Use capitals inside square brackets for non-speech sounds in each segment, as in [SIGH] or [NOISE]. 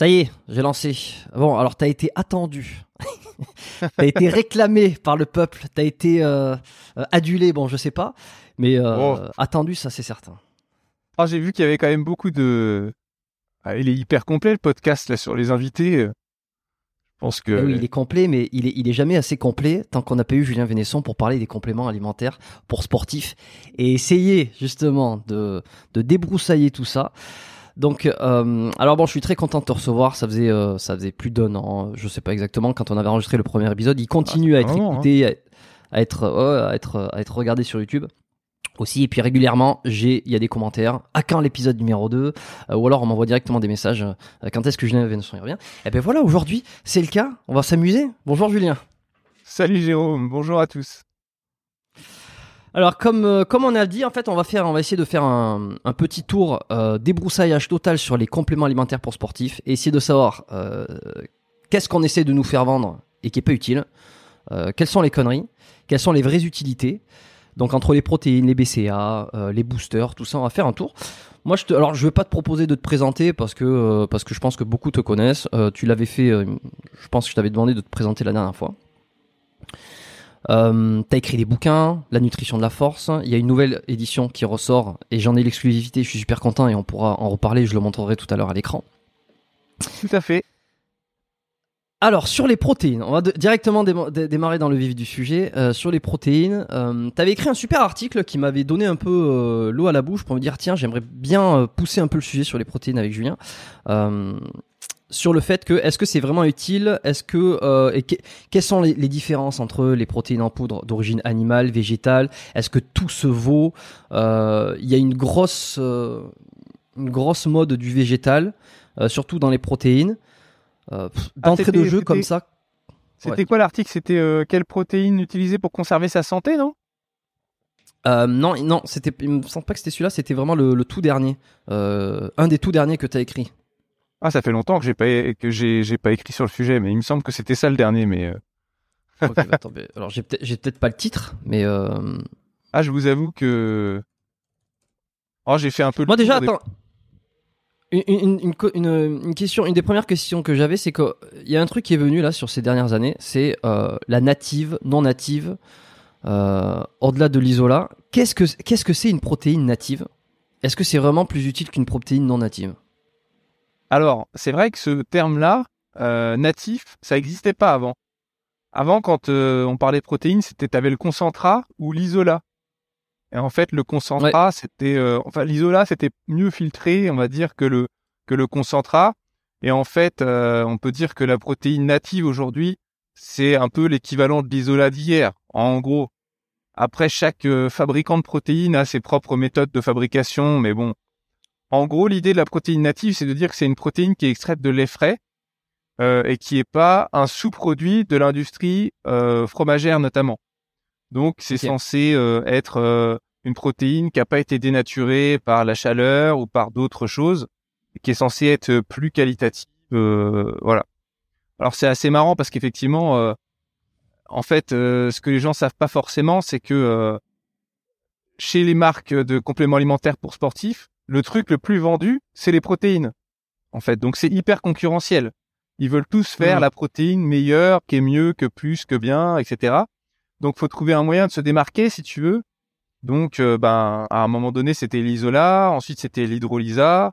Ça y est, j'ai lancé. Bon, alors t'as été attendu. [LAUGHS] t'as été réclamé par le peuple. T'as été euh, euh, adulé, bon, je sais pas. Mais euh, Oh. attendu, ça c'est certain. Ah, j'ai vu qu'il y avait quand même beaucoup de. Ah, il est hyper complet le podcast là sur les invités. Je pense que. Eh oui, il est complet, mais il est, il est jamais assez complet tant qu'on n'a pas eu Julien Vénesson pour parler des compléments alimentaires pour sportifs et essayer justement de, de débroussailler tout ça. Donc, euh, alors bon, je suis très content de te recevoir. Ça faisait, euh, ça faisait plus d'un an, je sais pas exactement, quand on avait enregistré le premier épisode. Il continue Ah, à c'est être écouté, à, à être, ouais, à être, à être regardé sur YouTube aussi. Et puis régulièrement, j'ai, il y a des commentaires. À quand l'épisode numéro 2 Euh, Ou alors on m'envoie directement des messages. euh, quand est-ce que Julien Vénesson y revient? Et ben voilà, aujourd'hui, c'est le cas. On va s'amuser. Bonjour Julien. Salut Jérôme, bonjour à tous. Alors comme euh, comme on a dit, en fait, on va faire, on va essayer de faire un, un petit tour euh, débroussaillage total sur les compléments alimentaires pour sportifs et essayer de savoir euh, qu'est-ce qu'on essaie de nous faire vendre et qui est pas utile. Quelles sont les conneries Quelles sont les vraies utilités Donc entre les protéines, les BCA, les boosters, tout ça, on va faire un tour. Moi, je te, alors je vais pas te proposer de te présenter parce que parce que je pense que beaucoup te connaissent. Tu l'avais fait, je pense que je t'avais demandé de te présenter la dernière fois. Euh, t'as écrit des bouquins, La nutrition de la force. Il y a une nouvelle édition qui ressort et j'en ai l'exclusivité. Je suis super content et on pourra en reparler. Je le montrerai tout à l'heure à l'écran. Tout à fait. Alors sur les protéines, on va de- directement déma- dé- démarrer dans le vif du sujet. Euh, sur les protéines, euh, t'avais écrit un super article qui m'avait donné un peu euh, l'eau à la bouche pour me dire tiens j'aimerais bien pousser un peu le sujet sur les protéines avec Julien. Sur le fait que est-ce que c'est vraiment utile? Est-ce que euh, et que- quelles sont les, les différences entre les protéines en poudre d'origine animale, végétale? Est-ce que tout se vaut? Euh, Il y a une grosse euh, une grosse mode du végétal, surtout dans les protéines. Ah, D'entrée de jeu comme ça. C'était Ouais. quoi l'article? C'était quelle protéine utiliser pour conserver sa santé, non? Euh, non, non, c'était. Il me semble pas que c'était celui-là. C'était vraiment le, le tout dernier, Euh, un des tout derniers que t'as écrit. Ah, ça fait longtemps que j'ai pas que j'ai j'ai pas écrit sur le sujet, mais il me semble que c'était ça le dernier. Mais euh, bah, attends, mais- alors j'ai peut-être, j'ai peut-être pas le titre, mais euh, ah, je vous avoue que oh, j'ai fait un peu. le moi déjà, des- attends. Une, une, une une- question, une des premières questions que j'avais, c'est que il y a un truc qui est venu là sur ces dernières années, c'est euh, la native, non native. Euh, au-delà de l'isola, qu'est-ce que qu'est-ce que c'est une protéine native? Est-ce que c'est vraiment plus utile qu'une protéine non native Alors, c'est vrai que ce terme-là, euh, natif, ça n'existait pas avant. Avant, quand euh, on parlait protéines, c'était t'avais le concentrat ou l'isola. Et en fait, le concentrat, c'était, euh, enfin, l'isola, c'était mieux filtré, on va dire, que le que le concentrat. Et en fait, euh, on peut dire que la protéine native aujourd'hui, c'est un peu l'équivalent de l'isola d'hier, en gros. Après, chaque euh, fabricant de protéines a ses propres méthodes de fabrication, mais bon, en gros, l'idée de la protéine native, c'est de dire que c'est une protéine qui est extraite de lait frais euh, et qui est pas un sous-produit de l'industrie euh, fromagère notamment. Donc, c'est censé euh, être euh, une protéine qui n'a pas été dénaturée par la chaleur ou par d'autres choses, et qui est censée être plus qualitative. euh, voilà. Alors, c'est assez marrant parce qu'effectivement, euh, en fait, euh, ce que les gens savent pas forcément, c'est que euh, chez les marques de compléments alimentaires pour sportifs, le truc le plus vendu, c'est les protéines. En fait, donc c'est hyper concurrentiel. Ils veulent tous faire Mhm. la protéine meilleure, qui est mieux, que plus, que bien, etc. Donc faut trouver un moyen de se démarquer si tu veux. Donc euh, ben à un moment donné c'était l'isola, ensuite c'était l'hydrolysa,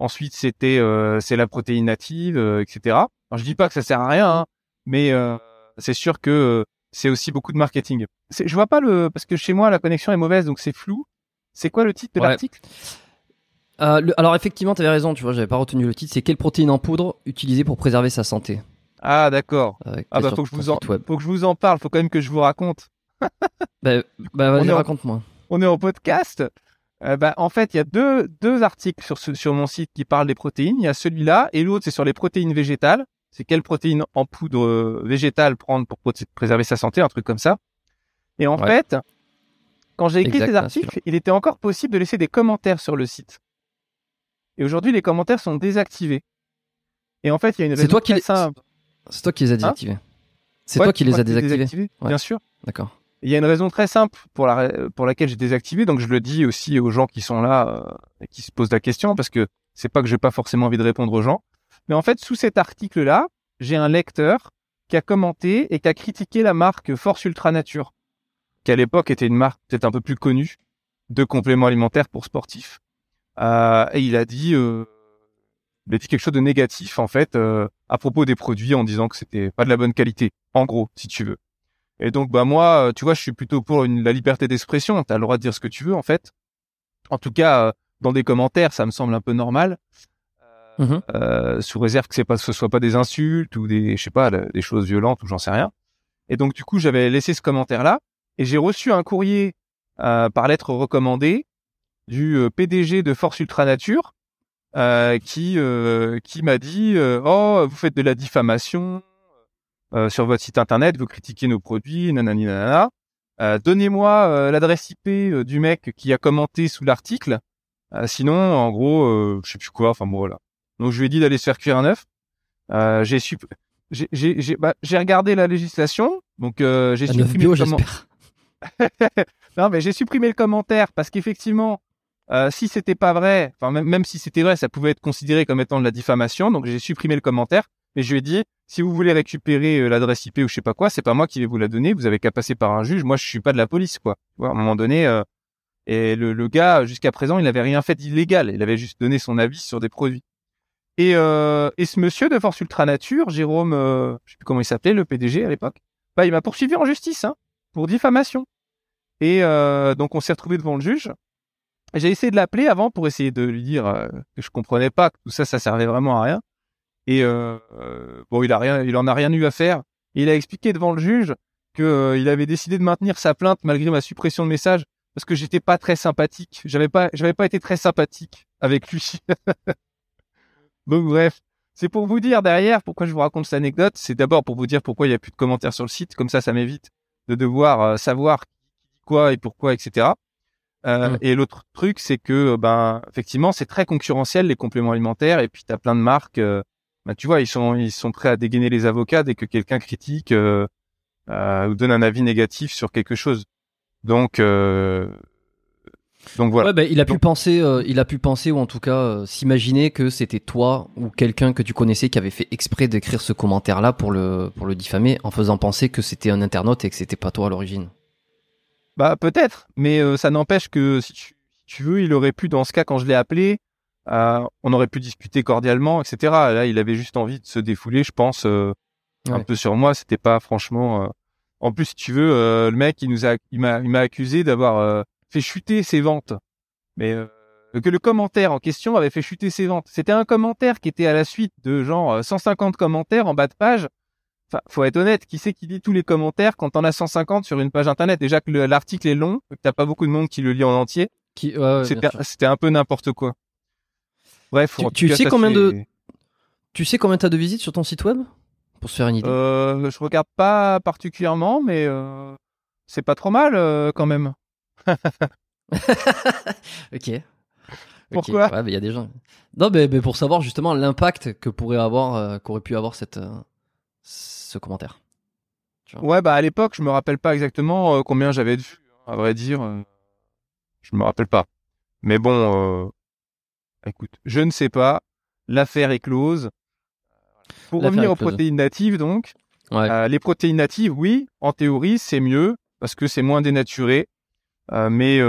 Ensuite, c'était euh, c'est la protéine native, euh, etc. Alors, je dis pas que ça sert à rien, hein, mais euh, c'est sûr que c'est aussi beaucoup de marketing. C'est- Je vois pas le parce que chez moi la connexion est mauvaise, donc c'est flou. C'est quoi le titre de Ouais. l'article? Euh, le- alors effectivement, tu avais raison, tu vois, j'avais pas retenu le titre. C'est quelle protéine en poudre utilisée pour préserver sa santé Ah d'accord. Euh, Ah bah sur faut que je ton vous en site web. faut que je vous en parle. Faut quand même que je vous raconte. [LAUGHS] Bah, bah, On vas-y, est en- raconte-moi. on est en podcast. Euh, bah, en fait, il y a deux, deux articles sur, ce- sur mon site qui parlent des protéines. Il y a celui-là et l'autre, c'est sur les protéines végétales. C'est quelles protéines en poudre euh, végétale prendre pour préserver sa santé, un truc comme ça. Et en Ouais. fait, quand j'ai écrit Exact, ces articles, il était encore possible de laisser des commentaires sur le site. Et aujourd'hui, les commentaires sont désactivés. Et en fait, il y a une raison toi très simple. C'est toi qui les as désactivés. C'est Ouais, toi qui les as désactivés. désactivés, Ouais. Bien sûr. D'accord. Il y a une raison très simple pour, la, pour laquelle j'ai désactivé, donc je le dis aussi aux gens qui sont là euh, et qui se posent la question, parce que c'est pas que j'ai pas forcément envie de répondre aux gens, mais en fait, sous cet article-là, j'ai un lecteur qui a commenté et qui a critiqué la marque Force Ultra Nature, qui à l'époque était une marque peut-être un peu plus connue de compléments alimentaires pour sportifs. Euh, et il a dit, euh, il a dit quelque chose de négatif en fait euh, à propos des produits en disant que c'était pas de la bonne qualité, en gros, si tu veux. Et donc, bah moi, euh, tu vois, je suis plutôt pour une, la liberté d'expression. T'as le droit de dire ce que tu veux, en fait. En tout cas, euh, dans des commentaires, ça me semble un peu normal, euh, sous réserve que c'est pas, ce soit pas des insultes ou des, je sais pas, des choses violentes ou j'en sais rien. Et donc, du coup, j'avais laissé ce commentaire-là et j'ai reçu un courrier euh, par lettre recommandée du euh, PDG de Force Ultra Nature euh, qui euh, qui m'a dit euh, oh vous faites de la diffamation euh, sur votre site internet, vous critiquez nos produits, nanani nanana. Euh, Donnez-moi euh, l'adresse IP du mec qui a commenté sous l'article. Euh, sinon, en gros, euh, je sais plus quoi. Enfin bon, voilà. Donc je lui ai dit d'aller se faire cuire un œuf. Euh, j'ai supp- j'ai j'ai j'ai bah, regardé la législation. Donc euh, j'ai supprimé bio, le comment- j'espère. [LAUGHS] non, mais j'ai supprimé le commentaire parce qu'effectivement, euh, si c'était pas vrai, enfin même, même si c'était vrai, ça pouvait être considéré comme étant de la diffamation. Donc j'ai supprimé le commentaire, mais je lui ai dit si vous voulez récupérer euh, l'adresse IP ou je sais pas quoi, c'est pas moi qui vais vous la donner. Vous avez qu'à passer par un juge. Moi, je suis pas de la police, quoi. À un moment donné, euh, et le, le gars jusqu'à présent, il avait rien fait d'illégal. Il avait juste donné son avis sur des produits. Et, euh, et ce monsieur de Force Ultra Nature, Jérôme, euh, je sais plus comment il s'appelait, le PDG à l'époque, bah il m'a poursuivi en justice, hein, pour diffamation. Et donc on s'est retrouvé devant le juge. J'ai essayé de l'appeler avant pour essayer de lui dire euh, que je comprenais pas que tout ça, ça servait vraiment à rien. Et euh, euh, bon, il a rien, il en a rien eu à faire. Il a expliqué devant le juge que euh, il avait décidé de maintenir sa plainte malgré ma suppression de message parce que j'étais pas très sympathique. J'avais pas, j'avais pas été très sympathique avec lui. [LAUGHS] donc bref, c'est pour vous dire derrière pourquoi je vous raconte cette anecdote. C'est d'abord pour vous dire pourquoi il y a plus de commentaires sur le site. Comme ça, ça m'évite de devoir savoir quoi et pourquoi, etc. Euh, Mm. Et l'autre truc, c'est que ben effectivement, c'est très concurrentiel les compléments alimentaires. Et puis t'as plein de marques. euh, ben, tu vois, ils sont ils sont prêts à dégainer les avocats dès que quelqu'un critique euh, euh, ou donne un avis négatif sur quelque chose. Donc euh, donc voilà. Ouais, bah, il a pu Donc- penser, euh, il a pu penser ou en tout cas euh, s'imaginer que c'était toi ou quelqu'un que tu connaissais qui avait fait exprès d'écrire ce commentaire-là pour le pour le diffamer, en faisant penser que c'était un internaute et que c'était pas toi à l'origine. Bah peut-être, mais euh, ça n'empêche que si tu, tu veux, il aurait pu dans ce cas quand je l'ai appelé, euh, on aurait pu discuter cordialement, etc. Là, il avait juste envie de se défouler, je pense, euh, un peu sur moi. C'était pas franchement. euh, En plus, si tu veux, euh, le mec, il nous a, il m'a, il m'a accusé d'avoir euh, fait chuter ses ventes, mais euh, que le commentaire en question avait fait chuter ses ventes. C'était un commentaire qui était à la suite de genre euh, 150 commentaires en bas de page. Enfin, faut être honnête, qui c'est qui lit tous les commentaires quand on a 150 sur une page internet? Déjà que le- l'article est long, que t'as pas beaucoup de monde qui le lit en entier. Qui, ouais, ouais, bien c'était, un peu n'importe quoi. Bref, Tu- tu cas, sais combien de- c'est- Tu sais combien t'as de visites sur ton site web? Pour se faire une idée Euh, je regarde pas particulièrement, mais euh, c'est pas trop mal euh, quand même. [LAUGHS] Ok. Pourquoi? Ouais, il y a des gens. Non, mais, mais pour savoir justement l'impact que pourrait avoir, euh, qu'aurait pu avoir cette ce commentaire. Ouais, bah à l'époque, je me rappelle pas exactement euh, combien j'avais de vues. hein, À vrai dire, euh, je me rappelle pas. Mais bon, euh, écoute, je ne sais pas. L'affaire est close. Pour revenir aux close. protéines natives, donc, Ouais. euh, les protéines natives, oui, en théorie, c'est mieux parce que c'est moins dénaturé. Euh, mais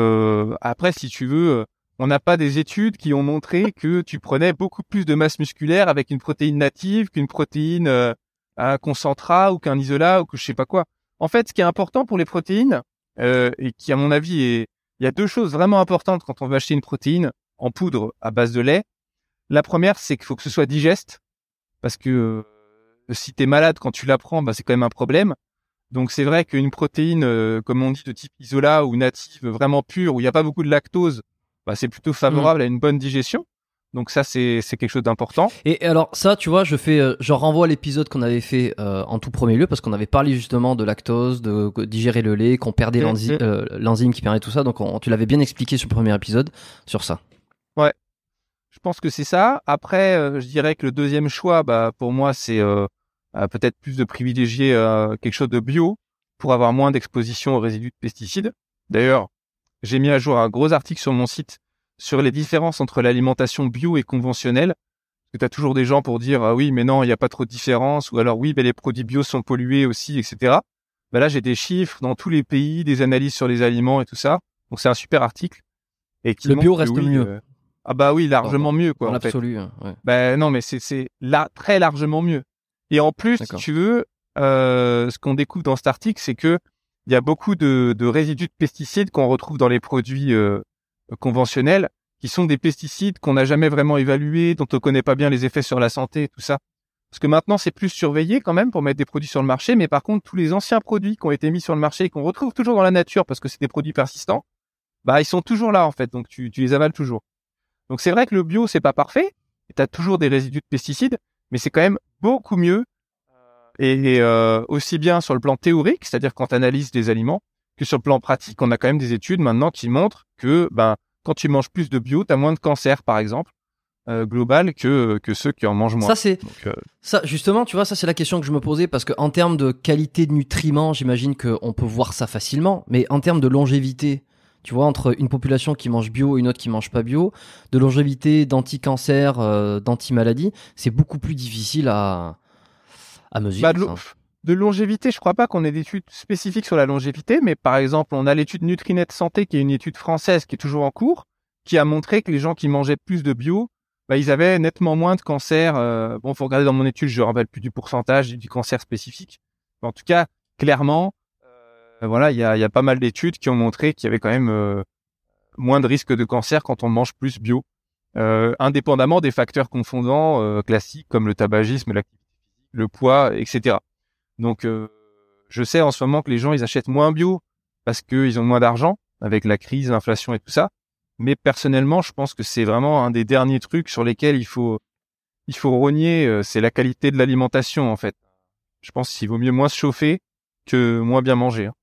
après, si tu veux, on n'a pas des études qui ont montré que tu prenais beaucoup plus de masse musculaire avec une protéine native qu'une protéine un concentrat ou qu'un isolat ou que je sais pas quoi. En fait, ce qui est important pour les protéines euh, et qui, à mon avis, est il y a deux choses vraiment importantes quand on veut acheter une protéine en poudre à base de lait. La première, c'est qu'il faut que ce soit digeste parce que euh, si tu es malade quand tu la prends, bah, c'est quand même un problème. Donc c'est vrai qu'une protéine, euh, comme on dit, de type isolat ou native, vraiment pure, où il n'y a pas beaucoup de lactose, bah, c'est plutôt favorable à une bonne digestion. Donc ça, c'est quelque chose d'important. Et alors ça, tu vois, je fais, euh, je renvoie à l'épisode qu'on avait fait euh, en tout premier lieu parce qu'on avait parlé justement de lactose, de digérer le lait, qu'on perdait Mhm. l'enzy- euh, l'enzyme qui permet tout ça. Donc on- tu l'avais bien expliqué sur le premier épisode sur ça. Je pense que c'est ça. Après, je dirais que le deuxième choix, bah, pour moi, c'est peut-être plus de privilégier quelque chose de bio pour avoir moins d'exposition aux résidus de pesticides. D'ailleurs, j'ai mis à jour un gros article sur mon site sur les différences entre l'alimentation bio et conventionnelle. Parce que tu as toujours des gens pour dire ah oui, mais non, il n'y a pas trop de différence, ou alors oui, mais les produits bio sont pollués aussi, etc. Bah là, j'ai des chiffres dans tous les pays, des analyses sur les aliments et tout ça. Donc c'est un super article. Et qui Le bio reste oui, mieux. euh, ah bah oui, largement mieux quoi. Dans en hein, ouais. Ben non, mais c'est c'est là très largement mieux. Et en plus, si tu veux, euh, ce qu'on découvre dans cet article, c'est que il y a beaucoup de, de résidus de pesticides qu'on retrouve dans les produits euh, conventionnels, qui sont des pesticides qu'on n'a jamais vraiment évalués, dont on connaît pas bien les effets sur la santé, tout ça. Parce que maintenant, c'est plus surveillé quand même pour mettre des produits sur le marché, mais par contre, tous les anciens produits qui ont été mis sur le marché et qu'on retrouve toujours dans la nature parce que c'est des produits persistants, bah ils sont toujours là en fait, donc tu, tu les avales toujours. Donc c'est vrai que le bio c'est pas parfait, tu as toujours des résidus de pesticides, mais c'est quand même beaucoup mieux et euh, aussi bien sur le plan théorique, c'est-à-dire quand tu analyses des aliments, que sur le plan pratique, on a quand même des études maintenant qui montrent que ben quand tu manges plus de bio, tu as moins de cancer par exemple euh, global que que ceux qui en mangent moins. Ça c'est euh, ça justement, tu vois, ça c'est la question que je me posais parce que en termes de qualité de nutriments, j'imagine qu'on peut voir ça facilement, mais en termes de longévité. Tu vois, entre une population qui mange bio et une autre qui mange pas bio, de longévité, d'anti-cancer, euh, d'anti-maladie, c'est beaucoup plus difficile à, à mesurer. Bah, de, longévité, je crois pas qu'on ait d'études spécifiques sur la longévité, mais par exemple, on a l'étude Nutrinet Santé, qui est une étude française qui est toujours en cours, qui a montré que les gens qui mangeaient plus de bio, bah, ils avaient nettement moins de cancer. Euh, bon, faut regarder dans mon étude, je ne rappelle plus du pourcentage du cancer spécifique. En tout cas, clairement, euh, voilà, il y a, pas mal d'études qui ont montré qu'il y avait quand même euh, moins de risques de cancer quand on mange plus bio, euh, indépendamment des facteurs confondants classiques comme le tabagisme, le poids, etc. Donc, euh, je sais en ce moment que les gens, ils achètent moins bio parce qu'ils ont moins d'argent avec la crise, l'inflation et tout ça. Mais personnellement, je pense que c'est vraiment un des derniers trucs sur lesquels il faut, il faut rogner. euh, C'est la qualité de l'alimentation, en fait. Je pense qu'il vaut mieux moins se chauffer que moins bien manger. hein.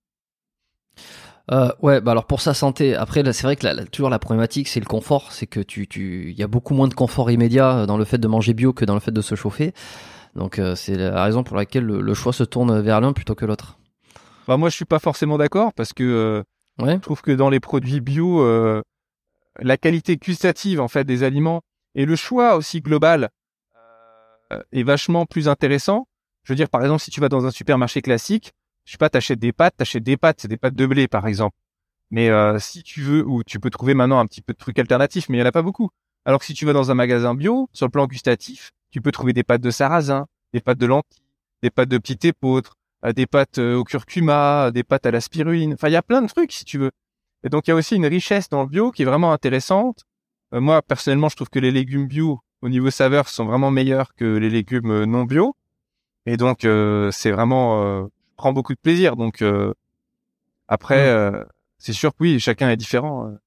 Euh, ouais, bah alors pour sa santé, après c'est vrai que toujours la problématique c'est le confort, c'est que tu tu y a beaucoup moins de confort immédiat euh, dans le fait de manger bio que dans le fait de se chauffer. Donc euh, c'est la raison pour laquelle le, le choix se tourne vers l'un plutôt que l'autre. Bah, moi, je suis pas forcément d'accord parce que euh, Ouais. Je trouve que dans les produits bio, euh, la qualité gustative en fait des aliments et le choix aussi global euh, est vachement plus intéressant. Je veux dire, par exemple, si tu vas dans un supermarché classique, je sais pas, t'achètes des pâtes, t'achètes des pâtes, c'est des pâtes de blé par exemple. Mais euh, si tu veux, ou tu peux trouver maintenant un petit peu de trucs alternatifs, mais il y en a pas beaucoup. Alors que si tu vas dans un magasin bio, sur le plan gustatif, tu peux trouver des pâtes de sarrasin, des pâtes de lentilles, des pâtes de petit épeautre, euh, des pâtes euh, au curcuma, des pâtes à la spiruline. Enfin, il y a plein de trucs si tu veux. Et donc, il y a aussi une richesse dans le bio qui est vraiment intéressante. Euh, moi, personnellement, je trouve que les légumes bio, au niveau saveur, sont vraiment meilleurs que les légumes euh, non bio. Et donc, euh, c'est vraiment, euh, je prends beaucoup de plaisir. Donc, euh, après, euh, c'est sûr que oui, chacun est différent. euh.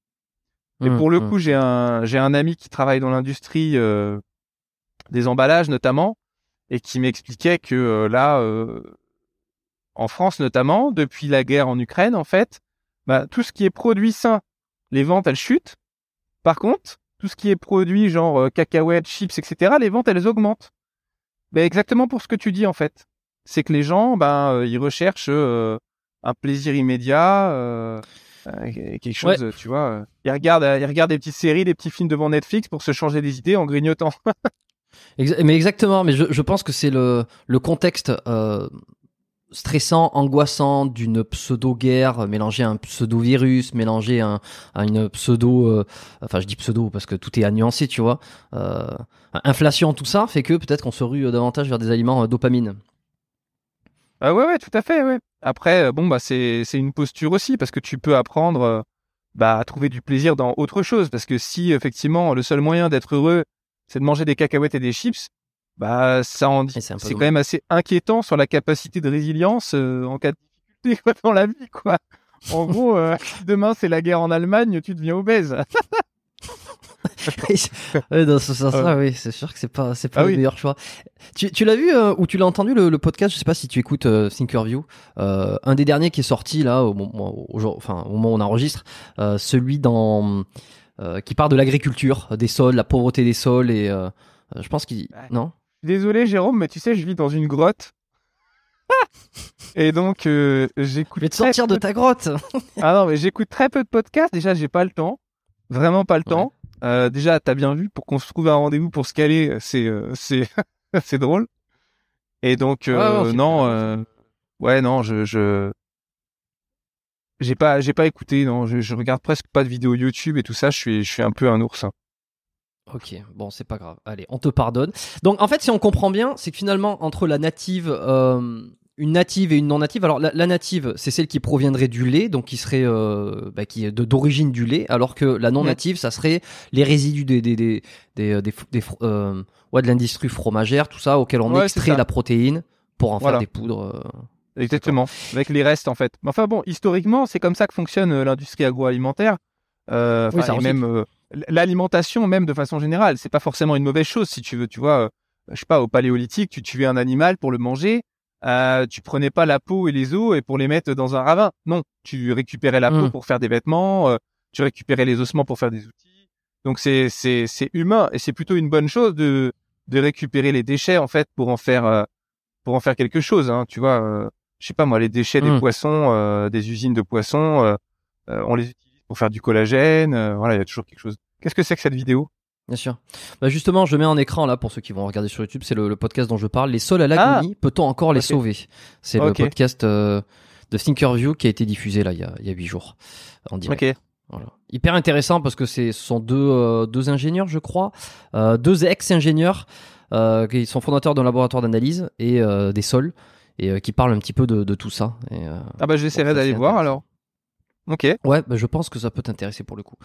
Et Mmh, pour le mmh. coup, j'ai un, j'ai un ami qui travaille dans l'industrie euh, des emballages notamment, et qui m'expliquait que euh, là, euh, en France notamment, depuis la guerre en Ukraine, en fait, bah, tout ce qui est produit sain, les ventes elles chutent. Par contre, tout ce qui est produit genre euh, cacahuètes, chips, etc., les ventes elles augmentent. Ben exactement pour ce que tu dis en fait. C'est que les gens, ben ils recherchent euh, un plaisir immédiat, quelque chose, tu vois. ils regardent, ils regardent des petites séries, des petits films devant Netflix pour se changer des idées en grignotant. [LAUGHS] Mais exactement, mais je, pense que c'est le, contexte euh, stressant, angoissant d'une pseudo-guerre mélangée à un pseudo-virus, mélangée à, à une pseudo, euh, enfin je dis pseudo parce que tout est à nuancer, tu vois. Euh, inflation, tout ça fait que peut-être qu'on se rue davantage vers des aliments euh, dopamine. Ah ouais, ouais, tout à fait, ouais. Après, bon bah c'est c'est une posture aussi parce que tu peux apprendre bah à trouver du plaisir dans autre chose parce que si effectivement le seul moyen d'être heureux c'est de manger des cacahuètes et des chips, bah ça en dit. C'est quand même assez inquiétant sur la capacité de résilience euh, en cas de difficulté quoi, dans la vie quoi. En [LAUGHS] gros, euh, demain c'est la guerre en Allemagne, tu deviens obèse. oui, dans ce sens-là, oui, c'est sûr que c'est pas, c'est pas ah le meilleur choix. Tu, tu l'as vu euh, ou tu l'as entendu le, le, podcast Je sais pas si tu écoutes euh, Thinkerview, euh, un des derniers qui est sorti là au moment, au, enfin, au moment où on enregistre, celui dans qui part de l'agriculture, des sols, la pauvreté des sols et je pense qu'il, non? Désolé Jérôme, mais tu sais, je vis dans une grotte. Et donc, euh, j'écoute. Je vais te sortir de ta grotte. [LAUGHS] ah non, mais j'écoute très peu de podcasts. Déjà, j'ai pas le temps. Vraiment pas le temps. Euh, déjà, t'as bien vu, pour qu'on se trouve un rendez-vous pour se caler, c'est euh, c'est [LAUGHS] c'est drôle. Et donc, euh, non, euh, ouais, non, je je j'ai pas j'ai pas écouté. Non, je, je regarde presque pas de vidéos YouTube et tout ça. Je suis je suis un peu un ours. Ok, bon, c'est pas grave. Allez, on te pardonne. Donc, en fait, si on comprend bien, c'est que finalement, entre la native, euh, une native et une non native, alors la, native, c'est celle qui proviendrait du lait, donc qui serait euh, bah, qui est d'origine du lait, alors que la non native, ça serait les résidus des des des des, euh, des, euh, ouais, de l'industrie fromagère, tout ça, auquel on extrait la protéine pour en faire des poudres. Euh, Exactement, avec les restes en fait. Enfin bon, historiquement, c'est comme ça que fonctionne l'industrie agroalimentaire. Euh, oui, ça même l'alimentation même de façon générale, c'est pas forcément une mauvaise chose si tu veux, tu vois, euh, je sais pas, au paléolithique, tu tuais un animal pour le manger, euh, tu prenais pas la peau et les os et pour les mettre dans un ravin. Non, tu récupérais la peau mmh. pour faire des vêtements, euh, tu récupérais les ossements pour faire des outils. Donc c'est c'est c'est humain et c'est plutôt une bonne chose de de récupérer les déchets en fait pour en faire euh, pour en faire quelque chose. Hein, tu vois, je sais pas moi, les déchets des mmh. poissons, des usines de poissons, on les utilise pour faire du collagène. Euh, voilà, il y a toujours quelque chose. Qu'est-ce que c'est que cette vidéo? Bien sûr. Bah justement, je mets en écran là pour ceux qui vont regarder sur YouTube, c'est le, podcast dont je parle. Les sols à l'agonie, ah peut-on encore les sauver? C'est le podcast euh, de Thinkerview qui a été diffusé là il y a, il y a 8 jours en direct. Ok. Voilà. Hyper intéressant parce que c'est ce sont deux euh, deux ingénieurs, je crois, euh, deux ex-ingénieurs euh, qui sont fondateurs d'un laboratoire d'analyse et des sols et qui parlent un petit peu de, de tout ça. Et, ah bah j'essaierai d'aller voir alors. Ok. Ouais, bah je pense que ça peut t'intéresser pour le coup.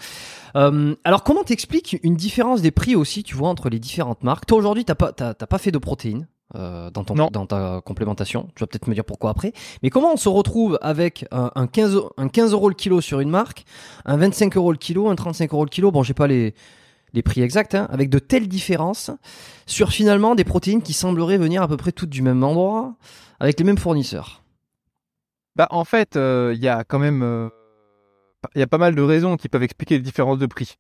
Euh, alors, comment t'expliques une différence des prix aussi, tu vois, entre les différentes marques? Toi aujourd'hui, t'as pas, t'as, pas fait de protéines euh, dans ton, dans ta complémentation. Tu vas peut-être me dire pourquoi après. Mais comment on se retrouve avec un, un 15, un 15 euros le kilo sur une marque, un 25 euros le kilo, un 35 euros le kilo? Bon, j'ai pas les les prix exacts, hein, avec de telles différences sur finalement des protéines qui sembleraient venir à peu près toutes du même endroit, avec les mêmes fournisseurs. Bah en fait, euh, il y a quand même euh, y a pas mal de raisons qui peuvent expliquer les différences de prix.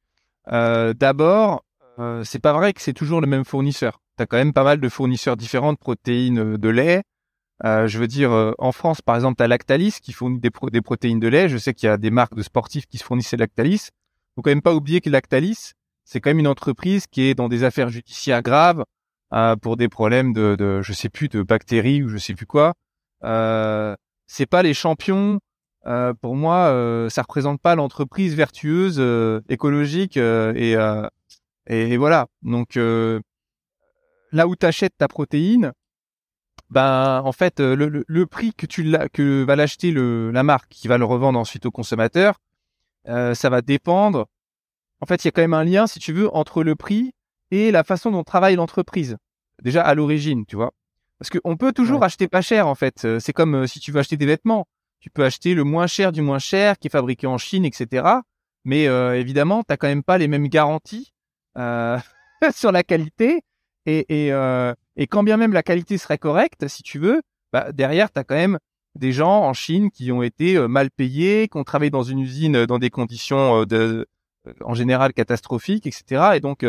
Euh, D'abord, euh, c'est pas vrai que c'est toujours le même fournisseur. Tu as quand même pas mal de fournisseurs différents de protéines de lait. Je veux dire, en France, par exemple, tu as Lactalis qui fournit des, des protéines de lait. Je sais qu'il y a des marques de sportifs qui se fournissent Lactalis. Faut quand même pas oublier que Lactalis, c'est quand même une entreprise qui est dans des affaires judiciaires graves euh, pour des problèmes de, de, je sais plus, de bactéries ou je sais plus quoi. Euh, c'est pas les champions euh, pour moi, euh, ça représente pas l'entreprise vertueuse, euh, écologique et, et, voilà. Donc là où tu achètes ta protéine, ben en fait le, le, prix que tu que va l'acheter la marque qui va le revendre ensuite au consommateur, ça va dépendre. En fait, il y a quand même un lien, si tu veux, entre le prix et la façon dont travaille l'entreprise. Déjà à l'origine, tu vois. Parce qu'on peut toujours acheter pas cher en fait. C'est comme si tu veux acheter des vêtements tu peux acheter le moins cher du moins cher qui est fabriqué en Chine, etc. Mais euh, évidemment, tu quand même pas les mêmes garanties euh, [LAUGHS] sur la qualité. Et, et, euh, et, quand bien même la qualité serait correcte, si tu veux, bah, derrière, tu as quand même des gens en Chine qui ont été euh, mal payés, qui ont travaillé dans une usine dans des conditions de, en général catastrophiques, etc. Et donc,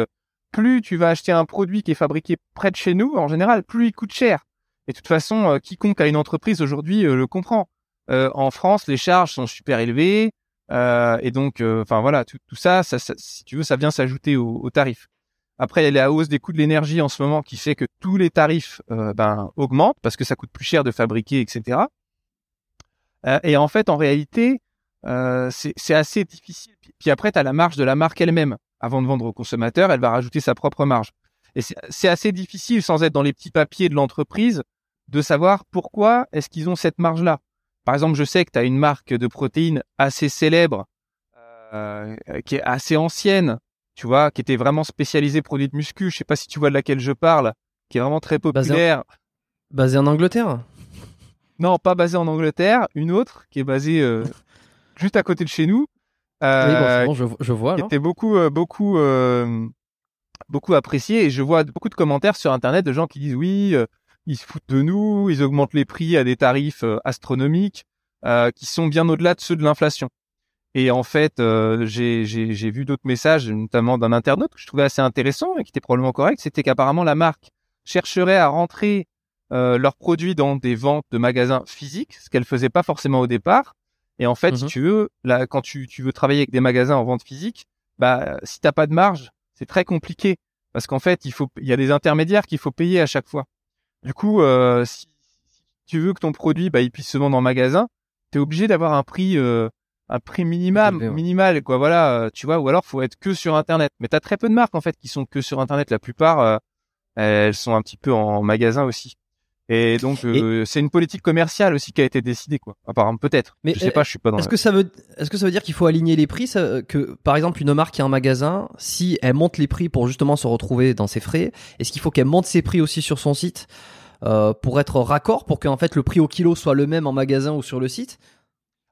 plus tu vas acheter un produit qui est fabriqué près de chez nous, en général, plus il coûte cher. Et de toute façon, quiconque a une entreprise aujourd'hui le comprend. Euh, en France, les charges sont super élevées. Euh, et donc, euh, enfin voilà, tout, ça, ça, si tu veux, ça vient s'ajouter au, au tarif. Après, il y a la hausse des coûts de l'énergie en ce moment qui fait que tous les tarifs euh, ben, augmentent parce que ça coûte plus cher de fabriquer, etc. Euh, et en fait, en réalité, euh, c'est assez difficile. Puis après, tu as la marge de la marque elle-même. Avant de vendre au consommateur, elle va rajouter sa propre marge. Et c'est assez difficile, sans être dans les petits papiers de l'entreprise, de savoir pourquoi est-ce qu'ils ont cette marge-là. Par exemple, je sais que tu as une marque de protéines assez célèbre, euh, qui est assez ancienne, tu vois, qui était vraiment spécialisée produits de muscu. Je sais pas si tu vois de laquelle je parle, qui est vraiment très populaire. Basée en, Angleterre? Non, pas basée en Angleterre. Une autre qui est basée euh, juste à côté de chez nous. Euh, oui, bon, je, vois. Qui était beaucoup, euh, beaucoup, euh, beaucoup appréciée. Et je vois beaucoup de commentaires sur Internet de gens qui disent oui, euh, ils se foutent de nous, ils augmentent les prix à des tarifs astronomiques qui sont bien au-delà de ceux de l'inflation. Et en fait, j'ai vu d'autres messages, notamment d'un internaute que je trouvais assez intéressant et qui était probablement correct. C'était qu'apparemment la marque chercherait à rentrer leurs produits dans des ventes de magasins physiques, ce qu'elle faisait pas forcément au départ. Et en fait, si mhm. tu veux, là, quand tu, tu, veux travailler avec des magasins en vente physique, bah, si t'as pas de marge, c'est très compliqué parce qu'en fait, il faut, il y a des intermédiaires qu'il faut payer à chaque fois. Du coup, euh, si, tu veux que ton produit, bah, il puisse se vendre en magasin, tu es obligé d'avoir un prix euh, un prix minimum, minimal, quoi. Voilà, euh, tu vois. Ou alors, faut être que sur Internet. Mais t'as très peu de marques en fait qui sont que sur Internet. La plupart, euh, elles sont un petit peu en magasin aussi. Et donc, euh, c'est une politique commerciale aussi qui a été décidée, quoi. Apparemment, peut-être. Mais je sais pas, je suis pas dans. Est-ce que ça veut, est-ce que ça veut dire qu'il faut aligner les prix, que par exemple une marque qui a un magasin, si elle monte les prix pour justement se retrouver dans ses frais, est-ce qu'il faut qu'elle monte ses prix aussi sur son site pour être raccord, pour qu'en fait le prix au kilo soit le même en magasin ou sur le site?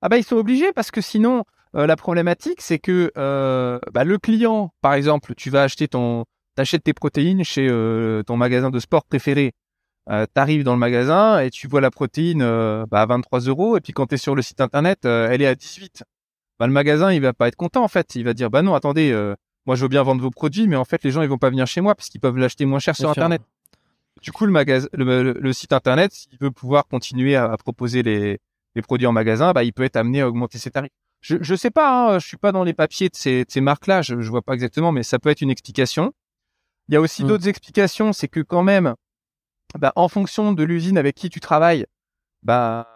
Ah bah ils sont obligés parce que sinon euh, la problématique c'est que euh, bah, le client, par exemple, tu vas acheter ton, t'achètes tes protéines chez euh, ton magasin de sport préféré. Euh, T'arrives dans le magasin et tu vois la protéine euh, bah, à 23 euros et puis quand tu es sur le site internet, elle est à 18. Bah, le magasin il va pas être content en fait. Il va dire bah non attendez, moi je veux bien vendre vos produits mais en fait les gens ils vont pas venir chez moi parce qu'ils peuvent l'acheter moins cher sur internet. Du coup le magasin, le, site internet, s'il veut pouvoir continuer à proposer les les produits en magasin, bah, il peut être amené à augmenter ses tarifs. Je je sais pas, hein, je suis pas dans les papiers de ces, ces marques-là, je, je vois pas exactement, mais ça peut être une explication. Il y a aussi mm. d'autres explications, c'est que quand même, bah, en fonction de l'usine avec qui tu travailles, bah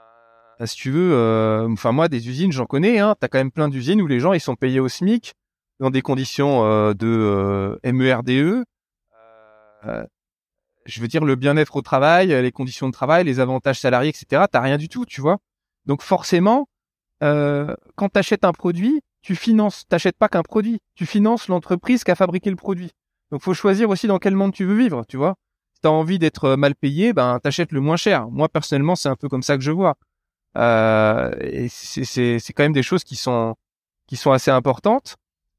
si tu veux, euh, enfin moi des usines j'en connais, hein, t'as quand même plein d'usines où les gens ils sont payés au SMIC dans des conditions euh, de euh, MERDE. E. Euh, je veux dire le bien-être au travail, les conditions de travail, les avantages salariés, etc. T'as rien du tout, tu vois. Donc forcément, euh, quand tu achètes un produit, tu finances, t'achètes pas qu'un produit, tu finances l'entreprise qui a fabriqué le produit. Donc faut choisir aussi dans quel monde tu veux vivre, tu vois. Si tu as envie d'être mal payé, ben t'achètes le moins cher. Moi personnellement, c'est un peu comme ça que je vois. Euh, c'est quand même des choses qui sont qui sont assez importantes.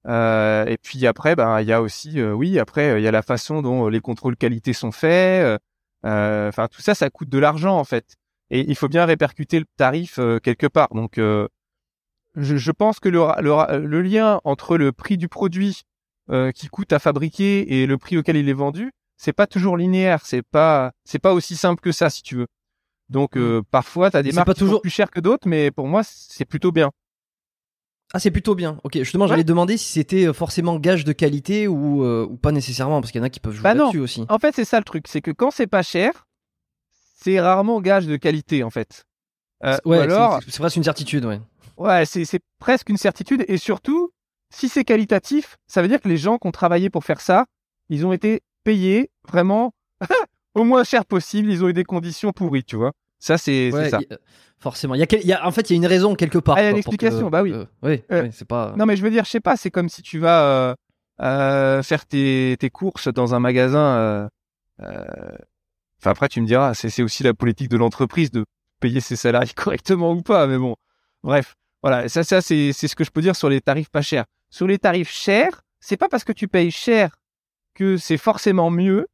Euh, et puis après, ben il y a aussi, euh, oui, après il y a la façon dont les contrôles qualité sont faits. Euh, enfin tout ça, ça coûte de l'argent en fait et il faut bien répercuter le tarif euh, quelque part. Donc, euh, je, pense que le, le, lien entre le prix du produit euh, qui coûte à fabriquer et le prix auquel il est vendu, c'est pas toujours linéaire. C'est pas, c'est pas aussi simple que ça, si tu veux. Donc, mmh. parfois, tu as des marques qui toujours... sont plus chères que d'autres, mais pour moi, c'est plutôt bien. Ah, c'est plutôt bien. Ok, justement, j'allais demander si c'était forcément gage de qualité ou, ou pas nécessairement, parce qu'il y en a qui peuvent jouer bah là-dessus aussi. En fait, c'est ça le truc, c'est que quand c'est pas cher, c'est rarement gage de qualité en fait. Euh, ouais, alors, c'est presque une certitude, ouais. Ouais, c'est presque une certitude et surtout, si c'est qualitatif, ça veut dire que les gens qui ont travaillé pour faire ça, ils ont été payés vraiment [LAUGHS] au moins cher possible, ils ont eu des conditions pourries, tu vois. Ça, c'est ça. forcément. Il y, a, en fait, il y a une raison quelque part. Ah, il y a une explication, bah oui. Euh, oui, c'est pas. Non, mais je veux dire, je sais pas, c'est comme si tu vas euh, faire tes, tes, courses dans un magasin. Enfin, après, tu me diras, c'est aussi la politique de l'entreprise de payer ses salariés [LAUGHS] correctement ou pas. Mais bon, bref, voilà. Ça, ça, c'est ce que je peux dire sur les tarifs pas chers. Sur les tarifs chers, c'est pas parce que tu payes cher que c'est forcément mieux.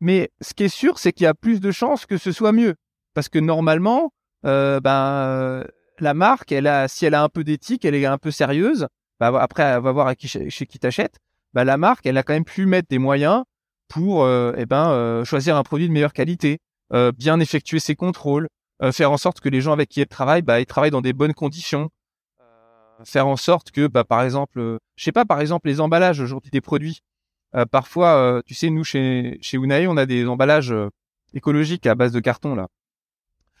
Mais ce qui est sûr, c'est qu'il y a plus de chances que ce soit mieux. Parce que normalement, euh, ben, la marque, elle a, si elle a un peu d'éthique, elle est un peu sérieuse. Bah, après, elle va voir à qui, chez qui t'achète. Bah, la marque, elle a quand même pu mettre des moyens pour euh, eh ben euh, choisir un produit de meilleure qualité, euh, bien effectuer ses contrôles, faire en sorte que les gens avec qui elle travaille, bah, ils travaillent dans des bonnes conditions, faire en sorte que, bah, par exemple, je sais pas, par exemple, les emballages aujourd'hui des produits, Euh, parfois, euh, tu sais, nous chez chez Unai, on a des emballages euh, écologiques à base de carton là.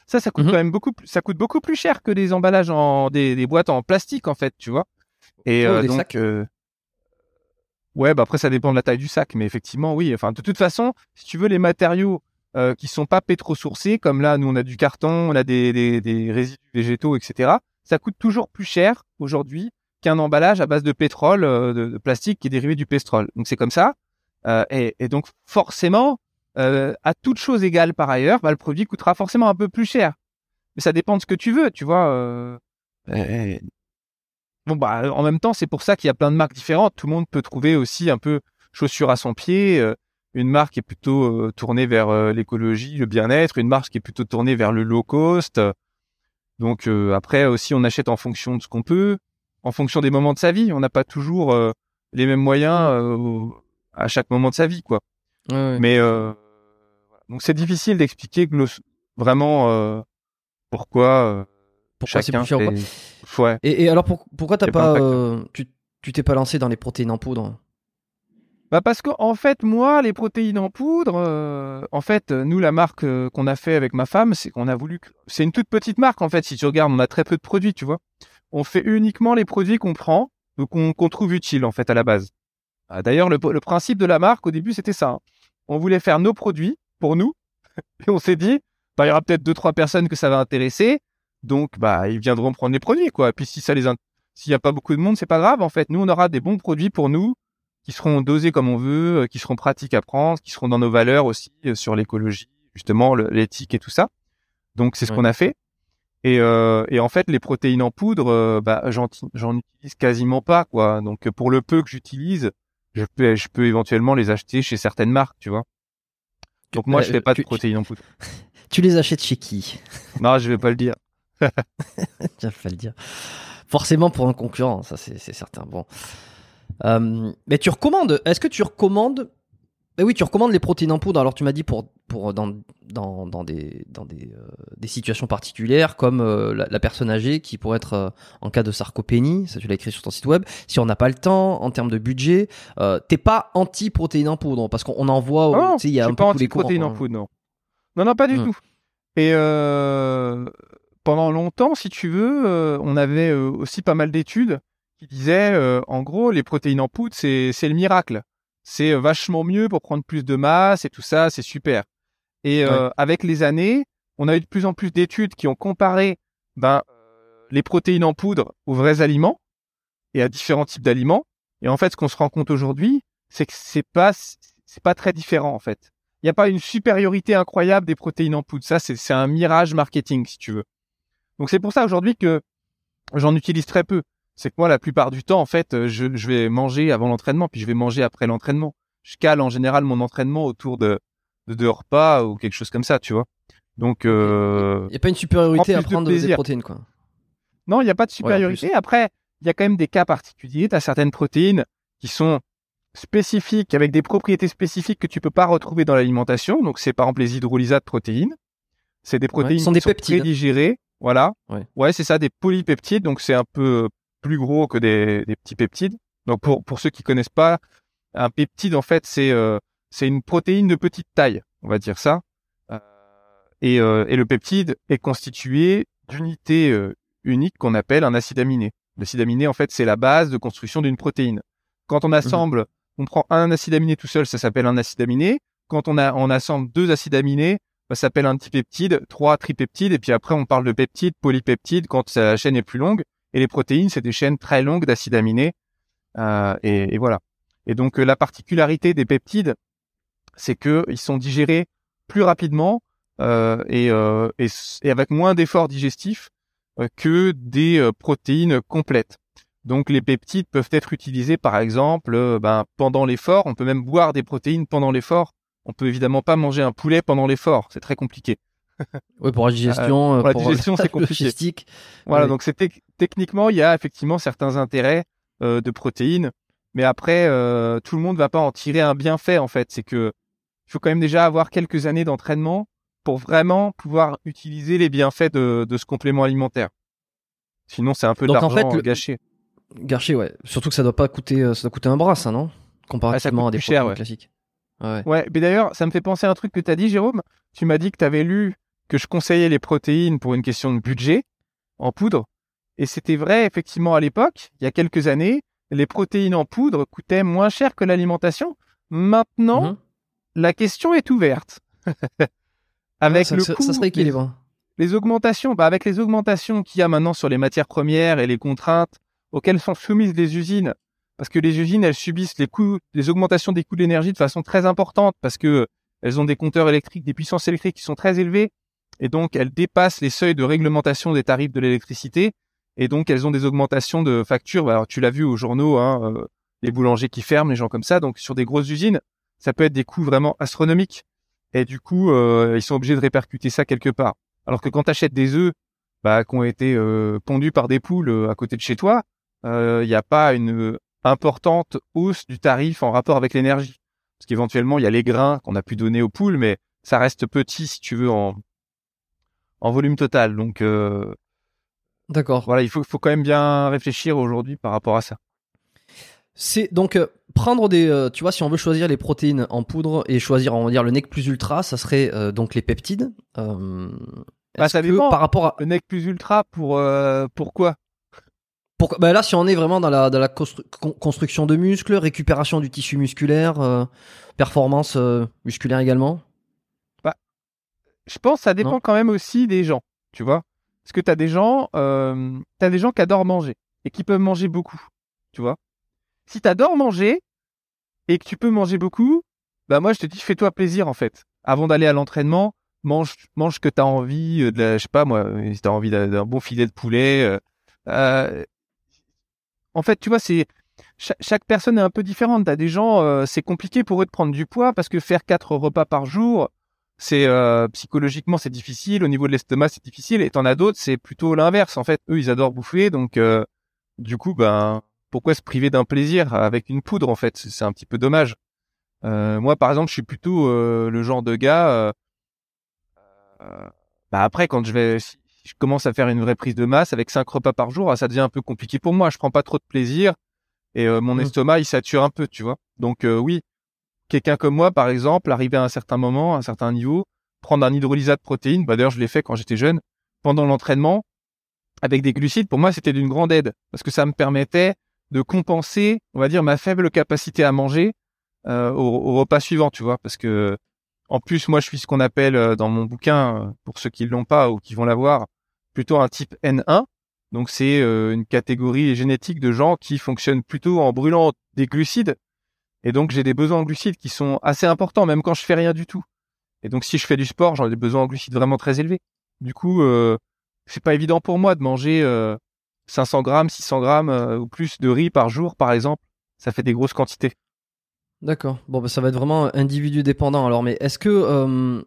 Ça, ça coûte Mhm. quand même beaucoup. plus- Ça coûte beaucoup plus cher que des emballages en des, des boîtes en plastique en fait, tu vois. Et Oh, euh, des donc, sacs. euh, ouais, bah après ça dépend de la taille du sac, mais effectivement, oui. Enfin, de toute façon, si tu veux les matériaux euh, qui sont pas pétro-sourcés, comme là, nous on a du carton, on a des des, des résidus végétaux, etc. Ça coûte toujours plus cher aujourd'hui qu'un emballage à base de pétrole, euh, de, de plastique qui est dérivé du pétrole. Donc c'est comme ça. Euh, et, et donc forcément, euh, à toute chose égale par ailleurs, bah, le produit coûtera forcément un peu plus cher. Mais ça dépend de ce que tu veux, tu vois. euh, et- Bon bah en même temps, c'est pour ça qu'il y a plein de marques différentes. Tout le monde peut trouver aussi un peu chaussure à son pied. une marque qui est plutôt tournée vers l'écologie, le bien-être, une marque qui est plutôt tournée vers le low cost. Donc après aussi, on achète en fonction de ce qu'on peut, en fonction des moments de sa vie. On n'a pas toujours euh, les mêmes moyens euh, à chaque moment de sa vie, quoi. Ouais, ouais. Mais euh, donc c'est difficile d'expliquer vraiment pourquoi Pourquoi c'est plus cher quoi Ouais. Et, et alors pour- pourquoi t'as pas tu tu t'es pas lancé dans les protéines en poudre? Bah parce que en fait moi les protéines en poudre, en fait nous la marque qu'on a fait avec ma femme, c'est qu'on a voulu, c'est une toute petite marque en fait. Si tu regardes, on a très peu de produits, tu vois. On fait uniquement les produits qu'on prend, donc qu'on trouve utiles en fait à la base. Ah, D'ailleurs le, le principe de la marque au début c'était ça. hein. On voulait faire nos produits pour nous [LAUGHS] et on s'est dit, bah il y aura peut-être deux trois personnes que ça va intéresser, donc bah ils viendront prendre les produits quoi. Et puis si ça les, s'il y a pas beaucoup de monde, c'est pas grave en fait. Nous on aura des bons produits pour nous qui seront dosés comme on veut, euh, qui seront pratiques à prendre, qui seront dans nos valeurs aussi euh, sur l'écologie, justement l'éthique et tout ça. Donc c'est ce Ouais. qu'on a fait. Et, euh, et en fait les protéines en poudre, euh, bah j'en utilise quasiment pas quoi. Donc pour le peu que j'utilise, je peux je peux éventuellement les acheter chez certaines marques, tu vois. Donc moi Euh, je fais pas de tu- protéines en poudre. [LAUGHS] Tu les achètes chez qui? [LAUGHS] Non, je vais pas le dire. [LAUGHS] Tiens, le dire. Forcément pour un concurrent, ça c'est c'est certain. Bon. Euh, mais tu recommandes, est-ce que tu recommandes Eh oui, tu recommandes les protéines en poudre. Alors tu m'as dit pour pour dans dans, dans des dans des euh, des situations particulières comme euh, la, la personne âgée qui pourrait être euh, en cas de sarcopénie, ça tu l'as écrit sur ton site web. Si on n'a pas le temps en termes de budget, t'es pas anti protéines en poudre parce qu'on on en voit, Ah non, tu sais, il y a je un suis peu pas courants. anti-protéines en quoi. poudre, non. Non, non, pas du Hmm. tout. Et pendant longtemps, si tu veux, on avait aussi pas mal d'études qui disaient, en gros, les protéines en poudre, c'est c'est le miracle. C'est euh, vachement mieux pour prendre plus de masse et tout ça, c'est super. Et euh, avec les années, on a eu de plus en plus d'études qui ont comparé ben, euh, les protéines en poudre aux vrais aliments et à différents types d'aliments. Et en fait, ce qu'on se rend compte aujourd'hui, c'est que c'est pas c'est pas très différent en fait. Il n'y a pas une supériorité incroyable des protéines en poudre. Ça, c'est c'est un mirage marketing, si tu veux. Donc c'est pour ça aujourd'hui que j'en utilise très peu. C'est que moi, la plupart du temps, en fait, euh, je, je vais manger avant l'entraînement, puis je vais manger après l'entraînement. Je cale en général mon entraînement autour de, de deux repas ou quelque chose comme ça, tu vois. Donc, euh, Il y a pas une supériorité à plus de prendre des protéines quoi. non, il n'y a pas de Ouais, supériorité. Après, il y a quand même des cas particuliers. Tu as certaines protéines qui sont spécifiques, avec des propriétés spécifiques que tu peux pas retrouver dans l'alimentation. Donc, c'est par exemple les hydrolysats de protéines. C'est des protéines sont qui des sont peptides. prédigérées. Voilà. Ouais. c'est ça, des polypeptides. Donc, c'est un peu plus gros que des, des petits peptides. Donc, pour, pour ceux qui connaissent pas, un peptide, en fait, c'est euh, c'est une protéine de petite taille, on va dire ça. Euh, et, euh, et le peptide est constitué d'unités euh, uniques qu'on appelle un acide aminé. L'acide aminé, en fait, c'est la base de construction d'une protéine. Quand on assemble, on prend un acide aminé tout seul, ça s'appelle un acide aminé. Quand on, a, on assemble deux acides aminés, bah, ça s'appelle un dipeptide, trois tripeptides, et puis après on parle de peptides, polypeptides quand la chaîne est plus longue. Et les protéines, c'est des chaînes très longues d'acides aminés. Euh, et, voilà. Et donc euh, la particularité des peptides, c'est que ils sont digérés plus rapidement euh, et, avec moins d'efforts digestifs que des protéines complètes. Donc les peptides peuvent être utilisés par exemple ben, pendant l'effort. On peut même boire des protéines pendant l'effort. On peut évidemment pas manger un poulet pendant l'effort, c'est très compliqué. Oui, pour la digestion, euh, pour la digestion, c'est compliqué. logistique. Voilà, donc c'est tec- techniquement il y a effectivement certains intérêts euh, de protéines, mais après euh, tout le monde va pas en tirer un bienfait en fait. C'est que il faut quand même déjà avoir quelques années d'entraînement pour vraiment pouvoir utiliser les bienfaits de, de ce complément alimentaire. Sinon c'est un peu Donc, en d'argent fait, le- gâché. Gâché, ouais. Surtout que ça doit pas coûter, euh, ça doit coûter un bras, ça, non? Comparativement à des cher, ouais. classiques. Ouais. Ouais, mais d'ailleurs, ça me fait penser à un truc que tu as dit, Jérôme. Tu m'as dit que tu avais lu que je conseillais les protéines pour une question de budget en poudre. Et c'était vrai, effectivement, à l'époque, il y a quelques années, les protéines en poudre coûtaient moins cher que l'alimentation. Maintenant, Mhm. la question est ouverte. [LAUGHS] avec ça, le ça- coût, ça serait les, équilibré. les augmentations, bah avec les augmentations qu'il y a maintenant sur les matières premières et les contraintes auxquelles sont soumises les usines, parce que les usines, elles subissent les coûts, les augmentations des coûts de l'énergie de façon très importante, parce que elles ont des compteurs électriques, des puissances électriques qui sont très élevées, et donc elles dépassent les seuils de réglementation des tarifs de l'électricité, et donc elles ont des augmentations de factures. Bah, Alors tu l'as vu aux journaux, hein, euh, les boulangers qui ferment, les gens comme ça. Donc sur des grosses usines, ça peut être des coûts vraiment astronomiques, et du coup euh, ils sont obligés de répercuter ça quelque part. Alors que quand tu achètes des œufs bah, qui ont été euh, pondus par des poules euh, à côté de chez toi, il n'y a pas une euh, importante hausse du tarif en rapport avec l'énergie. Parce qu'éventuellement, il y a les grains qu'on a pu donner aux poules, mais ça reste petit, si tu veux, en, en volume total. Donc euh, D'accord. voilà, il faut, faut quand même bien réfléchir aujourd'hui par rapport à ça. C'est donc euh, prendre des, euh, tu vois, si on veut choisir les protéines en poudre et choisir, on va dire le nec plus ultra, ça serait donc les peptides. Bah, ça que dépend. Par rapport à, Le nec plus ultra, pour pourquoi pour, bah là, si on est vraiment dans la, dans la constru- con- construction de muscles, récupération du tissu musculaire, euh, performance euh, musculaire également. Je pense que ça dépend Non. quand même aussi des gens, tu vois. Parce que t'as des gens, euh, t'as des gens qui adorent manger et qui peuvent manger beaucoup, tu vois. Si t'adores manger et que tu peux manger beaucoup, bah moi je te dis fais-toi plaisir en fait. Avant d'aller à l'entraînement, mange mange ce que t'as envie, euh, de la, je sais pas moi, euh, si t'as envie d'un bon filet de poulet. euh, euh, en fait, tu vois, c'est chaque, chaque personne est un peu différente. T'as des gens, c'est compliqué pour eux de prendre du poids parce que faire quatre repas par jour, c'est euh, psychologiquement c'est difficile. Au niveau de l'estomac, c'est difficile. Et t'en as d'autres, c'est plutôt l'inverse. En fait, eux, ils adorent bouffer, donc euh, du coup, ben pourquoi se priver d'un plaisir avec une poudre en fait? C'est un petit peu dommage. Euh, moi, par exemple, je suis plutôt euh, le genre de gars. euh, bah après, quand je vais, si je commence à faire une vraie prise de masse avec cinq repas par jour, ah, ça devient un peu compliqué pour moi. Je prends pas trop de plaisir et euh, mon Mm. estomac il sature un peu, tu vois? Donc euh, oui, quelqu'un comme moi, par exemple, arriver à un certain moment, à un certain niveau, prendre un hydrolysat de protéines. Bah d'ailleurs, je l'ai fait quand j'étais jeune, pendant l'entraînement, avec des glucides. Pour moi, c'était d'une grande aide parce que ça me permettait de compenser, on va dire, ma faible capacité à manger euh, au, repas suivant, tu vois, parce que en plus, moi, je suis ce qu'on appelle euh, dans mon bouquin, euh, pour ceux qui l'ont pas ou qui vont l'avoir, plutôt un type N1. Donc, c'est une catégorie génétique de gens qui fonctionnent plutôt en brûlant des glucides. Et donc, j'ai des besoins en glucides qui sont assez importants, même quand je fais rien du tout. Et donc, si je fais du sport, j'en ai des besoins en glucides vraiment très élevés. Du coup, euh, c'est pas évident pour moi de manger euh, 500 grammes, 600 grammes euh, ou plus de riz par jour, par exemple. Ça fait des grosses quantités. D'accord. Bon, bah, ça va être vraiment individu dépendant. Alors, mais est-ce que euh,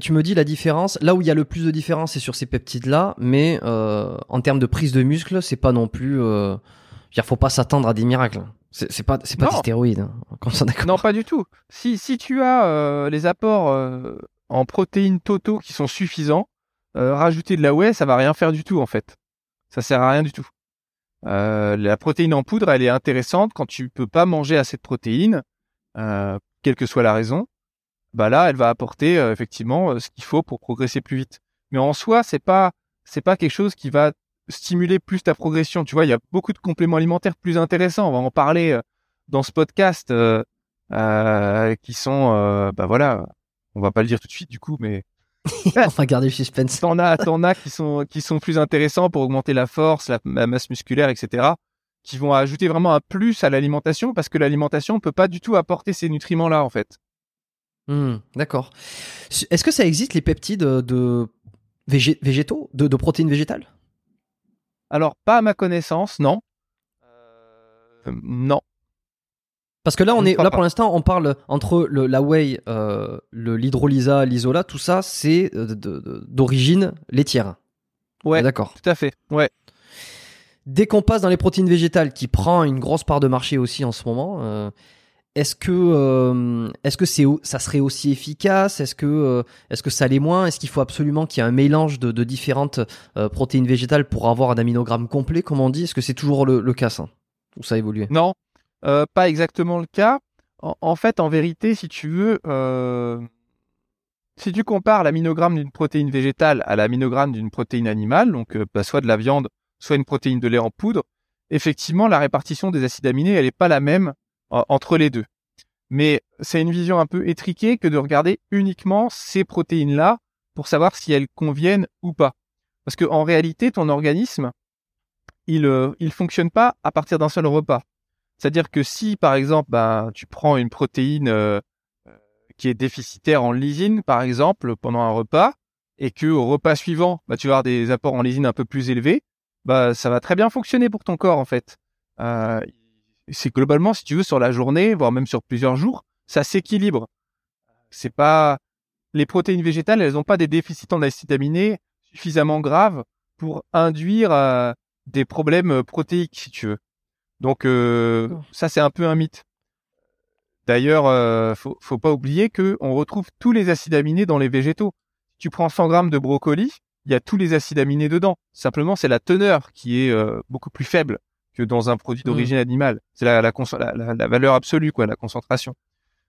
tu me dis la différence Là où il y a le plus de différence, c'est sur ces peptides-là, mais euh, en termes de prise de muscle, c'est pas non plus. Euh, dire, faut pas s'attendre à des miracles. C'est pas, c'est pas Non. des stéroïdes. hein. Comme ça. Non, pas du tout. Si, si tu as euh, les apports euh, en protéines totaux qui sont suffisants, euh, rajouter de la whey, ça va rien faire du tout en fait. Ça sert à rien du tout. La protéine en poudre, elle est intéressante quand tu peux pas manger assez de protéines, quelle que soit la raison. Bah là, elle va apporter effectivement ce qu'il faut pour progresser plus vite. Mais en soi, c'est pas c'est pas quelque chose qui va stimuler plus ta progression. Tu vois, il y a beaucoup de compléments alimentaires plus intéressants. On va en parler euh, dans ce podcast euh, euh, qui sont, euh, bah voilà, on va pas le dire tout de suite du coup, mais [LAUGHS] On va garder le suspense. t'en as, t'en as qui sont qui sont plus intéressants pour augmenter la force, la, la masse musculaire, etc. Qui vont ajouter vraiment un plus à l'alimentation parce que l'alimentation peut pas du tout apporter ces nutriments-là en fait. Hmm, d'accord. Est-ce que ça existe les peptides de végé- végétaux, de, de protéines végétales? Alors pas à ma connaissance, non. Euh, non. Parce que là, on est là pour l'instant, on parle entre le, la whey, euh, le l'hydrolysa, l'isola, tout ça, c'est euh, d'origine laitière. Ouais. D'accord. Tout à fait. Ouais. Dès qu'on passe dans les protéines végétales, qui prend une grosse part de marché aussi en ce moment, euh, est-ce que euh, ça serait aussi efficace? Est-ce que euh, est-ce que ça l'est moins? Est-ce qu'il faut absolument qu'il y ait un mélange de, différentes euh, protéines végétales pour avoir un aminogramme complet, comme on dit? Est-ce que c'est toujours le, cas ça? Ou ça a Non. pas exactement le cas. En, fait, en vérité, si tu veux, si tu compares l'aminogramme d'une protéine végétale à l'aminogramme d'une protéine animale, donc bah, soit de la viande, soit une protéine de lait en poudre, effectivement, la répartition des acides aminés, elle n'est pas la même entre les deux. Mais c'est une vision un peu étriquée que de regarder uniquement ces protéines-là pour savoir si elles conviennent ou pas. Parce que en réalité, ton organisme, il euh, il fonctionne pas à partir d'un seul repas. C'est-à-dire que si, par exemple, bah, tu prends une protéine euh, qui est déficitaire en lysine, par exemple, pendant un repas, et que au repas suivant, bah, tu vas avoir des apports en lysine un peu plus élevés, bah, ça va très bien fonctionner pour ton corps, en fait. Euh, c'est globalement, si tu veux, sur la journée, voire même sur plusieurs jours, ça s'équilibre. C'est pas les protéines végétales, elles n'ont pas des déficits en acides aminés suffisamment graves pour induire euh, des problèmes euh, protéiques, si tu veux. Donc euh, ça, c'est un peu un mythe. D'ailleurs, euh, faut, faut pas oublier que on retrouve tous les acides aminés dans les végétaux. Si tu prends 100 grammes de brocoli, il y a tous les acides aminés dedans. Simplement, c'est la teneur qui est beaucoup plus faible que dans un produit mmh. d'origine animale. C'est la, la, la, la, valeur absolue, quoi, la concentration.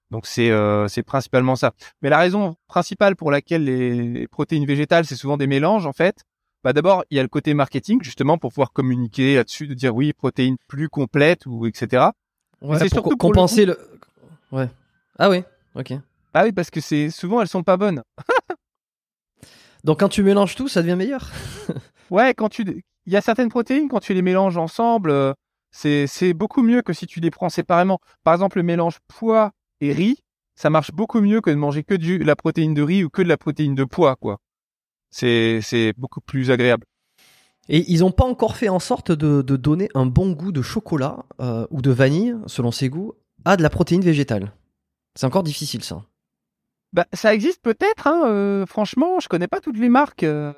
Donc c'est euh, c'est principalement ça. Mais la raison principale pour laquelle les, protéines végétales c'est souvent des mélanges en fait, bah d'abord il y a le côté marketing justement pour pouvoir communiquer là-dessus, de dire oui protéines plus complètes ou etc. Ouais, c'est surtout compenser le, Ouais. Ah oui. Ok. Ah oui parce que c'est souvent elles sont pas bonnes. [LAUGHS] Donc quand tu mélanges tout, ça devient meilleur. ouais, quand tu il y a certaines protéines quand tu les mélanges ensemble, euh, c'est c'est beaucoup mieux que si tu les prends séparément. Par exemple, le mélange poids et riz, ça marche beaucoup mieux que de manger que du la protéine de riz ou que de la protéine de pois, quoi. C'est c'est beaucoup plus agréable. Et ils n'ont pas encore fait en sorte de, de, donner un bon goût de chocolat euh, ou de vanille, selon ses goûts, à de la protéine végétale? C'est encore difficile, ça. Bah, ça existe peut-être. Hein, euh, franchement, je connais pas toutes les marques. Euh,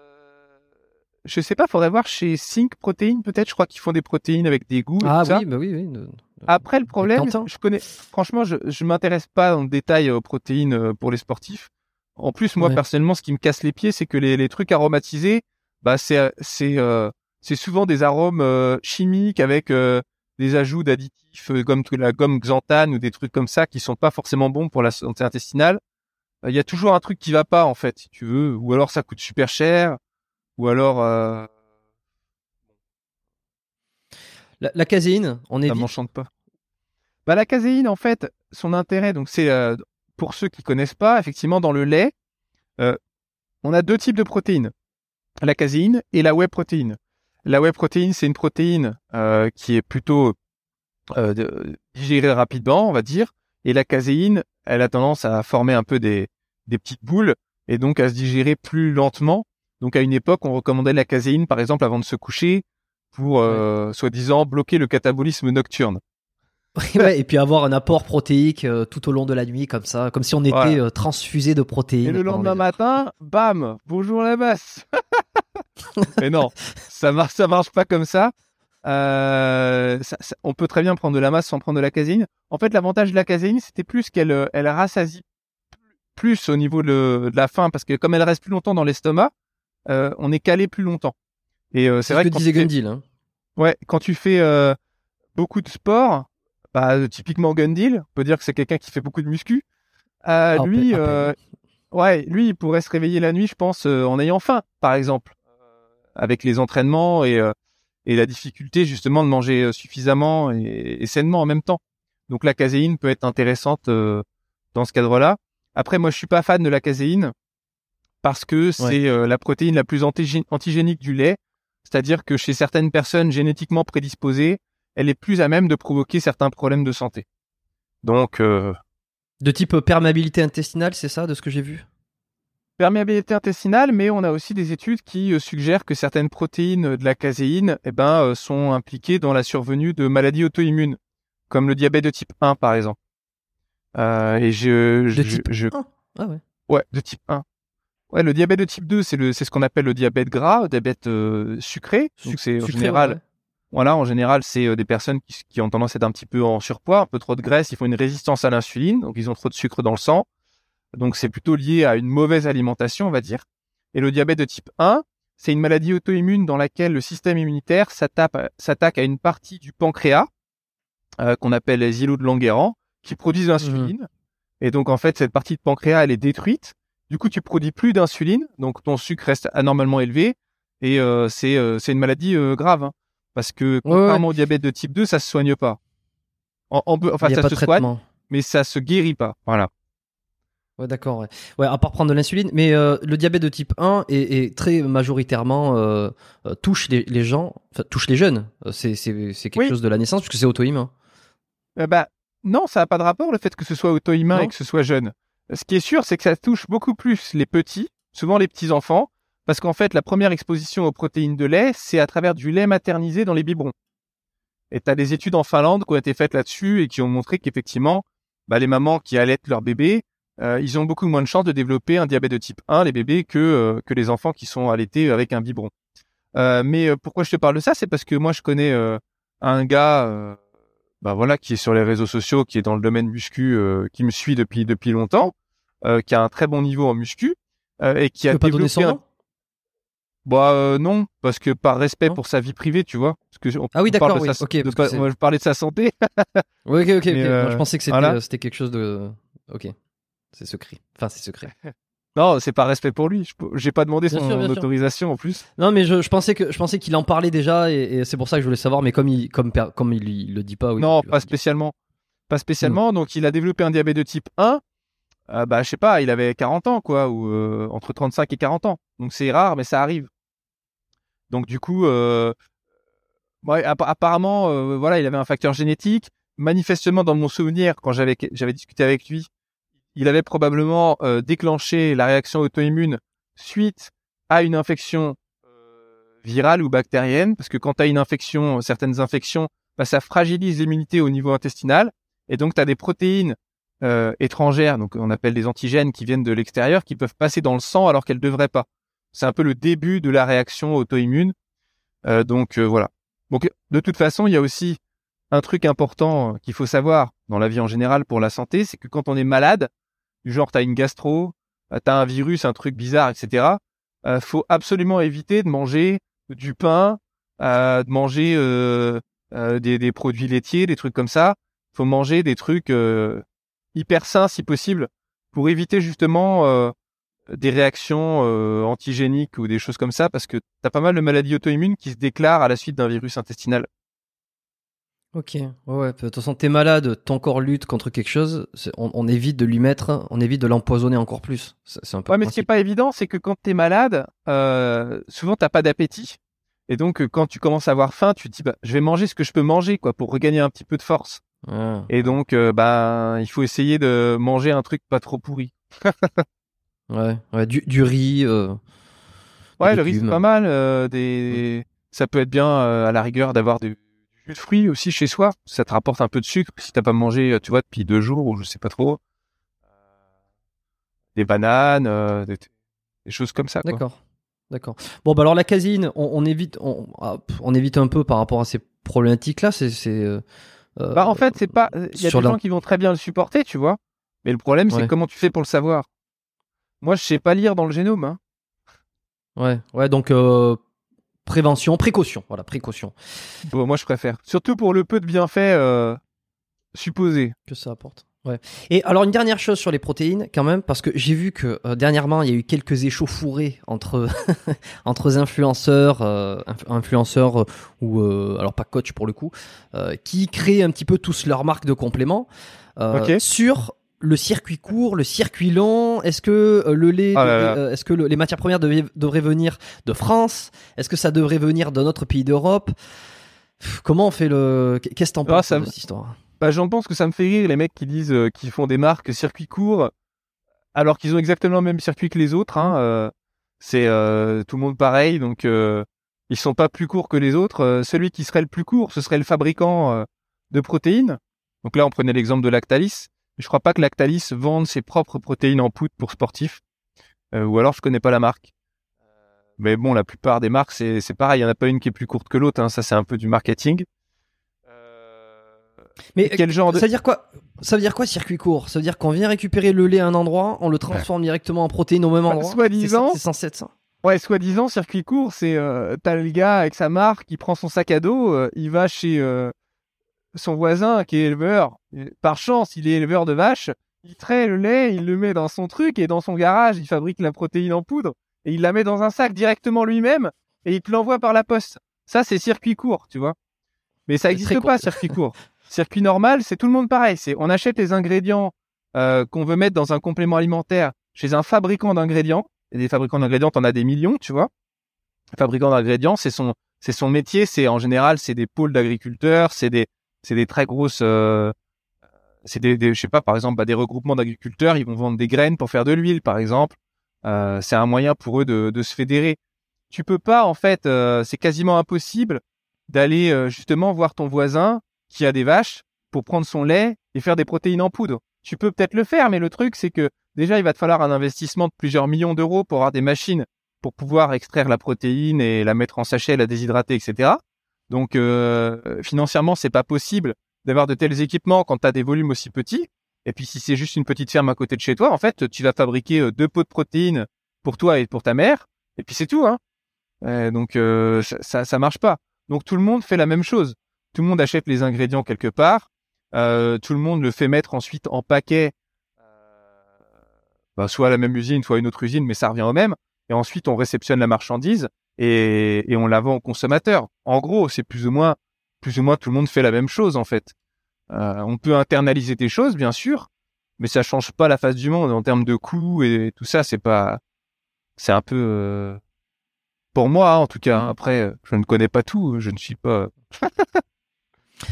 je sais pas, faudrait voir chez Sync Protein peut-être. Je crois qu'ils font des protéines avec des goûts. ah oui, bah oui, oui. Après, le problème, je connais. Franchement, je je m'intéresse pas en détail aux protéines euh, pour les sportifs. En plus, moi personnellement, ce qui me casse les pieds, c'est que les, les trucs aromatisés, bah c'est c'est euh, c'est souvent des arômes euh, chimiques avec des ajouts d'additifs comme la gomme xanthane ou des trucs comme ça qui sont pas forcément bons pour la santé intestinale. Il y a toujours un truc qui va pas en fait, si tu veux, ou alors ça coûte super cher, ou alors la, caséine, on est. Ça m'enchante pas. Bah la caséine, en fait, son intérêt, donc c'est euh, pour ceux qui connaissent pas, effectivement, dans le lait, euh, on a deux types de protéines la caséine et la whey protéine. La whey protéine, c'est une protéine euh, qui est plutôt digérée rapidement, on va dire, et la caséine, elle a tendance à former un peu des, des petites boules et donc à se digérer plus lentement. Donc à une époque, on recommandait la caséine, par exemple, avant de se coucher, pour euh, soi-disant bloquer le catabolisme nocturne. [LAUGHS] ouais, et puis avoir un apport protéique euh, tout au long de la nuit comme ça, comme si on était euh, transfusé de protéines. Et le lendemain matin, bam, bonjour la basse. [LAUGHS] Mais non, ça marche, ça marche pas comme ça. Ça, ça. On peut très bien prendre de la masse sans prendre de la caséine. En fait, l'avantage de la caséine, c'était plus qu'elle elle rassasie plus au niveau de, de, la faim, parce que comme elle reste plus longtemps dans l'estomac, on est calé plus longtemps. Et euh, c'est vrai que, que disait Gundil. Hein. Ouais, quand tu fais euh, beaucoup de sport, bah, typiquement Gundil, on peut dire que c'est quelqu'un qui fait beaucoup de muscu. Euh, ah, lui, euh, ouais, lui, il pourrait se réveiller la nuit, je pense, euh, en ayant faim, par exemple, avec les entraînements et et la difficulté justement de manger suffisamment et, et, sainement en même temps. Donc la caséine peut être intéressante dans ce cadre-là. Après, moi, je suis pas fan de la caséine parce que c'est la protéine la plus antigénique du lait c'est-à-dire que chez certaines personnes génétiquement prédisposées, elle est plus à même de provoquer certains problèmes de santé. Donc, euh... de type perméabilité intestinale, c'est ça, de ce que j'ai vu? Perméabilité intestinale, mais on a aussi des études qui euh, suggèrent que certaines protéines de la caséine, eh ben, euh, sont impliquées dans la survenue de maladies auto-immunes, comme le diabète de type 1, par exemple. Euh, et je, de type je... 1 ah ouais. Ouais, de type 1. Ouais, le diabète de type 2, c'est le c'est ce qu'on appelle le diabète gras, le diabète euh, sucré. c'est en général voilà, en général, c'est euh, des personnes qui, qui, ont tendance à être un petit peu en surpoids, un peu trop de graisse, ils font une résistance à l'insuline, donc ils ont trop de sucre dans le sang. Donc c'est plutôt lié à une mauvaise alimentation, on va dire. Et le diabète de type 1, c'est une maladie auto-immune dans laquelle le système immunitaire s'attaque à une partie du pancréas euh, qu'on appelle les îlots de Langerhans, qui produisent de l'insuline. Et donc, en fait, cette partie de pancréas, elle est détruite. Du coup, tu produis plus d'insuline, donc ton sucre reste anormalement élevé. Et euh, c'est euh, c'est une maladie euh, grave, hein, parce que Ouais, contrairement au diabète de type 2, ça se soigne pas. En, en- enfin, ça pas se soigne, mais ça se guérit pas. Voilà. Ouais, d'accord. Ouais. ouais, à part prendre de l'insuline. Mais euh, le diabète de type 1 est, est très majoritairement euh, euh, touche les, les gens, enfin touche les jeunes. C'est quelque Oui. chose de la naissance puisque c'est auto-immun. Euh, bah, non, ça n'a pas de rapport le fait que ce soit auto-immun Non et que ce soit jeune. Ce qui est sûr, c'est que ça touche beaucoup plus les petits, souvent les petits enfants, parce qu'en fait, la première exposition aux protéines de lait, c'est à travers du lait maternisé dans les biberons. Et tu as des études en Finlande qui ont été faites là-dessus et qui ont montré qu'effectivement, bah, les mamans qui allaitent leur bébé, euh, ils ont beaucoup moins de chances de développer un diabète de type 1, les bébés, que, euh, que les enfants qui sont allaités avec un biberon. Euh, mais pourquoi je te parle de ça? C'est parce que moi, je connais un gars bah voilà, qui est sur les réseaux sociaux, qui est dans le domaine muscu, qui me suit depuis longtemps, qui a un très bon niveau en muscu euh, et qui a veux pas donner développé son un... Bah euh, non, parce que par respect Non pour sa vie privée, tu vois. Parce que on- Ah oui, d'accord, oui, sa- ok, parce que je parlais de sa santé. [LAUGHS] Ouais, ok, ok. ok. Mais, euh, Moi, je pensais que c'était voilà. euh, quelque chose de. Ok, c'est secret. Enfin, c'est secret. [LAUGHS] non, c'est par respect pour lui. Je J'ai pas demandé Bien son sûr, bien sûr. autorisation en plus. Non, mais je, je pensais que je pensais qu'il en parlait déjà et, et c'est pour ça que je voulais savoir. Mais comme il comme comme il, il le dit pas, oui. non, pas spécialement. Pas spécialement. Hmm. Donc il a développé un diabète de type 1. Euh, bah je sais pas, il avait 40 ans quoi, ou euh, entre 35 et 40 ans. Donc c'est rare, mais ça arrive. Donc du coup, euh, apparemment, euh, voilà, il avait un facteur génétique. Manifestement, dans mon souvenir, quand j'avais discuté avec lui, il avait probablement déclenché la réaction auto-immune suite à une infection virale ou bactérienne, parce que quand tu as une infection, certaines infections, bah, ça fragilise l'immunité au niveau intestinal, et donc tu as des protéines euh, étrangères, donc on appelle des antigènes qui viennent de l'extérieur, qui peuvent passer dans le sang alors qu'elles devraient pas. C'est un peu le début de la réaction auto-immune. Euh, donc euh, voilà. Donc de toute façon, il y a aussi un truc important qu'il faut savoir dans la vie en général pour la santé, c'est que quand on est malade, du genre t'as une gastro, t'as un virus, un truc bizarre, etc. Euh, faut absolument éviter de manger du pain, de manger des, des produits laitiers, des trucs comme ça. Faut manger des trucs hyper sains si possible pour éviter justement euh, des réactions euh, antigéniques ou des choses comme ça parce que t'as pas mal de maladies auto-immunes qui se déclarent à la suite d'un virus intestinal. Ok, ouais, ouais. De toute façon, t'es malade, ton corps lutte contre quelque chose, on, on évite de lui mettre, on évite de l'empoisonner encore plus. C'est c'est un peu. Ouais, mais ce qui est principe. pas évident, c'est que quand t'es malade, euh, souvent t'as pas d'appétit. Et donc, euh, quand tu commences à avoir faim, tu te dis, bah, je vais manger ce que je peux manger, quoi, pour regagner un petit peu de force. Ah. Et donc, euh, bah, il faut essayer de manger un truc pas trop pourri. [LAUGHS] Ouais, ouais, du, du riz. euh, Ouais, le riz, c'est pas mal. euh, des... Ça peut être bien, euh, à la rigueur, d'avoir du, du jus de fruits aussi chez soi. Ça te rapporte un peu de sucre si t'as pas mangé, tu vois, depuis deux jours ou je sais pas trop. Des bananes, des, des choses comme ça. D'accord. D'accord. Bon, bah alors la casine, on, on évite, on, ah, on évite un peu par rapport à ces problématiques-là. C'est. Euh, Bah, en fait, c'est pas. Il y a des gens qui vont très bien le supporter, tu vois. Mais le problème, c'est Ouais. comment tu fais pour le savoir. Moi, je sais pas lire dans le génome. Hein. Ouais, ouais. Donc euh, prévention, précaution. Voilà, précaution. Bon, moi, je préfère. Surtout pour le peu de bienfaits euh, supposés. que ça apporte. Ouais. Et alors une dernière chose sur les protéines quand même parce que j'ai vu que euh, dernièrement il y a eu quelques échauffourées entre [LAUGHS] entre influenceurs euh, inf- influenceurs euh, ou euh, alors pas coach pour le coup euh, qui créent un petit peu tous leurs marques de compléments euh, Ok. sur le circuit court, le circuit long, est-ce que le lait, Ah euh, est-ce que le- les matières premières devraient venir de France? Est-ce que ça devrait venir d'un autre pays d'Europe? Comment on fait le Qu'est-ce que t'en Ah, penses ça de cette histoire? Bah, j'en pense que ça me fait rire les mecs qui disent euh, qu'ils font des marques circuit court alors qu'ils ont exactement le même circuit que les autres. Hein, euh, c'est euh, tout le monde pareil, donc ils sont pas plus courts que les autres. Celui qui serait le plus court, ce serait le fabricant de protéines. Donc là, on prenait l'exemple de Lactalis. Je crois pas que Lactalis vende ses propres protéines en poudre pour sportifs, ou alors je connais pas la marque. Mais bon, la plupart des marques, c'est c'est pareil. Il y en a pas une qui est plus courte que l'autre. Hein. Ça, c'est un peu du marketing. Euh, Mais quel genre de Ça veut dire quoi Ça veut dire quoi circuit court? Ça veut dire qu'on vient récupérer le lait à un endroit, on le transforme directement en protéines au même Bah, endroit? soi-disant. C'est- c'est censé être ça. Ouais, soi-disant, circuit court, c'est euh, t'as le gars avec sa marque, il prend son sac à dos, euh, il va chez euh, son voisin qui est éleveur, par chance, il est éleveur de vaches, il traite le lait, il le met dans son truc et dans son garage, il fabrique la protéine en poudre et il la met dans un sac directement lui-même et il te l'envoie par la poste. Ça, c'est circuit court, tu vois. Mais ça n'existe pas, circuit court. [LAUGHS] circuit normal, c'est tout le monde pareil. C'est on achète les ingrédients euh, qu'on veut mettre dans un complément alimentaire chez un fabricant d'ingrédients. Et des fabricants d'ingrédients, t'en as des millions, tu vois. fabricant d'ingrédients, c'est son c'est son métier. C'est en général, c'est des pôles d'agriculteurs, c'est des c'est des très grosses euh, c'est des, je sais pas par exemple bah, des regroupements d'agriculteurs ils vont vendre des graines pour faire de l'huile par exemple euh, c'est un moyen pour eux de, se fédérer tu peux pas en fait c'est quasiment impossible d'aller justement voir ton voisin qui a des vaches pour prendre son lait et faire des protéines en poudre tu peux peut-être le faire mais le truc c'est que déjà il va te falloir un investissement de plusieurs millions d'euros pour avoir des machines pour pouvoir extraire la protéine et la mettre en sachet la déshydrater etc donc euh, financièrement c'est pas possible d'avoir de tels équipements quand tu as des volumes aussi petits. Et puis si c'est juste une petite ferme à côté de chez toi, en fait, tu vas fabriquer euh, deux pots de protéines pour toi et pour ta mère, et puis c'est tout. Hein. donc euh, ça, ça marche pas. Donc tout le monde fait la même chose. Tout le monde achète les ingrédients quelque part. Euh, tout le monde le fait mettre ensuite en paquet, bah, soit à la même usine, soit à une autre usine, mais ça revient au même. Et ensuite on réceptionne la marchandise et, et on la vend au consommateur. En gros, c'est plus ou moins plus ou moins tout le monde fait la même chose en fait. Euh, on peut internaliser des choses, bien sûr, mais ça change pas la face du monde en termes de coûts et tout ça. C'est pas, c'est un peu, euh, pour moi en tout cas. Après, je ne connais pas tout, je ne suis pas. [LAUGHS]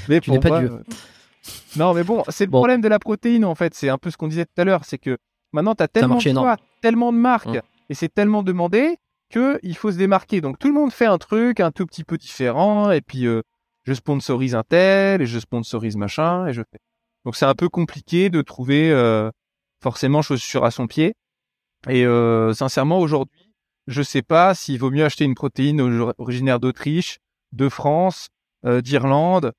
mais pour pas Dieu. [LAUGHS] non, mais bon, c'est le problème de la protéine en fait. C'est un peu ce qu'on disait tout à l'heure, c'est que maintenant tu as tellement de choix, tellement de marques hum. et c'est tellement demandé que il faut se démarquer. Donc tout le monde fait un truc un tout petit peu différent et puis euh, je sponsorise un tel et je sponsorise machin et je fais. Donc c'est un peu compliqué de trouver euh, forcément chaussure à son pied. Et euh, sincèrement aujourd'hui, je sais pas s'il vaut mieux acheter une protéine originaire d'Autriche, de France, euh, d'Irlande.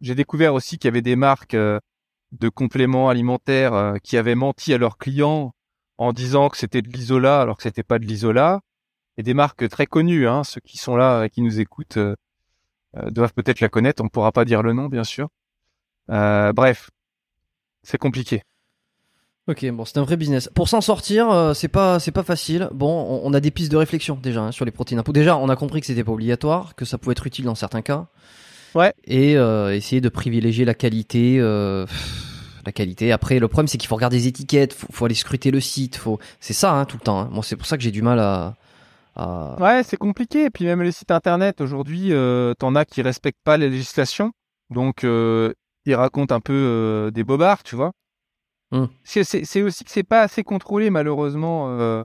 J'ai découvert aussi qu'il y avait des marques de compléments alimentaires qui avaient menti à leurs clients en disant que c'était de l'isola alors que c'était pas de l'isola. Et des marques très connues, hein, ceux qui sont là et qui nous écoutent euh, doivent peut-être la connaître. On ne pourra pas dire le nom, bien sûr. Euh, bref, c'est compliqué. Ok, bon, c'est un vrai business. Pour s'en sortir, euh, c'est pas c'est pas facile. Bon, on, a des pistes de réflexion déjà hein, sur les protéines. Déjà, on a compris que c'était pas obligatoire, que ça pouvait être utile dans certains cas. Ouais. Et essayer de privilégier la qualité. la qualité. Après, le problème, c'est qu'il faut regarder les étiquettes, faut, faut aller scruter le site, faut. C'est ça, hein, tout le temps. Hein. Moi, c'est pour ça que j'ai du mal à, euh, ouais, c'est compliqué. Et puis même les sites internet aujourd'hui, euh, t'en as qui respectent pas les législations, donc euh, ils racontent un peu euh, des bobards, tu vois. Hmm. C'est aussi que c'est pas assez contrôlé malheureusement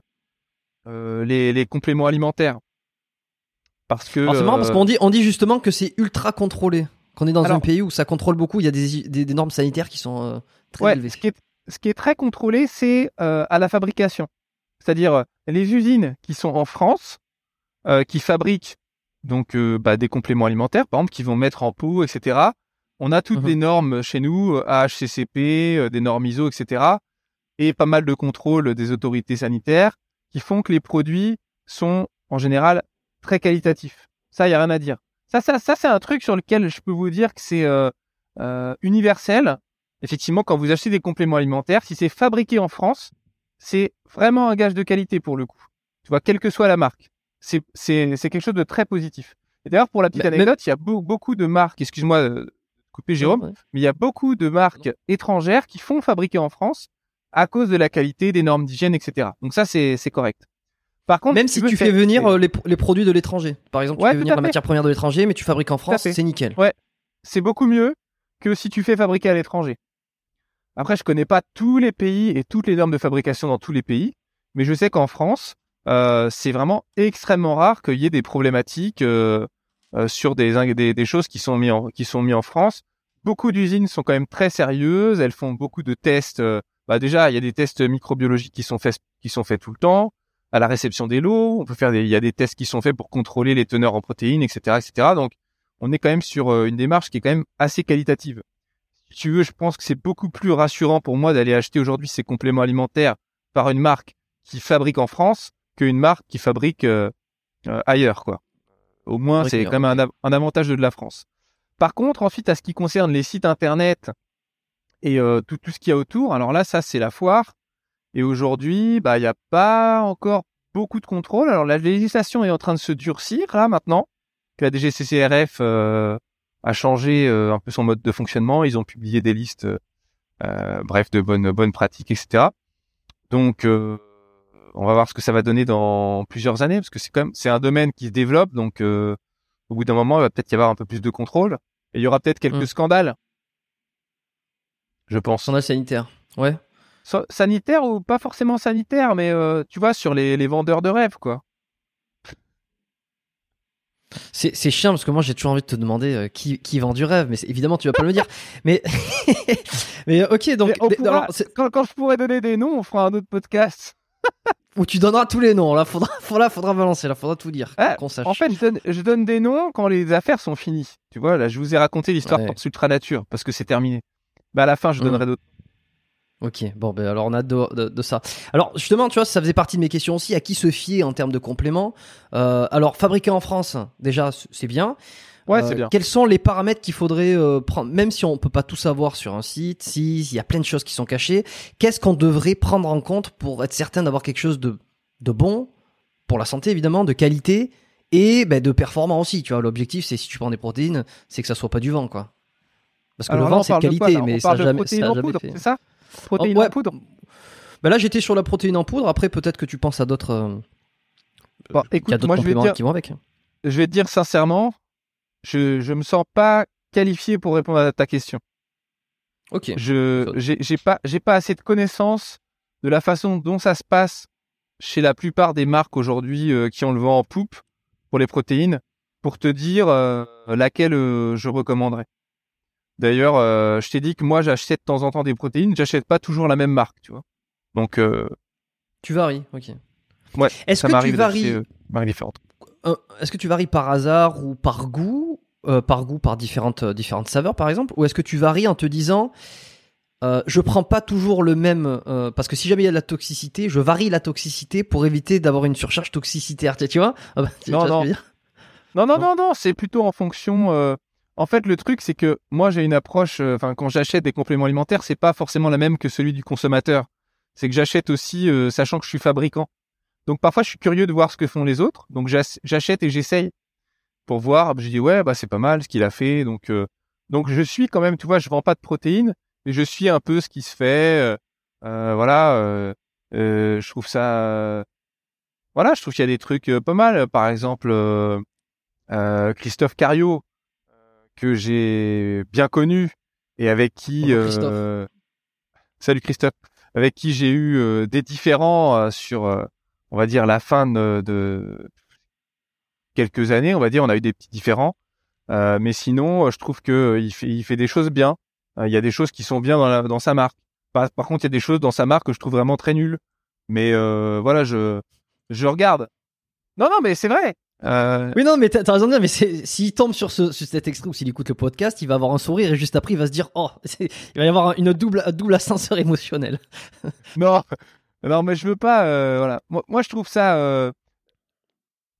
les, les compléments alimentaires. Parce que. C'est marrant parce qu'on dit on dit justement que c'est ultra contrôlé. Qu'on est dans un pays où ça contrôle beaucoup, il y a des, des, des normes sanitaires qui sont très ouais, élevées. Ce qui est, ce qui est très contrôlé, c'est à la fabrication. C'est-à-dire euh, les usines qui sont en France, euh, qui fabriquent donc euh, bah, des compléments alimentaires, par exemple, qui vont mettre en pot, etc. On a toutes mhm. les normes chez nous, AHCCP, des normes ISO, etc. Et pas mal de contrôles des autorités sanitaires qui font que les produits sont en général très qualitatifs. Ça, il y a rien à dire. Ça, ça, ça, c'est un truc sur lequel je peux vous dire que c'est universel. Effectivement, quand vous achetez des compléments alimentaires, si c'est fabriqué en France, c'est vraiment un gage de qualité pour le coup. Tu vois, quelle que soit la marque. C'est, quelque chose de très positif. Et d'ailleurs, pour la petite anecdote, il y a beaucoup de marques, excuse-moi de couper Jérôme, mais il y a beaucoup de marques étrangères qui font fabriquer en France à cause de la qualité, des normes d'hygiène, etc. Donc ça, c'est correct. Par contre, même si tu, fais venir euh, les, les, produits de l'étranger, par exemple, tu fais venir la matière première de l'étranger, mais tu fabriques en France, c'est nickel. Ouais, c'est beaucoup mieux que si tu fais fabriquer à l'étranger. Après, je connais pas tous les pays et toutes les normes de fabrication dans tous les pays, mais je sais qu'en France, euh, c'est vraiment extrêmement rare qu'il y ait des problématiques euh, sur des, des, des, choses qui sont mises en, qui sont mis en France. Beaucoup d'usines sont quand même très sérieuses, elles font beaucoup de tests. Bah déjà, il y a des tests microbiologiques qui sont faits qui sont faits tout le temps à la réception des lots. On peut faire des, il y a des tests qui sont faits pour contrôler les teneurs en protéines, etc., etc. Donc, on est quand même sur euh, une démarche qui est quand même assez qualitative si tu veux, je pense que c'est beaucoup plus rassurant pour moi d'aller acheter aujourd'hui ces compléments alimentaires par une marque qui fabrique en France qu'une marque qui fabrique euh, euh, ailleurs, quoi. Au moins, c'est quand même un, avantage de la France. Par contre, ensuite, à ce qui concerne les sites internet et euh, tout, tout ce qu'il y a autour, alors là, ça, c'est la foire. Et aujourd'hui, bah, il n'y a pas encore beaucoup de contrôle. Alors, la législation est en train de se durcir, là, maintenant, que la DGCCRF euh, a changé euh, un peu son mode de fonctionnement. Ils ont publié des listes, euh, bref, de bonnes, bonnes pratiques, etc. Donc, euh, on va voir ce que ça va donner dans plusieurs années, parce que c'est quand même, c'est un domaine qui se développe, donc euh, au bout d'un moment, il va peut-être y avoir un peu plus de contrôle, et il y aura peut-être quelques Mm. scandales, je pense. Scandale sanitaire. Ouais. Sa- sanitaire ou pas forcément sanitaire, mais euh, tu vois, sur les, les vendeurs de rêves, quoi. C'est chiant parce que moi j'ai toujours envie de te demander euh, qui, qui vend du rêve, mais évidemment tu vas pas me le dire. [LAUGHS] Mais [LAUGHS] mais ok donc Mais on mais- pourra- alors, c'est- quand, quand je pourrai donner des noms, on fera un autre podcast. [LAUGHS] où tu donneras tous les noms. Là faudra faudra faudra balancer. Là faudra tout dire. Ah, qu'on sache. En fait, je donne, je donne des noms quand les affaires sont finies. Tu vois, là, je vous ai raconté l'histoire Ouais. Force Ultra Nature, parce que c'est terminé. Bah, à la fin, je Mm. donnerai d'autres. Ok, bon, ben alors on a de, de- de ça. Alors justement, tu vois, ça faisait partie de mes questions aussi. À qui se fier en termes de compléments Euh, Alors, fabriqué en France, déjà, c'est bien. Ouais, Euh, c'est bien. Quels sont les paramètres qu'il faudrait euh, prendre, même si on peut pas tout savoir sur un site, si il y a plein de choses qui sont cachées, qu'est-ce qu'on devrait prendre en compte pour être certain d'avoir quelque chose de, de bon pour la santé évidemment, de qualité et ben, de performant aussi. Tu vois, l'objectif c'est si tu prends des protéines, c'est que ça soit pas du vent, quoi. Parce que Alors le vent c'est de qualité, quoi, mais on ça parle a de jamais, ça a en jamais poudre, fait. c'est ça? Protéines ouais. en poudre Ben là, j'étais sur la protéine en poudre. Après, peut-être que tu penses à d'autres. euh, Bon, a écoute, d'autres moi, je vais, dire, qui vont avec. je vais te dire sincèrement, je, je me sens pas qualifié pour répondre à ta question. Ok. Je, j'ai pas, j'ai pas assez de connaissances de la façon dont ça se passe chez la plupart des marques aujourd'hui euh, qui ont le vent en poupe pour les protéines pour te dire euh, laquelle euh, je recommanderais. D'ailleurs, euh, je t'ai dit que moi j'achète de temps en temps des protéines, j'achète pas toujours la même marque, tu vois. Donc, euh, Tu varies. Ok. Ouais, Est-ce ça que tu varies euh, des marques différentes. Est-ce que tu varies par hasard ou par goût, par goût, par différentes différentes saveurs, par exemple, ou est-ce que tu varies en te disant euh, je prends pas toujours le même euh, parce que si jamais il y a de la toxicité, je varie la toxicité pour éviter d'avoir une surcharge toxicitaire. Tu vois? Ah bah, tu- Non, vois non. Non, non, Non. non, non, c'est plutôt en fonction. euh, En fait, le truc, c'est que moi, j'ai une approche. euh, Enfin, quand j'achète des compléments alimentaires, c'est pas forcément la même que celui du consommateur. C'est que j'achète aussi, euh, sachant que je suis fabricant. Donc parfois, je suis curieux de voir ce que font les autres. Donc j'ach- j'achète et j'essaye pour voir. Je dis ouais, bah c'est pas mal ce qu'il a fait. Donc euh, donc je suis quand même, tu vois, je vends pas de protéines, mais je suis un peu ce qui se fait. voilà, je trouve ça. voilà, je trouve qu'il y a des trucs pas mal. Par exemple. Christophe Cario, que j'ai bien connu et avec qui, Christophe. euh, salut Christophe, avec qui j'ai eu euh, des différends euh, sur, on va dire la fin de, de quelques années, on va dire, on a eu des petits différends, mais sinon, je trouve que il fait, il fait des choses bien. Il y a des choses qui sont bien dans, la, dans sa marque. Par, par contre, il y a des choses dans sa marque que je trouve vraiment très nulles. Mais voilà, je je regarde. Non, non, mais c'est vrai. Euh, Oui, non, mais t'as raison de dire, mais s'il tombe sur, ce, sur cet extrait ou s'il écoute le podcast, il va avoir un sourire et juste après, il va se dire Oh, [LAUGHS] il va y avoir une double, un double ascenseur émotionnel. [LAUGHS] Non, non, mais je veux pas. euh, voilà. Moi, moi, je trouve ça. euh,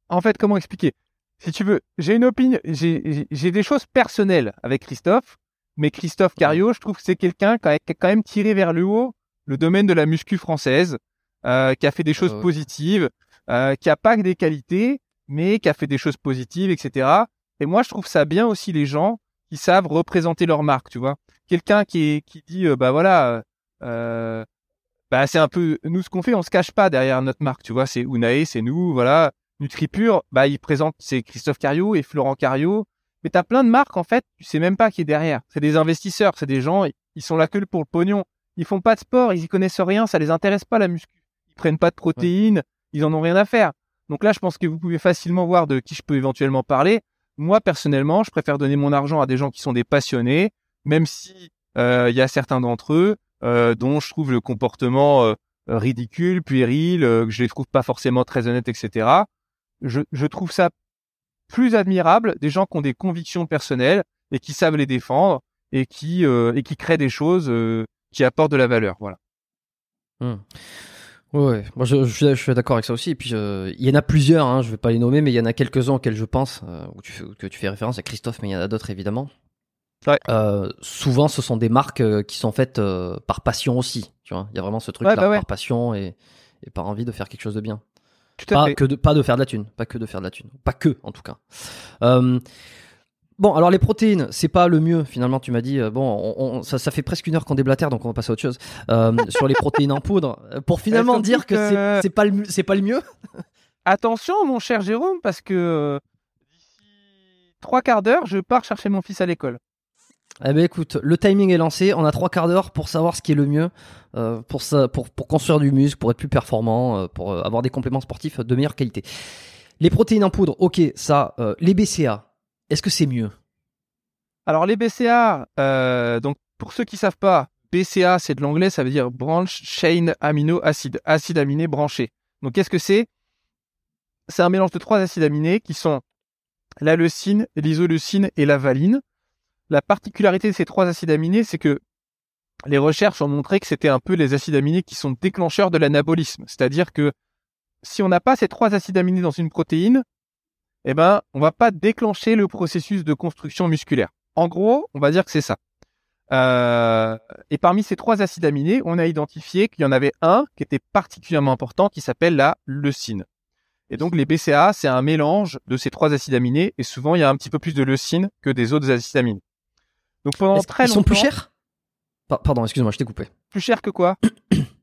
En fait, comment expliquer? Si tu veux, j'ai une opinion. J'ai des choses personnelles avec Christophe, mais Christophe Cario, je trouve que c'est quelqu'un qui a quand même tiré vers le haut le domaine de la muscu française, euh, qui a fait des choses Ah ouais. positives, qui a pas que des qualités, mais qui a fait des choses positives, etc. Et moi, je trouve ça bien aussi les gens qui savent représenter leur marque, tu vois. Quelqu'un qui est, qui dit, euh, bah voilà. Euh, bah c'est un peu nous ce qu'on fait, on se cache pas derrière notre marque, tu vois, c'est Unae, c'est nous, voilà. NutriPure, bah il présente c'est Christophe Cario et Florent Cario, mais t'as plein de marques en fait, tu sais même pas qui est derrière. C'est des investisseurs, c'est des gens, ils sont là que pour le pognon. Ils font pas de sport, ils y connaissent rien, ça les intéresse pas la muscu. Ils prennent pas de protéines, ils en ont rien à faire. Donc là, je pense que vous pouvez facilement voir de qui je peux éventuellement parler. Moi personnellement, je préfère donner mon argent à des gens qui sont des passionnés, même si euh, il y a certains d'entre eux euh, dont je trouve le comportement euh, ridicule, puéril, euh, que je les trouve pas forcément très honnêtes, etc. Je, je trouve ça plus admirable des gens qui ont des convictions personnelles et qui savent les défendre et qui euh, et qui créent des choses qui apportent de la valeur. Voilà. Hmm. Ouais. Moi, je, je suis, je suis d'accord avec ça aussi. Et puis, il y en a plusieurs, hein, je vais pas les nommer, mais il y en a quelques-uns auxquels je pense, euh, où tu fais, que tu fais référence à Christophe, mais il y en a d'autres évidemment. Ouais. Euh, souvent, ce sont des marques euh, qui sont faites par passion aussi. Tu vois, il y a vraiment ce truc-là Ouais, bah ouais. par passion et, et par envie de faire quelque chose de bien. Tout à Pas fait. que de, pas de faire de la thune, pas que de faire de la thune, pas que en tout cas. Bon, alors les protéines, c'est pas le mieux finalement. Tu m'as dit euh, bon, on- on- ça, ça fait presque une heure qu'on déblatère, donc on va passer à autre chose Euh, [LAUGHS] sur les protéines en poudre. euh, Pour finalement dire que c'est pas le c'est pas le mieux? [LAUGHS] Attention, mon cher Jérôme, parce que d'ici trois quarts d'heure, je pars chercher mon fils à l'école. Eh ben écoute, le timing est lancé. On a trois quarts d'heure pour savoir ce qui est le mieux euh, pour ça, pour pour construire du muscle, pour être plus performant, euh, pour avoir des compléments sportifs de meilleure qualité. Les protéines en poudre, ok, ça. euh, les BCA, est-ce que c'est mieux? Alors les BCA, euh, donc pour ceux qui savent pas, BCA c'est de l'anglais, ça veut dire branch chain amino acid, acide aminé branché. Donc qu'est-ce que c'est? C'est un mélange de trois acides aminés qui sont la leucine, l'isoleucine et la valine. La particularité de ces trois acides aminés, c'est que les recherches ont montré que c'était un peu les acides aminés qui sont déclencheurs de l'anabolisme. C'est-à-dire que si on n'a pas ces trois acides aminés dans une protéine, eh ben, on va pas déclencher le processus de construction musculaire. En gros, on va dire que c'est ça. Euh, et parmi ces trois acides aminés, on a identifié qu'il y en avait un qui était particulièrement important, qui s'appelle la leucine. Et donc les BCA, c'est un mélange de ces trois acides aminés, et souvent il y a un petit peu plus de leucine que des autres acides aminés. Donc pendant très longtemps, sont plus chers? Pa- Pardon, excuse-moi, je t'ai coupé. plus cher que quoi? [CLEARS THROAT]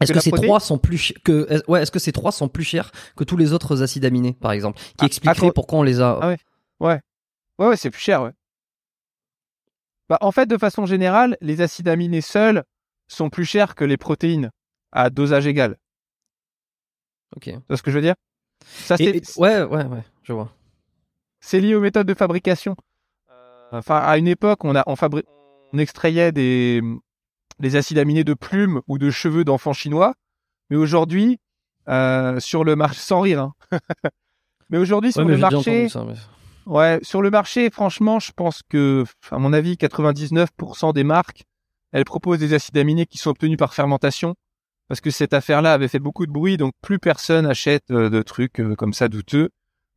Est-ce Que ces protéine trois sont plus que est- ouais, est-ce que ces trois sont plus chers que tous les autres acides aminés, par exemple, qui Ah, expliquerait attends. pourquoi on les a Ah ouais. Ouais, ouais, c'est plus cher, ouais. Bah, en fait, de façon générale, les acides aminés seuls sont plus chers que les protéines à dosage égal. Ok. Tu vois ce que je veux dire? Ça, c'est et- ouais, ouais, ouais, je vois. c'est lié aux méthodes de fabrication. Euh, Enfin, à une époque, on a on, fabri- on extrayait des les acides aminés de plumes ou de cheveux d'enfants chinois, mais aujourd'hui, euh, sur le marché, sans rire, hein. [LAUGHS] mais aujourd'hui sur Ouais, mais le marché, entendu ça. mais- Ouais, sur le marché, franchement, je pense que, à mon avis, 99% des marques, elles proposent des acides aminés qui sont obtenus par fermentation, parce que cette affaire-là avait fait beaucoup de bruit, donc plus personne achète euh, de trucs euh, comme ça douteux.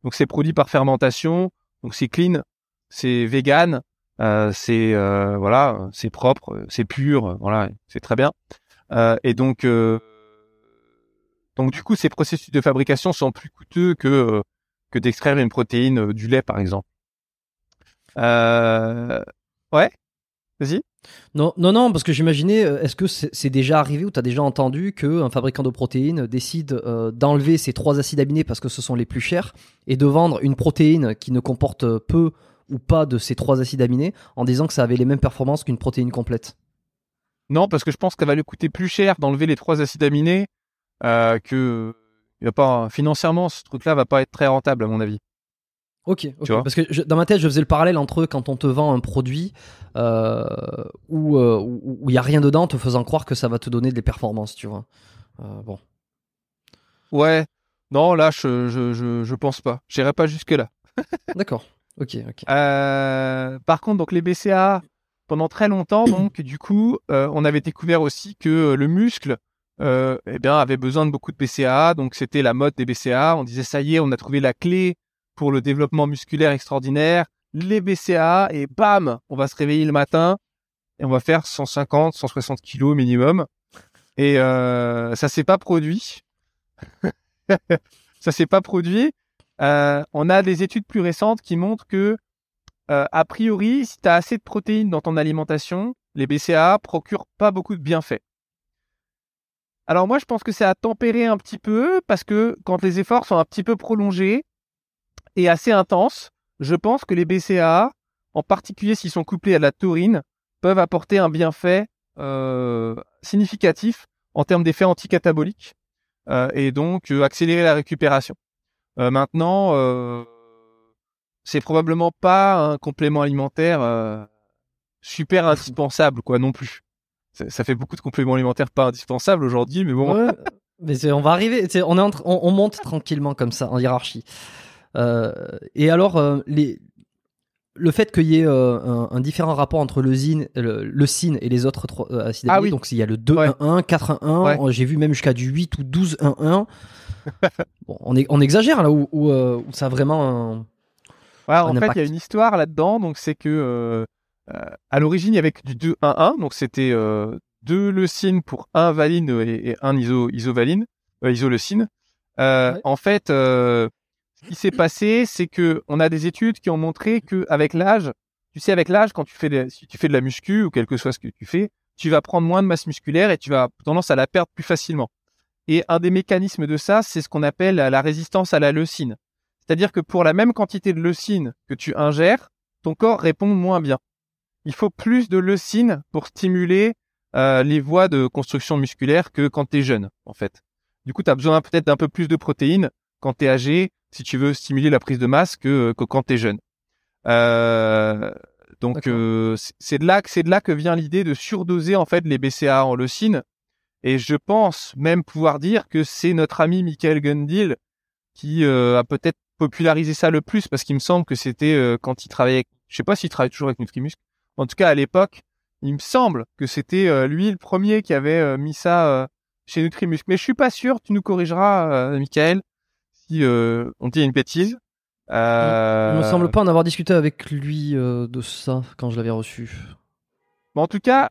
Donc c'est produit par fermentation, donc c'est clean, c'est vegan, euh, c'est euh, voilà, c'est propre, c'est pur, voilà, c'est très bien. Euh, et donc, donc du coup, ces processus de fabrication sont plus coûteux que que d'extraire une protéine du lait, par exemple. Ouais, vas-y. Non, non, non, parce que j'imaginais, est-ce que c'est déjà arrivé ou tu as déjà entendu qu'un fabricant de protéines décide d'enlever ces trois acides aminés parce que ce sont les plus chers et de vendre une protéine qui ne comporte peu ou pas de ces trois acides aminés en disant que ça avait les mêmes performances qu'une protéine complète Non, parce que je pense que ça va lui coûter plus cher d'enlever les trois acides aminés euh, que il va pas financièrement ce truc-là va pas être très rentable à mon avis. Ok, ok. Tu vois parce que je- dans ma tête, je faisais le parallèle entre quand on te vend un produit euh, où euh, où où il y a rien dedans, te faisant croire que ça va te donner des performances, tu vois. Euh, bon. Ouais. Non, là, je je je, je pense pas. J'irai pas jusque là. D'accord. Ok, ok. Euh, par contre, donc les BCA, pendant très longtemps, donc du coup, euh, on avait découvert aussi que le muscle, euh, eh bien, avait besoin de beaucoup de BCA. Donc c'était la mode des BCA. On disait ça y est, on a trouvé la clé pour le développement musculaire extraordinaire. Les BCA et bam, on va se réveiller le matin et on va faire 150, 160 kilos minimum. Et euh, ça s'est pas produit. [LAUGHS] ça s'est pas produit. Euh, on a des études plus récentes qui montrent que, euh, a priori, si tu as assez de protéines dans ton alimentation, les BCAA procurent pas beaucoup de bienfaits. Alors moi, je pense que c'est à tempérer un petit peu parce que quand les efforts sont un petit peu prolongés et assez intenses, je pense que les BCAA, en particulier s'ils sont couplés à la taurine, peuvent apporter un bienfait euh, significatif en termes d'effets anticataboliques et donc accélérer la récupération. Euh, maintenant, euh, c'est probablement pas un complément alimentaire euh, super indispensable, quoi, non plus. Ça, fait beaucoup de compléments alimentaires pas indispensables aujourd'hui, mais bon. Mais on va arriver. On, est en on, on monte tranquillement comme ça en hiérarchie. Et alors, les, le fait qu'il y ait euh, un, un différent rapport entre le zine, le, le cine et les autres trois, euh, acides Ah aminés, oui. donc il y a le 2 Ouais. 1 1 4 1 1 Ouais. j'ai vu même jusqu'à du 8 ou 12 1 1 bon, on, est, on exagère là où, où, euh, où ça a vraiment un... Ouais, en fait, il y a une histoire là-dedans, donc c'est que euh, à l'origine, il y avait du 2-1-1, donc c'était euh, deux leucines pour un valine et, et un iso, isovaline, euh, isoleucine. Euh. En fait, euh, ce qui s'est passé, c'est que on a des études qui ont montré que avec l'âge, tu sais, avec l'âge, quand tu fais si tu fais de la muscu ou quel que soit ce que tu fais, tu vas prendre moins de masse musculaire et tu vas tendance à la perdre plus facilement. Et un des mécanismes de ça, c'est ce qu'on appelle la résistance à la leucine. C'est-à-dire que pour la même quantité de leucine que tu ingères, ton corps répond moins bien. Il faut plus de leucine pour stimuler euh, les voies de construction musculaire que quand tu es jeune, en fait. Du coup, tu as besoin peut-être d'un peu plus de protéines quand tu es âgé, si tu veux stimuler la prise de masse, que, que quand tu es jeune. Euh, donc, euh, c'est- de là que c'est de là que vient l'idée de surdoser en fait les BCA en leucine. Et je pense même pouvoir dire que c'est notre ami Michael Gundil qui euh, a peut-être popularisé ça le plus parce qu'il me semble que c'était euh, quand il travaillait, avec- je sais pas s'il travaille toujours avec Nutrimuscle. En tout cas, à l'époque, il me semble que c'était euh, lui le premier qui avait euh, mis ça euh, chez Nutrimuscle. Mais je suis pas sûr. Tu nous corrigeras, euh, Michael, si euh, on dit une bêtise. Euh, Il me semble pas en avoir discuté avec lui euh, de ça quand je l'avais reçu. Mais en tout cas,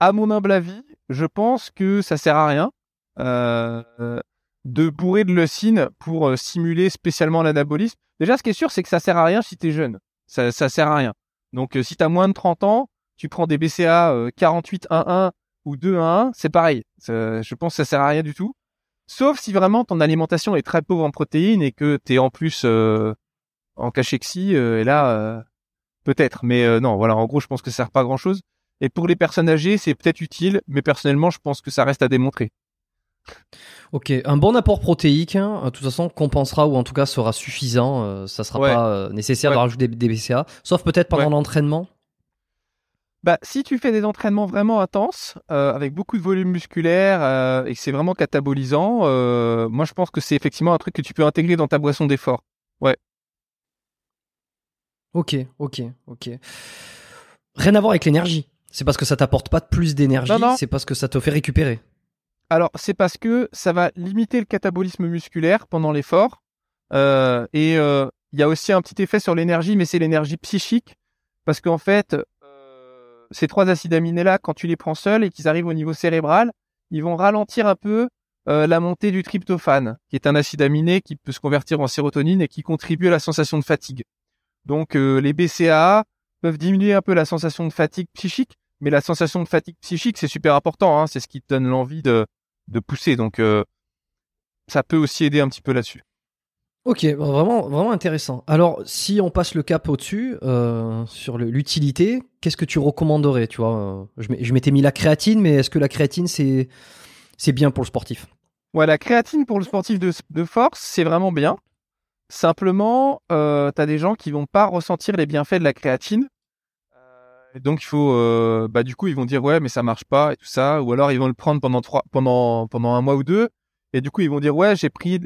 à mon humble avis, je pense que ça sert à rien euh, de bourrer de leucine pour euh, stimuler spécialement l'anabolisme. Déjà, ce qui est sûr, c'est que ça sert à rien si tu es jeune. Ça, ça sert à rien. Donc, euh, si tu as moins de 30 ans, tu prends des BCA euh, 48-1-1 ou 2-1-1, c'est pareil. Ça- je pense que ça sert à rien du tout. Sauf si vraiment ton alimentation est très pauvre en protéines et que tu es en plus euh, en cachexie, euh, et là, euh, peut-être. Mais non, voilà, en gros, je pense que ça sert pas à grand-chose. Et pour les personnes âgées, c'est peut-être utile, mais personnellement, je pense que ça reste à démontrer. Ok, un bon apport protéique, hein, de toute façon, compensera ou en tout cas sera suffisant. ça sera Ouais. pas nécessaire de Ouais. rajouter des, des BCA, sauf peut-être pendant Ouais. l'entraînement. Bah, si tu fais des entraînements vraiment intenses, euh, avec beaucoup de volume musculaire euh, et que c'est vraiment catabolisant, euh, moi je pense que c'est effectivement un truc que tu peux intégrer dans ta boisson d'effort. Ok, ok, ok. Rien à voir avec l'énergie. C'est parce que ça t'apporte pas plus d'énergie, c'est parce que ça te fait récupérer. Alors, c'est parce que ça va limiter le catabolisme musculaire pendant l'effort. Euh, et euh, il y a aussi un petit effet sur l'énergie, mais c'est l'énergie psychique. Parce qu'en fait, ces trois acides aminés-là, quand tu les prends seuls et qu'ils arrivent au niveau cérébral, ils vont ralentir un peu euh, la montée du tryptophane, qui est un acide aminé qui peut se convertir en sérotonine et qui contribue à la sensation de fatigue. Donc, euh, les BCAA peuvent diminuer un peu la sensation de fatigue psychique, mais la sensation de fatigue psychique, c'est super important. Hein, c'est ce qui te donne l'envie de, pousser. Donc, euh, ça peut aussi aider un petit peu là-dessus. Ok, vraiment, vraiment intéressant. Alors, si on passe le cap au-dessus, euh, sur l'utilité, qu'est-ce que tu recommanderais Tu vois, euh, je m'étais mis la créatine, mais est-ce que la créatine, c'est bien pour le sportif? Ouais, la créatine pour le sportif de, de force, c'est vraiment bien. Simplement, euh, tu as des gens qui vont pas ressentir les bienfaits de la créatine. Euh, donc il faut, bah du coup ils vont dire ouais mais ça marche pas et tout ça, ou alors ils vont le prendre pendant trois, pendant pendant un mois ou deux, et du coup ils vont dire ouais j'ai pris,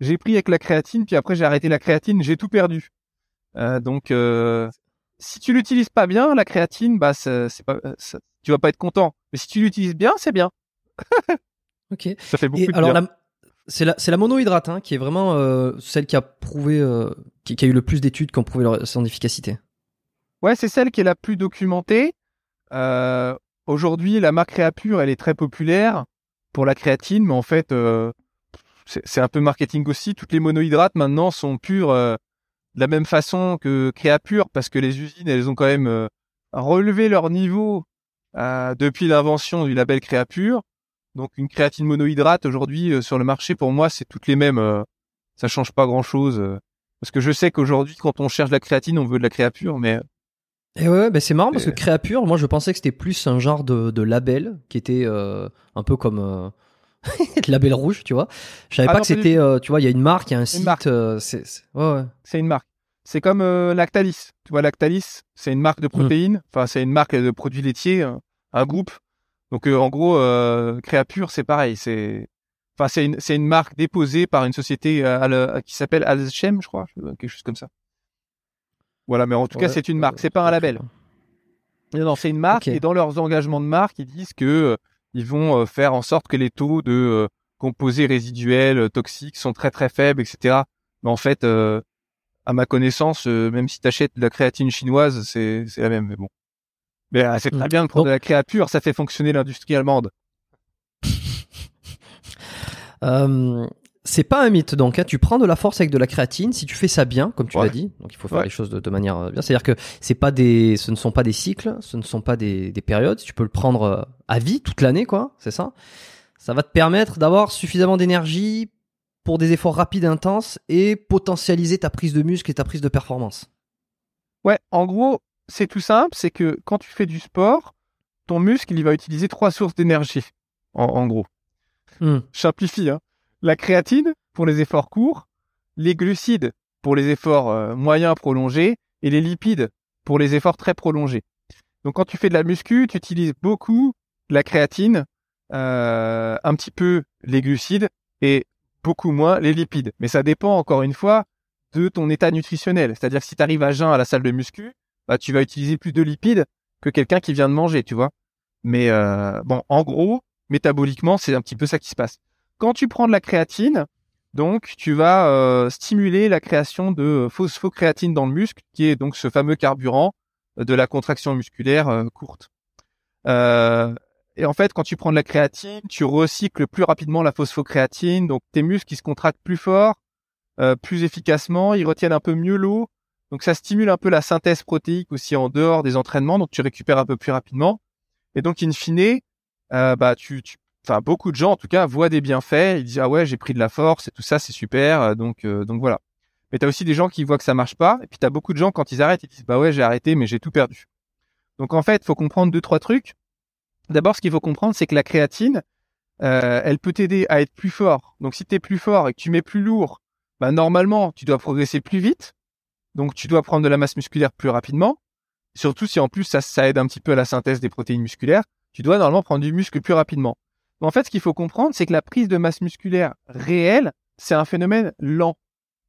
j'ai pris avec la créatine, puis après j'ai arrêté la créatine, j'ai tout perdu. Euh, donc euh, si tu l'utilises pas bien la créatine, bah c'est pas, ça- tu vas pas être content. Mais si tu l'utilises bien, c'est bien. [LAUGHS] Ok. Ça fait beaucoup Et de alors, c'est la, la monohydrate hein, qui est vraiment euh, celle qui a prouvé, euh, qui, qui a eu le plus d'études qui ont prouvé leur- son efficacité. Ouais, c'est celle qui est la plus documentée. Euh, Aujourd'hui, la marque Créapure, elle est très populaire pour la créatine, mais en fait, euh, c'est un peu marketing aussi. Toutes les monohydrates maintenant sont pures euh, de la même façon que Créapure, parce que les usines, elles ont quand même euh, relevé leur niveau euh, depuis l'invention du label Créapure. Donc, une créatine monohydrate aujourd'hui sur le marché, pour moi, c'est toutes les mêmes. ça change pas grand-chose. euh, parce que je sais qu'aujourd'hui, quand on cherche de la créatine, on veut de la Créapure, mais Et ouais, c'est marrant parce que Et- Créapure, moi je pensais que c'était plus un genre de, de label qui était un peu comme [LAUGHS] le label rouge, tu vois. Je savais Ah pas non, que c'était, euh, tu vois, il y a une marque, il y a un site. euh, c'est, ouais, ouais. une marque. C'est comme euh, Lactalis. Tu vois, Lactalis, c'est une marque de protéines. Enfin, c'est une marque de produits laitiers, un, un groupe. Donc, en gros, Créapure, c'est pareil. C'est, enfin, c'est une, une marque déposée par une société qui s'appelle Alchem, je crois, quelque chose comme ça. Voilà, mais en tout cas, c'est une marque. C'est pas un label. Non, non, c'est une marque et dans leurs engagements de marque, ils disent que ils vont euh, faire en sorte que les taux de euh, composés résiduels euh, toxiques sont très très faibles, etc. Mais en fait, euh, à ma connaissance, euh, même si tu achètes de la créatine chinoise, c'est c'est la même. Mais bon, mais euh, c'est très Mm. bien de prendre de la créa pure, ça fait fonctionner l'industrie allemande. [LAUGHS] C'est pas un mythe donc. hein. Tu prends de la force avec de la créatine si tu fais ça bien, comme tu Ouais. l'as dit. Donc il faut faire Ouais. les choses de, de manière euh, bien. C'est-à-dire que c'est pas des, ce ne sont pas des cycles, ce ne sont pas des, des périodes. Tu peux le prendre euh, à vie toute l'année, quoi. C'est ça. Ça va te permettre d'avoir suffisamment d'énergie pour des efforts rapides et intenses et potentialiser ta prise de muscle et ta prise de performance. Ouais, en gros, c'est tout simple, c'est que quand tu fais du sport, ton muscle, il va utiliser trois sources d'énergie. En, en gros, Hmm. je simplifie. Hein. La créatine pour les efforts courts, les glucides pour les efforts euh, moyens prolongés et les lipides pour les efforts très prolongés. Donc quand tu fais de la muscu, tu utilises beaucoup la créatine, euh, un petit peu les glucides et beaucoup moins les lipides. Mais ça dépend encore une fois de ton état nutritionnel. C'est-à-dire que si tu arrives à jeun à la salle de muscu, bah, tu vas utiliser plus de lipides que quelqu'un qui vient de manger, tu vois. Mais euh, bon, en gros, métaboliquement, c'est un petit peu ça qui se passe. Quand tu prends de la créatine, donc tu vas euh, stimuler la création de phosphocréatine dans le muscle, qui est donc ce fameux carburant de la contraction musculaire euh, courte. Euh, et en fait, quand tu prends de la créatine, tu recycles plus rapidement la phosphocréatine, donc tes muscles qui se contractent plus fort, euh, plus efficacement, ils retiennent un peu mieux l'eau, donc ça stimule un peu la synthèse protéique aussi en dehors des entraînements, donc tu récupères un peu plus rapidement. Et donc in fine, euh, bah tu, tu, enfin beaucoup de gens en tout cas voient des bienfaits, ils disent ah ouais j'ai pris de la force et tout ça c'est super, euh, donc euh, donc voilà. Mais t'as aussi des gens qui voient que ça marche pas, et puis t'as beaucoup de gens quand ils arrêtent ils disent bah ouais j'ai arrêté mais j'ai tout perdu. Donc en fait faut comprendre deux trois trucs. D'abord ce qu'il faut comprendre c'est que la créatine, euh, elle peut t'aider à être plus fort. Donc si t'es plus fort et que tu mets plus lourd, bah normalement tu dois progresser plus vite. Donc tu dois prendre de la masse musculaire plus rapidement. Surtout si en plus ça, ça aide un petit peu à la synthèse des protéines musculaires, tu dois normalement prendre du muscle plus rapidement. Mais en fait, ce qu'il faut comprendre, c'est que la prise de masse musculaire réelle, c'est un phénomène lent.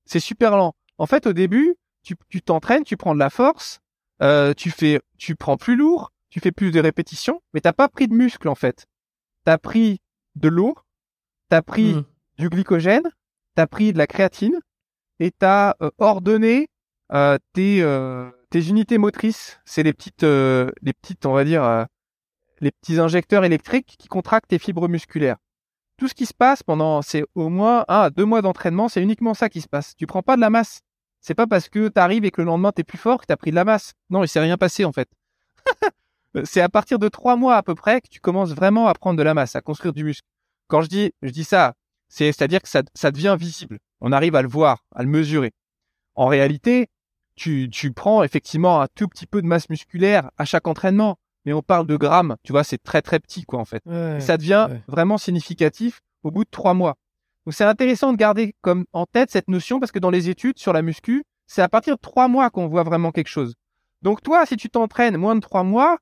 C'est super lent. En fait, au début, tu tu t'entraînes, tu prends de la force, euh, tu fais, tu prends plus lourd, tu fais plus de répétitions, mais t'as pas pris de muscle en fait. T'as pris de l'eau, t'as pris Hmm. du glycogène, t'as pris de la créatine et t'as euh, ordonné euh, tes euh, tes unités motrices. C'est les petites euh, les petites on va dire euh, les petits injecteurs électriques qui contractent tes fibres musculaires. Tout ce qui se passe pendant c'est au moins un à deux mois d'entraînement, c'est uniquement ça qui se passe. Tu prends pas de la masse. C'est pas parce que t'arrives et que le lendemain t'es plus fort que t'as pris de la masse. Non, il s'est rien passé en fait. [LAUGHS] c'est à partir de trois mois à peu près que tu commences vraiment à prendre de la masse, à construire du muscle. Quand je dis, je dis ça, c'est, c'est-à-dire que ça, ça devient visible. On arrive à le voir, à le mesurer. En réalité, tu, tu prends effectivement un tout petit peu de masse musculaire à chaque entraînement, mais on parle de grammes. Tu vois, c'est très très petit quoi en fait. Et ça devient ouais. vraiment significatif au bout de trois mois. Donc c'est intéressant de garder comme en tête cette notion parce que dans les études sur la muscu, c'est à partir de trois mois qu'on voit vraiment quelque chose. Donc toi, si tu t'entraînes moins de trois mois,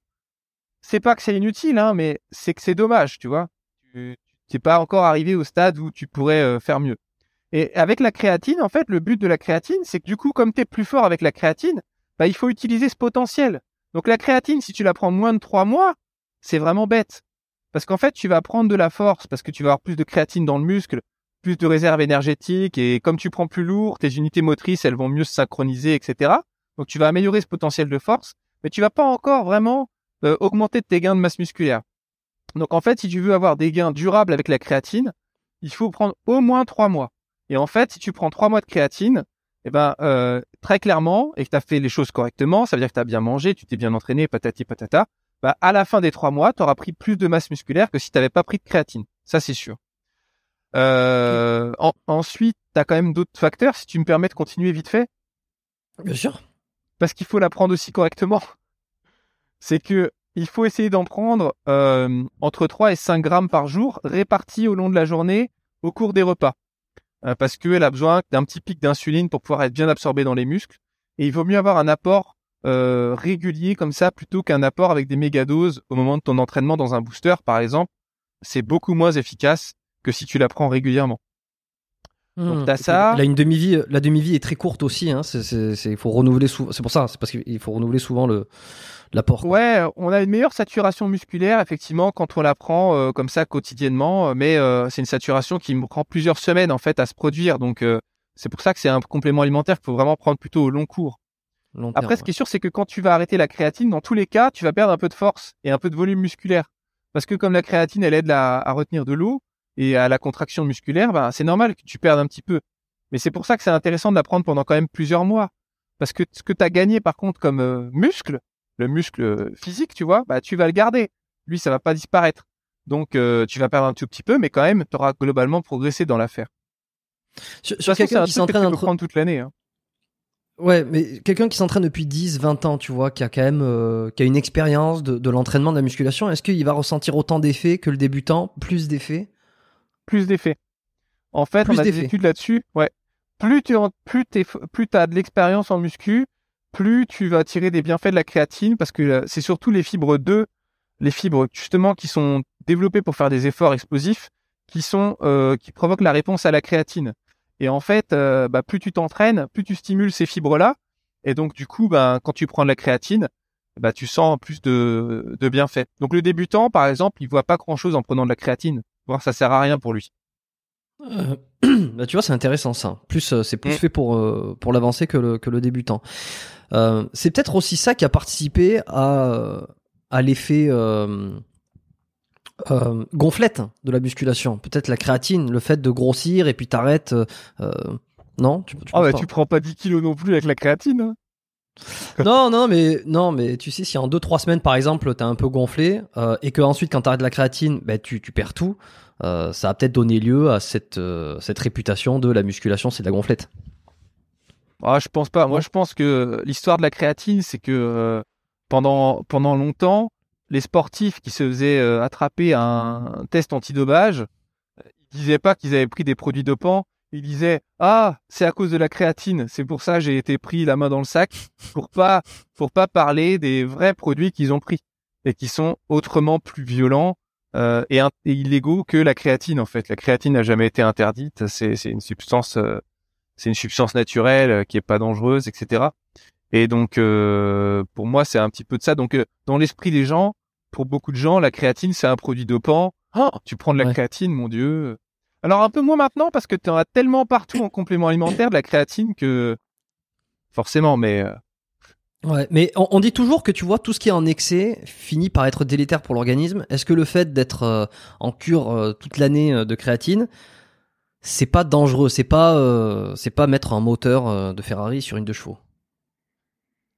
c'est pas que c'est inutile, hein, mais c'est que c'est dommage, tu vois. Tu t'es pas encore arrivé au stade où tu pourrais euh, faire mieux. Et avec la créatine, en fait, le but de la créatine, c'est que du coup, comme tu es plus fort avec la créatine, bah, il faut utiliser ce potentiel. Donc la créatine, si tu la prends moins de trois mois, c'est vraiment bête. Parce qu'en fait, tu vas prendre de la force, parce que tu vas avoir plus de créatine dans le muscle, plus de réserve énergétique, et comme tu prends plus lourd, tes unités motrices, elles vont mieux se synchroniser, etc. Donc tu vas améliorer ce potentiel de force, mais tu vas pas encore vraiment euh, augmenter tes gains de masse musculaire. Donc en fait, si tu veux avoir des gains durables avec la créatine, il faut prendre au moins trois mois. Et en fait, si tu prends trois mois de créatine, eh ben euh, très clairement, et que tu as fait les choses correctement, ça veut dire que tu as bien mangé, tu t'es bien entraîné, patati patata, bah à la fin des trois mois, tu auras pris plus de masse musculaire que si tu n'avais pas pris de créatine. Ça, c'est sûr. Euh, en- ensuite, tu as quand même d'autres facteurs, si tu me permets de continuer vite fait? Bien sûr. parce qu'il faut la prendre aussi correctement. [LAUGHS] C'est que il faut essayer d'en prendre euh, entre 3 et 5 grammes par jour, répartis au long de la journée au cours des repas. Euh, parce qu'elle a besoin d'un petit pic d'insuline pour pouvoir être bien absorbée dans les muscles. Et il vaut mieux avoir un apport euh, régulier comme ça plutôt qu'un apport avec des mégadoses au moment de ton entraînement dans un booster, par exemple. C'est beaucoup moins efficace que si tu la prends régulièrement. Donc, Hmm. t'as ça. Là, une demi-vie, la demi-vie est très courte aussi. Hein. C'est, c'est, c'est- il faut renouveler souvent. C'est pour ça. C'est parce qu'il faut renouveler souvent le l'apport. Ouais, on a une meilleure saturation musculaire effectivement quand on la prend euh, comme ça quotidiennement, euh, mais euh, c'est une saturation qui me prend plusieurs semaines en fait à se produire. Donc euh, C'est pour ça que c'est un complément alimentaire qu'il faut vraiment prendre plutôt au long cours. Long Après, ce qui est sûr, c'est que quand tu vas arrêter la créatine, dans tous les cas, tu vas perdre un peu de force et un peu de volume musculaire. Parce que comme la créatine, elle aide la- à retenir de l'eau et à la contraction musculaire, ben, c'est normal que tu perdes un petit peu. Mais c'est pour ça que c'est intéressant de la prendre pendant quand même plusieurs mois. Parce que ce que tu as gagné, par contre, comme euh, muscle, le muscle euh, physique, tu vois, bah, tu vas le garder. Lui, ça va pas disparaître. Donc, euh, tu vas perdre un tout petit peu, mais quand même, tu auras globalement progressé dans l'affaire. Sur, sur quelqu'un un qui que s'entraîne peux entre... toute l'année. Hein. Ouais, mais quelqu'un qui s'entraîne depuis 10, 20 ans, tu vois, qui a quand même euh, qui a une expérience de, de l'entraînement de la musculation, est-ce qu'il va ressentir autant d'effets que le débutant, plus d'effets? Plus d'effets. En fait, Plus on a des études là-dessus. Ouais. Plus tu plus t'es, plus t'as de l'expérience en muscu, plus tu vas tirer des bienfaits de la créatine parce que euh, c'est surtout les fibres 2, les fibres justement qui sont développées pour faire des efforts explosifs, qui sont euh, qui provoquent la réponse à la créatine. Et en fait, euh, bah, plus tu t'entraînes, plus tu stimules ces fibres-là, et donc du coup, bah, quand tu prends de la créatine, bah, tu sens plus de, de bienfaits. Donc le débutant, par exemple, il voit pas grand-chose en prenant de la créatine. Voire ça sert à rien pour lui. Euh, [CLEARS THROAT] bah, tu vois, c'est intéressant ça. Plus, c'est plus Mm. fait pour pour l'avancé que le que le débutant. Euh, c'est peut-être aussi ça qui a participé à euh, à l'effet euh, euh, gonflette de la musculation. Peut-être la créatine, le fait de grossir et puis t'arrêtes. non, tu, tu Ah bah pas tu prends pas 10 kilos non plus avec la créatine. hein. [LAUGHS] Non, non, mais non, mais tu sais, si en 2-3 semaines, par exemple, t'as un peu gonflé euh, et que ensuite, quand t'arrêtes la créatine, bah, tu, tu perds tout, euh, ça a peut-être donné lieu à cette, euh, cette réputation de la musculation, c'est de la gonflette. Ah, je pense pas. Moi, je pense que l'histoire de la créatine, c'est que euh, pendant pendant longtemps, les sportifs qui se faisaient euh, attraper à un test antidopage, euh, ils disaient pas qu'ils avaient pris des produits dopants. Ils disaient ah c'est à cause de la créatine. C'est pour ça que j'ai été pris la main dans le sac pour pas pour pas parler des vrais produits qu'ils ont pris et qui sont autrement plus violents euh, et, in- et illégaux que la créatine en fait. La créatine n'a jamais été interdite. C'est c'est une substance euh, c'est une substance naturelle euh, qui est pas dangereuse, etc. Et donc, euh, pour moi, c'est un petit peu de ça. Donc, euh, dans l'esprit des gens, pour beaucoup de gens, la créatine, c'est un produit dopant. Oh, tu prends de la Ouais. créatine, mon Dieu. Alors, un peu moins maintenant, parce que tu en as tellement partout en complément alimentaire de la créatine que... Forcément, mais... euh, Ouais, mais on, on dit toujours que tu vois, tout ce qui est en excès finit par être délétère pour l'organisme. Est-ce que le fait d'être en cure toute l'année de créatine, c'est pas dangereux C'est pas, euh, c'est pas mettre un moteur euh, de Ferrari sur une deux chevaux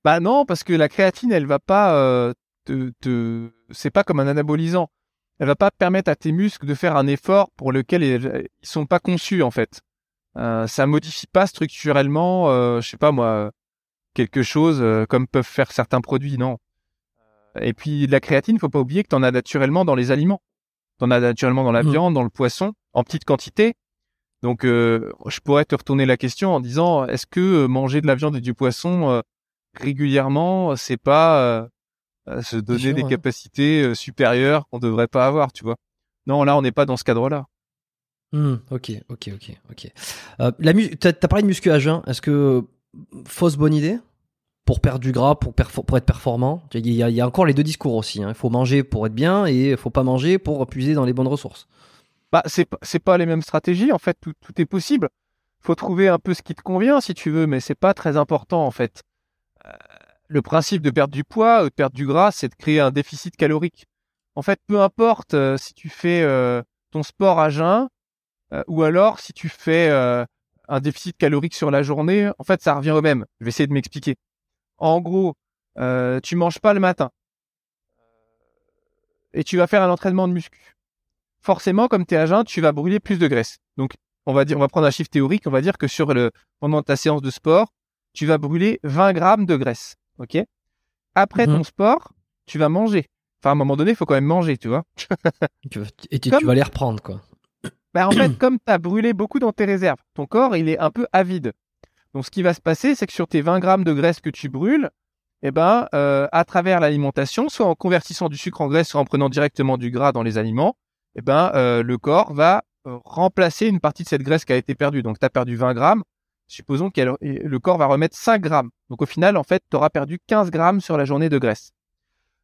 Bah non, parce que la créatine, elle va pas euh, te, te... c'est pas comme un anabolisant. Elle va pas permettre à tes muscles de faire un effort pour lequel ils, ils sont pas conçus en fait. Euh, ça modifie pas structurellement, je sais pas moi, quelque chose comme peuvent faire certains produits, non. Et puis la créatine, faut pas oublier que tu en as naturellement dans les aliments. Tu en as naturellement dans la Mhm. viande, dans le poisson, en petite quantité. Donc euh, je pourrais te retourner la question en disant est-ce que euh, manger de la viande et du poisson euh, régulièrement, c'est pas euh, se donner sûr, des ouais. capacités supérieures qu'on devrait pas avoir, tu vois? Non, là, on n'est pas dans ce cadre-là. Hmm, ok, ok, ok, ok. La t'as, parlé de muscu à jeun. Est-ce que fausse bonne idée? Pour perdre du gras, pour, être performant? Il y, a, il y a encore les deux discours aussi. hein. Il faut manger pour être bien et il faut pas manger pour puiser dans les bonnes ressources. Bah, c'est pas- c'est pas les mêmes stratégies. En fait, tout, tout est possible. Faut trouver un peu ce qui te convient, si tu veux, mais c'est pas très important, en fait. Euh, le principe de perdre du poids, ou de perdre du gras, c'est de créer un déficit calorique. En fait, peu importe euh, si tu fais euh, ton sport à jeun, ou alors si tu fais un déficit calorique sur la journée, en fait, ça revient au même. Je vais essayer de m'expliquer. En gros, tu manges pas le matin et tu vas faire un entraînement de muscu. Forcément, comme tu es à jeun, tu vas brûler plus de graisse. Donc, on va dire, on va prendre un chiffre théorique, on va dire que sur le pendant ta séance de sport, tu vas brûler 20 grammes de graisse. Ok? Après Mhm. ton sport, tu vas manger. Enfin, à un moment donné, il faut quand même manger, tu vois. [LAUGHS] Et tu, Comme- tu vas les reprendre, quoi. [COUGHS] Ben, en fait, [CLEARS THROAT] comme tu as brûlé beaucoup dans tes réserves, ton corps, il est un peu avide. Donc, ce qui va se passer, c'est que sur tes 20 grammes de graisse que tu brûles, eh ben, euh, à travers l'alimentation, soit en convertissant du sucre en graisse, soit en prenant directement du gras dans les aliments, eh ben, euh, le corps va euh, remplacer une partie de cette graisse qui a été perdue. Donc, tu as perdu 20 grammes. Supposons que le corps va remettre 5 grammes. Donc, au final, en fait, tu auras perdu 15 grammes sur la journée de graisse.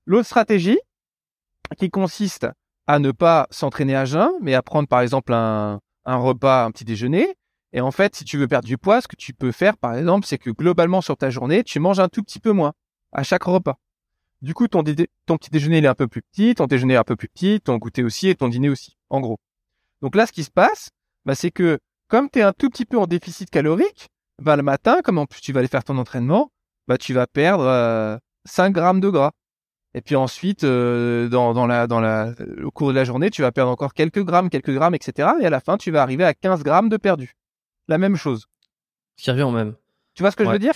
L'autre stratégie, qui consiste à ne pas s'entraîner à jeun, mais à prendre par exemple un, un repas, un petit déjeuner, Et en fait, si tu veux perdre du poids, ce que tu peux faire, par exemple, c'est que globalement sur ta journée, tu manges un tout petit peu moins à chaque repas. Du coup, ton, ton petit déjeuner il est un peu plus petit, ton déjeuner est un peu plus petit, ton goûter aussi et ton dîner aussi, en gros. Donc là, ce qui se passe, bah, c'est que comme tu es un tout petit peu en déficit calorique, bah, le matin, comme en plus tu vas aller faire ton entraînement, bah, tu vas perdre 5 euh, grammes de gras. Et puis ensuite, euh, dans, dans, la, dans la, au cours de la journée, tu vas perdre encore quelques grammes, quelques grammes, etc. Et à la fin, tu vas arriver à 15 grammes de perdu. La même chose. Qui revient au même. Tu vois ce que je veux dire?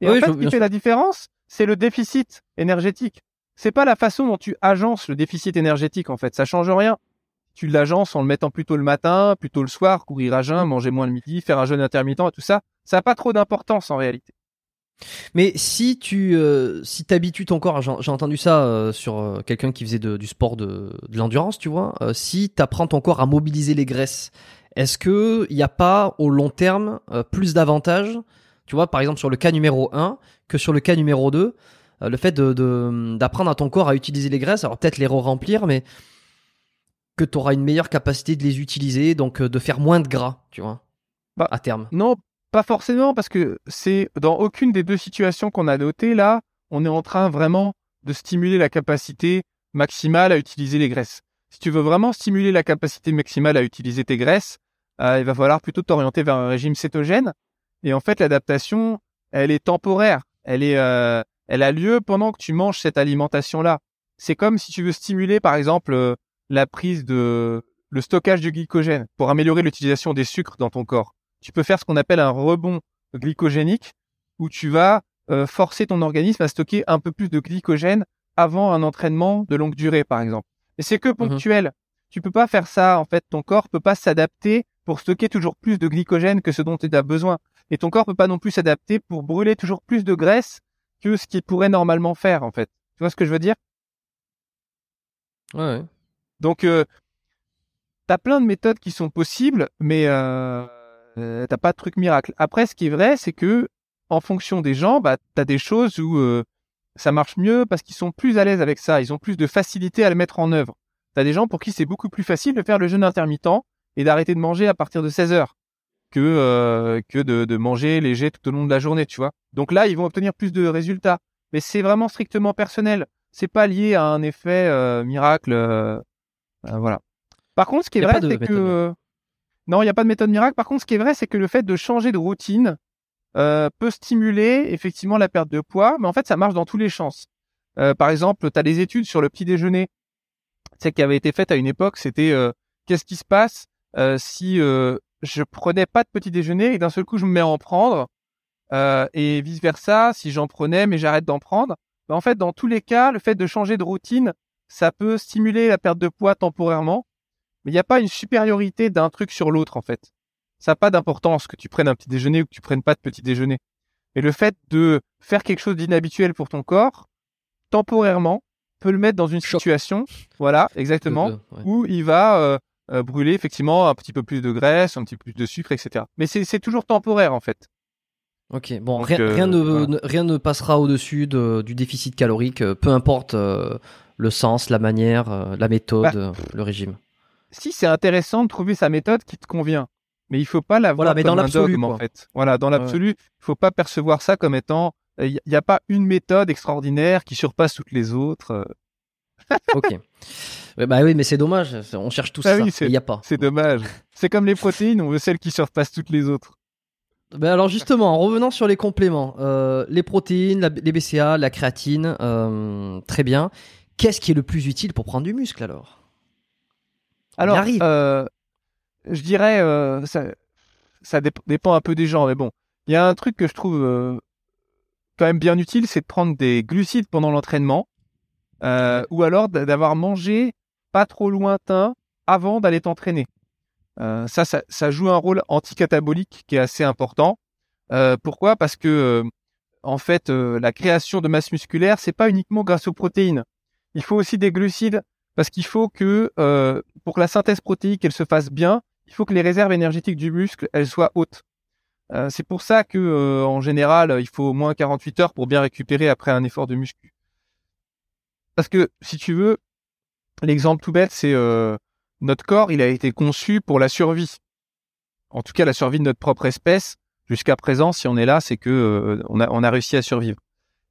Et en fait, ce qui fait la différence, c'est le déficit énergétique. C'est pas la façon dont tu agences le déficit énergétique, en fait. Ça change rien. Tu l'agences en le mettant plutôt le matin, plutôt le soir, courir à jeun, manger moins le midi, faire un jeûne intermittent et tout ça. Ça n'a pas trop d'importance en réalité. Mais si tu euh, si t'habitues ton corps, j'ai entendu ça euh, sur euh, quelqu'un qui faisait du sport de, l'endurance, tu vois. si tu apprends ton corps à mobiliser les graisses, est-ce que il n'y a pas au long terme plus d'avantages, tu vois, par exemple sur le cas numéro 1 que sur le cas numéro 2 le fait de d'apprendre à ton corps à utiliser les graisses, alors peut-être les re-remplir, mais que tu auras une meilleure capacité de les utiliser, donc de faire moins de gras, tu vois, bah, à terme. Non, pas forcément, parce que c'est dans aucune des deux situations qu'on a notées là, on est en train vraiment de stimuler la capacité maximale à utiliser les graisses. Si tu veux vraiment stimuler la capacité maximale à utiliser tes graisses, euh, il va falloir plutôt t'orienter vers un régime cétogène. Et en fait, l'adaptation, elle est temporaire. Elle est, euh, elle a lieu pendant que tu manges cette alimentation-là. C'est comme si tu veux stimuler, par exemple, euh, la prise de le stockage du glycogène pour améliorer l'utilisation des sucres dans ton corps tu peux faire ce qu'on appelle un rebond glycogénique où tu vas euh, forcer ton organisme à stocker un peu plus de glycogène avant un entraînement de longue durée, par exemple. Et c'est que mhm. ponctuel. Tu peux pas faire ça. En fait, ton corps peut pas s'adapter pour stocker toujours plus de glycogène que ce dont tu as besoin. Et ton corps peut pas non plus s'adapter pour brûler toujours plus de graisse que ce qu'il pourrait normalement faire, en fait. Tu vois ce que je veux dire? Ouais. Donc, euh, tu as plein de méthodes qui sont possibles, mais euh, euh, t'as pas de truc miracle. Après, ce qui est vrai, c'est que en fonction des gens, bah, t'as des choses où euh, ça marche mieux parce qu'ils sont plus à l'aise avec ça. Ils ont plus de facilité à le mettre en œuvre. T'as des gens pour qui c'est beaucoup plus facile de faire le jeûne intermittent et d'arrêter de manger à partir de 16 heures que euh, que de, de manger léger tout au long de la journée, tu vois. Donc là, ils vont obtenir plus de résultats. Mais c'est vraiment strictement personnel. C'est pas lié à un effet euh, miracle. voilà. Par contre, ce qui est vrai, c'est que non, il n'y a pas de méthode miracle. Par contre, ce qui est vrai, c'est que le fait de changer de routine euh, peut stimuler effectivement la perte de poids, mais en fait, ça marche dans tous les chances. Euh, par exemple, tu as des études sur le petit déjeuner, c'est qui avait été faites à une époque, c'était euh, qu'est-ce qui se passe si je prenais pas de petit déjeuner et d'un seul coup je me mets à en prendre, et vice versa, si j'en prenais mais j'arrête d'en prendre. Ben, en fait, dans tous les cas, le fait de changer de routine, ça peut stimuler la perte de poids temporairement, mais il n'y a pas une supériorité d'un truc sur l'autre, en fait. Ça n'a pas d'importance que tu prennes un petit déjeuner ou que tu prennes pas de petit déjeuner. Mais le fait de faire quelque chose d'inhabituel pour ton corps, temporairement, peut le mettre dans une situation, voilà, exactement, où il va euh, euh, brûler effectivement un petit peu plus de graisse, un petit peu plus de sucre, etc. Mais c'est toujours temporaire, en fait. Ok, bon, rien, euh, rien, ne, rien ne passera au-dessus de, du déficit calorique, peu importe le sens, la manière, la méthode, bah, le régime si c'est intéressant de trouver sa méthode qui te convient, mais il faut pas la voir comme dans un dogme en fait. Voilà, dans l'absolu, il faut pas percevoir ça comme étant il n'y a pas une méthode extraordinaire qui surpasse toutes les autres. [LAUGHS] Ok. Bah oui, mais c'est dommage. On cherche tout ah ça. Il n'y a pas. C'est dommage. C'est comme les protéines, on veut celles qui surpassent toutes les autres. Ben alors justement, en revenant sur les compléments, euh, les protéines, les BCA, la créatine, euh, très bien. Qu'est-ce qui est le plus utile pour prendre du muscle alors? Alors, euh, je dirais, ça, dépend un peu des gens, mais bon, il y a un truc que je trouve quand même bien utile, c'est de prendre des glucides pendant l'entraînement, ou alors d'avoir mangé pas trop lointain avant d'aller t'entraîner. ça, ça, ça, joue un rôle anticatabolique qui est assez important. pourquoi? Parce que en fait, la création de masse musculaire, c'est pas uniquement grâce aux protéines. Il faut aussi des glucides parce qu'il faut que euh, pour que la synthèse protéique elle se fasse bien, il faut que les réserves énergétiques du muscle elles soient hautes. Euh, c'est pour ça que euh, en général il faut au moins 48 heures pour bien récupérer après un effort de muscu. Parce que si tu veux, l'exemple tout bête c'est notre corps il a été conçu pour la survie. en tout cas la survie de notre propre espèce. Jusqu'à présent, si on est là, c'est que euh, on a réussi à survivre.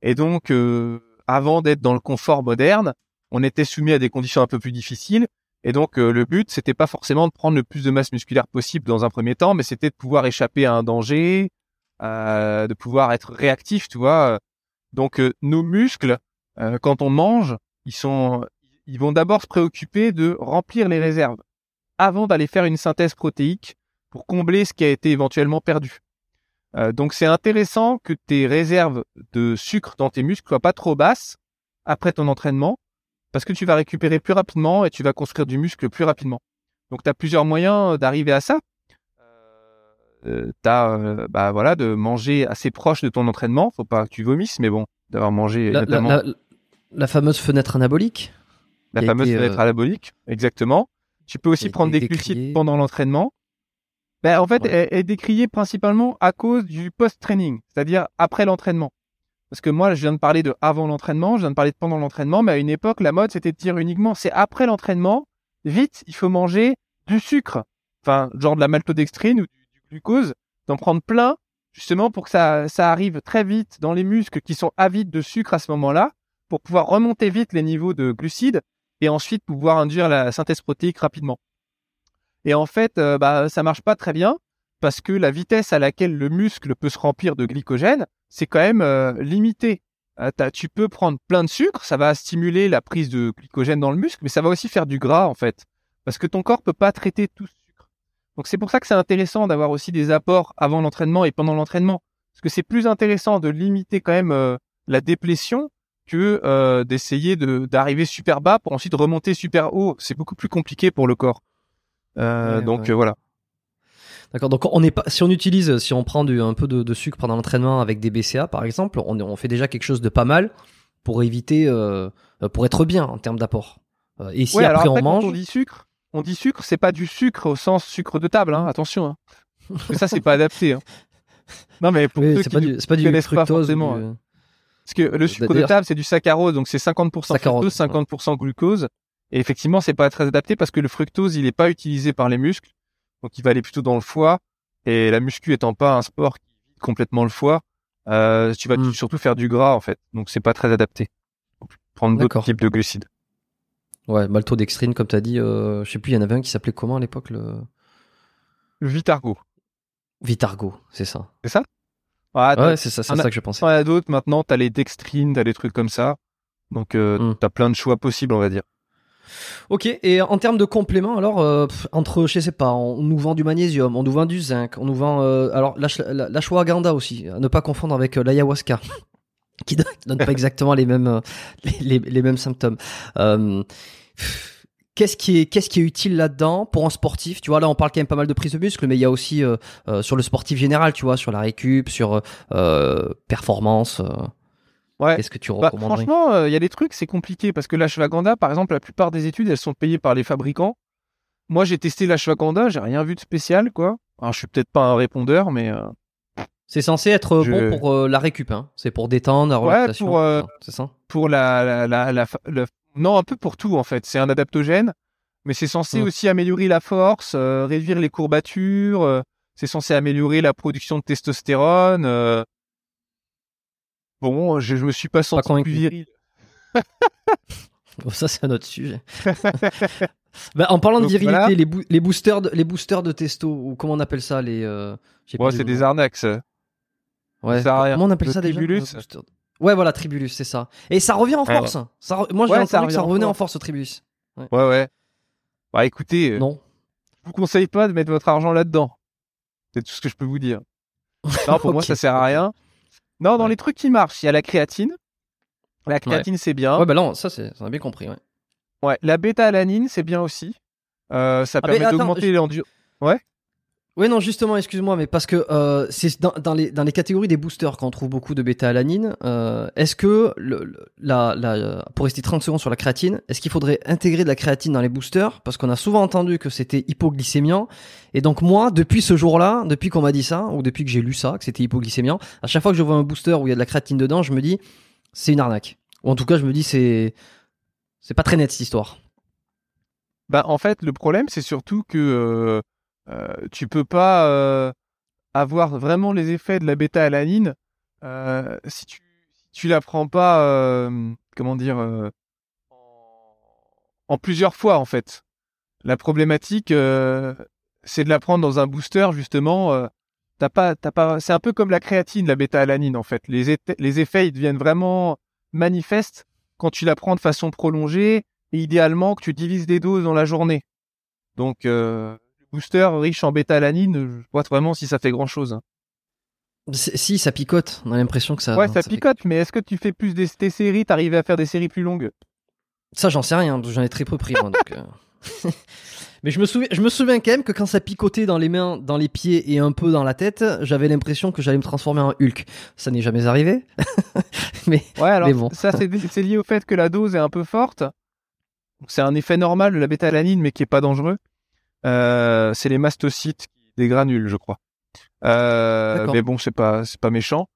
Et donc, euh, avant d'être dans le confort moderne, on était soumis à des conditions un peu plus difficiles. Et donc, le but, c'était pas forcément de prendre le plus de masse musculaire possible dans un premier temps, mais c'était de pouvoir échapper à un danger, de pouvoir être réactif, tu vois. Donc, nos muscles, quand on mange, ils sont, ils vont d'abord se préoccuper de remplir les réserves avant d'aller faire une synthèse protéique pour combler ce qui a été éventuellement perdu. Euh, donc c'est intéressant que tes réserves de sucre dans tes muscles soient pas trop basses après ton entraînement parce que tu vas récupérer plus rapidement et tu vas construire du muscle plus rapidement. Donc tu as plusieurs moyens d'arriver à ça. Euh, euh, bah voilà de manger assez proche de ton entraînement, faut pas que tu vomisses mais bon, d'avoir mangé la, notamment la, fameuse fenêtre anabolique. La fameuse fenêtre anabolique, exactement. Tu peux aussi prendre des glucides pendant l'entraînement. Ben, en fait, elle est décriée principalement à cause du post-training, c'est-à-dire après l'entraînement. Parce que moi, je viens de parler de avant l'entraînement, je viens de parler de pendant l'entraînement, mais à une époque, la mode, c'était de dire uniquement, c'est après l'entraînement, vite, il faut manger du sucre. Enfin, genre de la maltodextrine ou du, glucose, d'en prendre plein, justement pour que ça, ça arrive très vite dans les muscles qui sont avides de sucre à ce moment-là, pour pouvoir remonter vite les niveaux de glucides et ensuite pouvoir induire la synthèse protéique rapidement. Et en fait, euh, bah, ça marche pas très bien parce que la vitesse à laquelle le muscle peut se remplir de glycogène, c'est quand même euh, limité. Euh, tu peux prendre plein de sucre, ça va stimuler la prise de glycogène dans le muscle, mais ça va aussi faire du gras en fait, parce que ton corps peut pas traiter tout ce sucre. Donc c'est pour ça que c'est intéressant d'avoir aussi des apports avant l'entraînement et pendant l'entraînement, parce que c'est plus intéressant de limiter quand même la déplétion que euh, d'essayer de d'arriver super bas pour ensuite remonter super haut. C'est beaucoup plus compliqué pour le corps. Euh, donc euh, voilà. D'accord. Donc on est pas, si on utilise, si on prend du, un peu de, sucre pendant l'entraînement avec des BCA par exemple, on, on, fait déjà quelque chose de pas mal pour éviter, pour être bien en termes d'apport. et si après on mange, on dit sucre, on dit sucre, c'est pas du sucre au sens sucre de table, hein, attention. Hein. Parce que ça c'est pas adapté. Hein. Non mais pour [LAUGHS] ceux qui pas du, pas du fructose, pas forcément. Hein. Parce que le sucre de table, c'est du saccharose, donc c'est 50% fructose, 50% glucose. Et effectivement, c'est pas très adapté parce que le fructose, il est pas utilisé par les muscles. Donc, il va aller plutôt dans le foie. Et la muscu étant pas un sport qui vide complètement le foie, euh, tu vas hmm. surtout faire du gras, en fait. Donc, c'est pas très adapté. prendre d'autres types de glucides. Ouais, maltodextrine, comme tu as dit, euh, je sais plus, il y en avait un qui s'appelait comment à l'époque le... le Vitargo. Vitargo, c'est ça. C'est ça? Ouais, c'est ça, c'est ça que je pensais. A d'autres maintenant, t'as les dextrines, t'as les trucs comme ça. Donc euh, hmm. t'as plein de choix possibles, on va dire. Ok, et en termes de compléments, alors euh, entre, je sais pas, on nous vend du magnésium, on nous vend du zinc, on nous vend, euh, alors l'ashwagandha aussi, à ne pas confondre avec euh, l'ayahuasca, [LAUGHS] qui donne, pas exactement les mêmes, euh, les, les, les, mêmes symptômes. Euh, Qu'est-ce qui est qu'est-ce qui est utile là-dedans pour un sportif Tu vois, là on parle quand même pas mal de prise de muscle, mais il y a aussi euh, euh, sur le sportif général, tu vois, sur la récup, sur euh, performance. Ouais. Qu'est-ce que tu bah, recommanderais? Franchement, il y a des trucs, c'est compliqué parce que l'ashwagandha, par exemple, la plupart des études, elles sont payées par les fabricants. Moi, j'ai testé l'ashwagandha, j'ai rien vu de spécial, quoi. Alors, je suis peut-être pas un répondeur, mais c'est censé être bon pour la récup, hein. C'est pour détendre, la. Ouais, pour, c'est ça? Pour la, la, la, la, non, un peu pour tout en fait. C'est un adaptogène, mais c'est censé mmh. aussi améliorer la force, euh, réduire les courbatures. Euh, c'est censé améliorer la production de testostérone. Euh. Bon, je, je me suis pas senti pas plus viril. ça c'est un autre sujet. [LAUGHS] bah, en parlant de virilité, les, les, boosters, de, les boosters de testo ou comment on appelle ça les. ouais, c'est des arnaques. Ouais. Comment on appelle ça déjà Ouais, voilà, Tribulus, c'est ça. Et ça revient en force. Ça Moi, j'ai entendu que ça revenait en force, au Tribulus. Ouais. ouais, Bah écoutez, euh, non. je vous conseille pas de mettre votre argent là-dedans. C'est tout ce que je peux vous dire. Non, pour [LAUGHS] moi, ça sert à rien. Non, dans les trucs qui marchent, il y a la créatine. La créatine, c'est bien. Ouais, bah non, ça, c'est, on a bien compris, ouais. Ouais, la bêta-alanine, c'est bien aussi. Euh, ça ah, permet d'augmenter l'endurance. Ouais. Oui, non, justement, excuse-moi, mais parce que euh, c'est dans, dans, les, dans les catégories des boosters qu'on trouve beaucoup de bêta-alanine. Euh, est-ce que, le, la, la, pour rester 30 secondes sur la créatine, est-ce qu'il faudrait intégrer de la créatine dans les boosters? Parce qu'on a souvent entendu que c'était hypoglycémiant. Et donc moi, depuis ce jour-là, depuis qu'on m'a dit ça, ou depuis que j'ai lu ça, que c'était hypoglycémiant, à chaque fois que je vois un booster où il y a de la créatine dedans, je me dis, c'est une arnaque. Ou en tout cas, je me dis, c'est c'est pas très net cette histoire. Bah, en fait, le problème, c'est surtout que... Euh tu peux pas euh, avoir vraiment les effets de la bêta-alanine euh, si tu tu la prends pas euh, comment dire euh, en, plusieurs fois en fait. La problématique euh, c'est de la prendre dans un booster justement. euh, t'as pas t'as pas c'est un peu comme la créatine la bêta-alanine en fait. Les les effets ils deviennent vraiment manifestes quand tu la prends de façon prolongée et idéalement que tu divises des doses dans la journée. Donc euh, le booster riche en bêta-alanine, je vois vraiment si ça fait grand chose. C'est- Si, ça picote. On a l'impression que ça. ouais, ça picote, mais est-ce que tu fais plus des, tes séries, t'arrives à faire des séries plus longues? Ça, j'en sais rien. J'en ai très peu pris, moi. donc, euh. [LAUGHS] Mais je me souviens, je me souviens quand même que quand ça picotait dans les mains, dans les pieds et un peu dans la tête, j'avais l'impression que j'allais me transformer en Hulk. Ça n'est jamais arrivé. [LAUGHS] mais Ouais, alors Mais bon. ça c'est c'est lié au fait que la dose est un peu forte. C'est un effet normal de la bêta-alanine, mais qui est pas dangereux. Euh, c'est les mastocytes qui dégranulent, je crois. Euh, mais bon, c'est pas c'est pas méchant.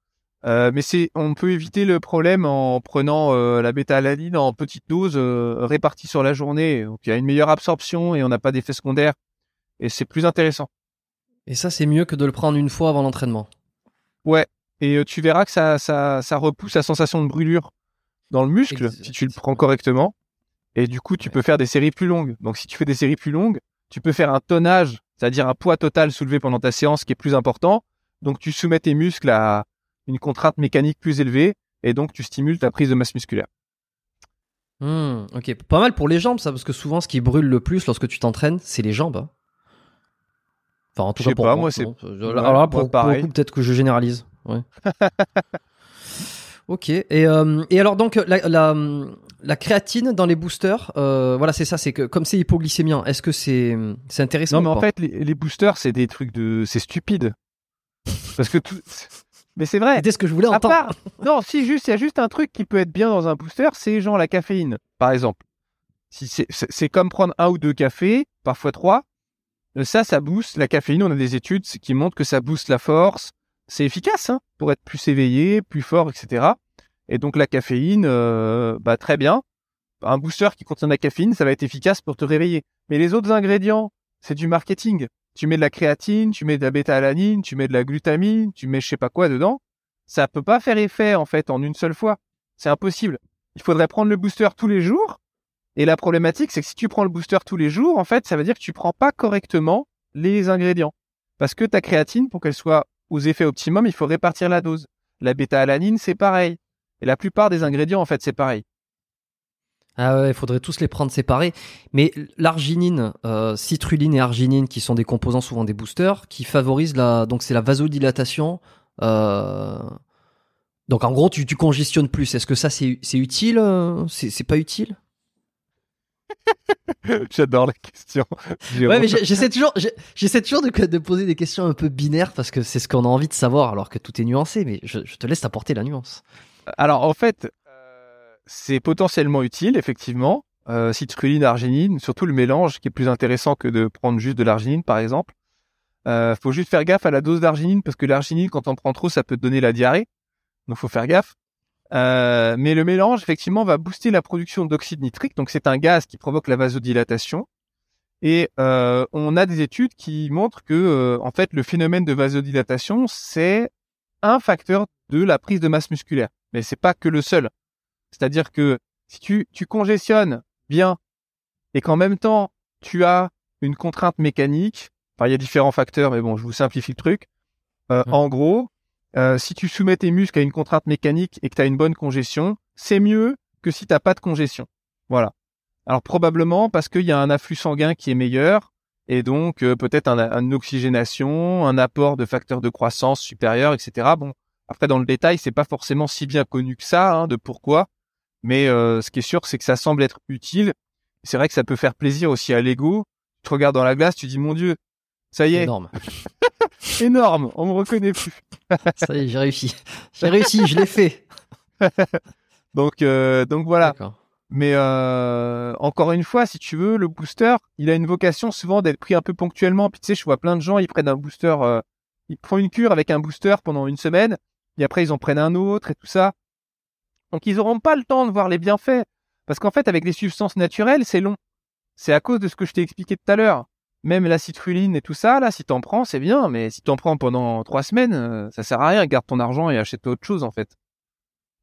Euh, mais c'est on peut éviter le problème en prenant la bêta-alanine en petites doses euh, réparties sur la journée. Donc il y a une meilleure absorption et on n'a pas d'effet secondaire. Et c'est plus intéressant. et ça, c'est mieux que de le prendre une fois avant l'entraînement. Ouais. Et tu verras que ça, ça, ça repousse la sensation de brûlure dans le muscle si tu le prends correctement. Et du coup, tu peux faire des séries plus longues. Donc, si tu fais des séries plus longues, tu peux faire un tonnage, c'est-à-dire un poids total soulevé pendant ta séance qui est plus important. Donc, tu soumets tes muscles à une contrainte mécanique plus élevée et donc tu stimules ta prise de masse musculaire. Hmm, ok, pas mal pour les jambes, ça, parce que souvent, ce qui brûle le plus lorsque tu t'entraînes, c'est les jambes. hein. Enfin, en tout Je cas pour pas, moi, c'est- Alors là, pour, pour le coup, peut-être que je généralise. Ouais. [LAUGHS] ok. Et, euh, et alors donc la, la, la créatine dans les boosters, euh, voilà, c'est ça, c'est que comme c'est hypoglycémiant, est-ce que c'est c'est intéressant Non, mais ou en pas fait, les, les boosters, c'est des trucs de, c'est stupide. Parce que tout, mais c'est vrai. C'était ce que je voulais À entendre. part- non, si juste, il y a juste un truc qui peut être bien dans un booster, c'est genre la caféine, par exemple. Si c'est, c'est c'est comme prendre un ou deux cafés, parfois trois. Euh, Ça, ça booste la caféine. On a des études qui montrent que ça booste la force. C'est efficace hein, pour être plus éveillé, plus fort, etc. Et donc la caféine, euh, bah très bien. Un booster qui contient de la caféine, ça va être efficace pour te réveiller. Mais les autres ingrédients, c'est du marketing. Tu mets de la créatine, tu mets de la bêta-alanine, tu mets de la glutamine, tu mets je sais pas quoi dedans ça peut pas faire effet en fait en une seule fois. C'est impossible. Il faudrait prendre le booster tous les jours. Et la problématique, c'est que si tu prends le booster tous les jours, en fait, ça veut dire que tu prends pas correctement les ingrédients. Parce que ta créatine, pour qu'elle soit aux effets optimum, il faut répartir la dose. La bêta-alanine, c'est pareil. Et la plupart des ingrédients, en fait, c'est pareil. Ah ouais, il faudrait tous les prendre séparés. Mais l'arginine, euh, citrulline et arginine, qui sont des composants souvent des boosters, qui favorisent la, donc c'est la vasodilatation. Euh... Donc en gros, tu, tu congestionnes plus. Est-ce que ça c'est utile euh, C'est pas utile? [LAUGHS] J'adore la question. Ouais, mais j'essaie toujours, j'essaie toujours de, de poser des questions un peu binaires parce que c'est ce qu'on a envie de savoir, alors que tout est nuancé. Mais je, je te laisse apporter la nuance. Alors en fait, euh, c'est potentiellement utile, effectivement. Euh, citrulline, arginine, surtout le mélange qui est plus intéressant que de prendre juste de l'arginine, par exemple. Euh, faut juste faire gaffe à la dose d'arginine parce que l'arginine, quand on prend trop, ça peut donner la diarrhée. Donc faut faire gaffe. Euh, mais le mélange, effectivement, va booster la production d'oxyde nitrique. Donc c'est un gaz qui provoque la vasodilatation. Et euh, on a des études qui montrent que, euh, en fait, le phénomène de vasodilatation, c'est un facteur de la prise de masse musculaire. Mais c'est pas que le seul. C'est-à-dire que si tu, tu congestionnes bien et qu'en même temps tu as une contrainte mécanique, enfin il y a différents facteurs, mais bon, je vous simplifie le truc. Euh. En gros, euh, si tu soumets tes muscles à une contrainte mécanique et que tu as une bonne congestion, c'est mieux que si t'as pas de congestion. Voilà. Alors probablement parce qu'il y a un afflux sanguin qui est meilleur et donc euh, peut-être un, une oxygénation, un apport de facteurs de croissance supérieur, etc. Bon, après dans le détail, c'est pas forcément si bien connu que ça hein, de pourquoi, mais euh, ce qui est sûr, c'est que ça semble être utile. C'est vrai que ça peut faire plaisir aussi à l'ego. Tu te regardes dans la glace, tu dis mon Dieu, ça y est, Énorme. [LAUGHS] énorme, on me reconnaît plus. [LAUGHS] Ça y est, j'ai réussi. J'ai réussi, je l'ai fait. [LAUGHS] Donc euh, donc voilà. Mais euh, encore une fois, si tu veux, le booster, il a une vocation souvent d'être pris un peu ponctuellement. Puis tu sais, je vois plein de gens, ils prennent un booster, euh, ils font une cure avec un booster pendant une semaine, et après ils en prennent un autre et tout ça. Donc ils auront pas le temps de voir les bienfaits, parce qu'en fait, avec les substances naturelles, c'est long. C'est à cause de ce que je t'ai expliqué tout à l'heure. même la citruline et tout ça, là, si t'en prends, c'est bien, mais si t'en prends pendant trois semaines, euh, ça sert à rien. Garde ton argent et achète autre chose, en fait.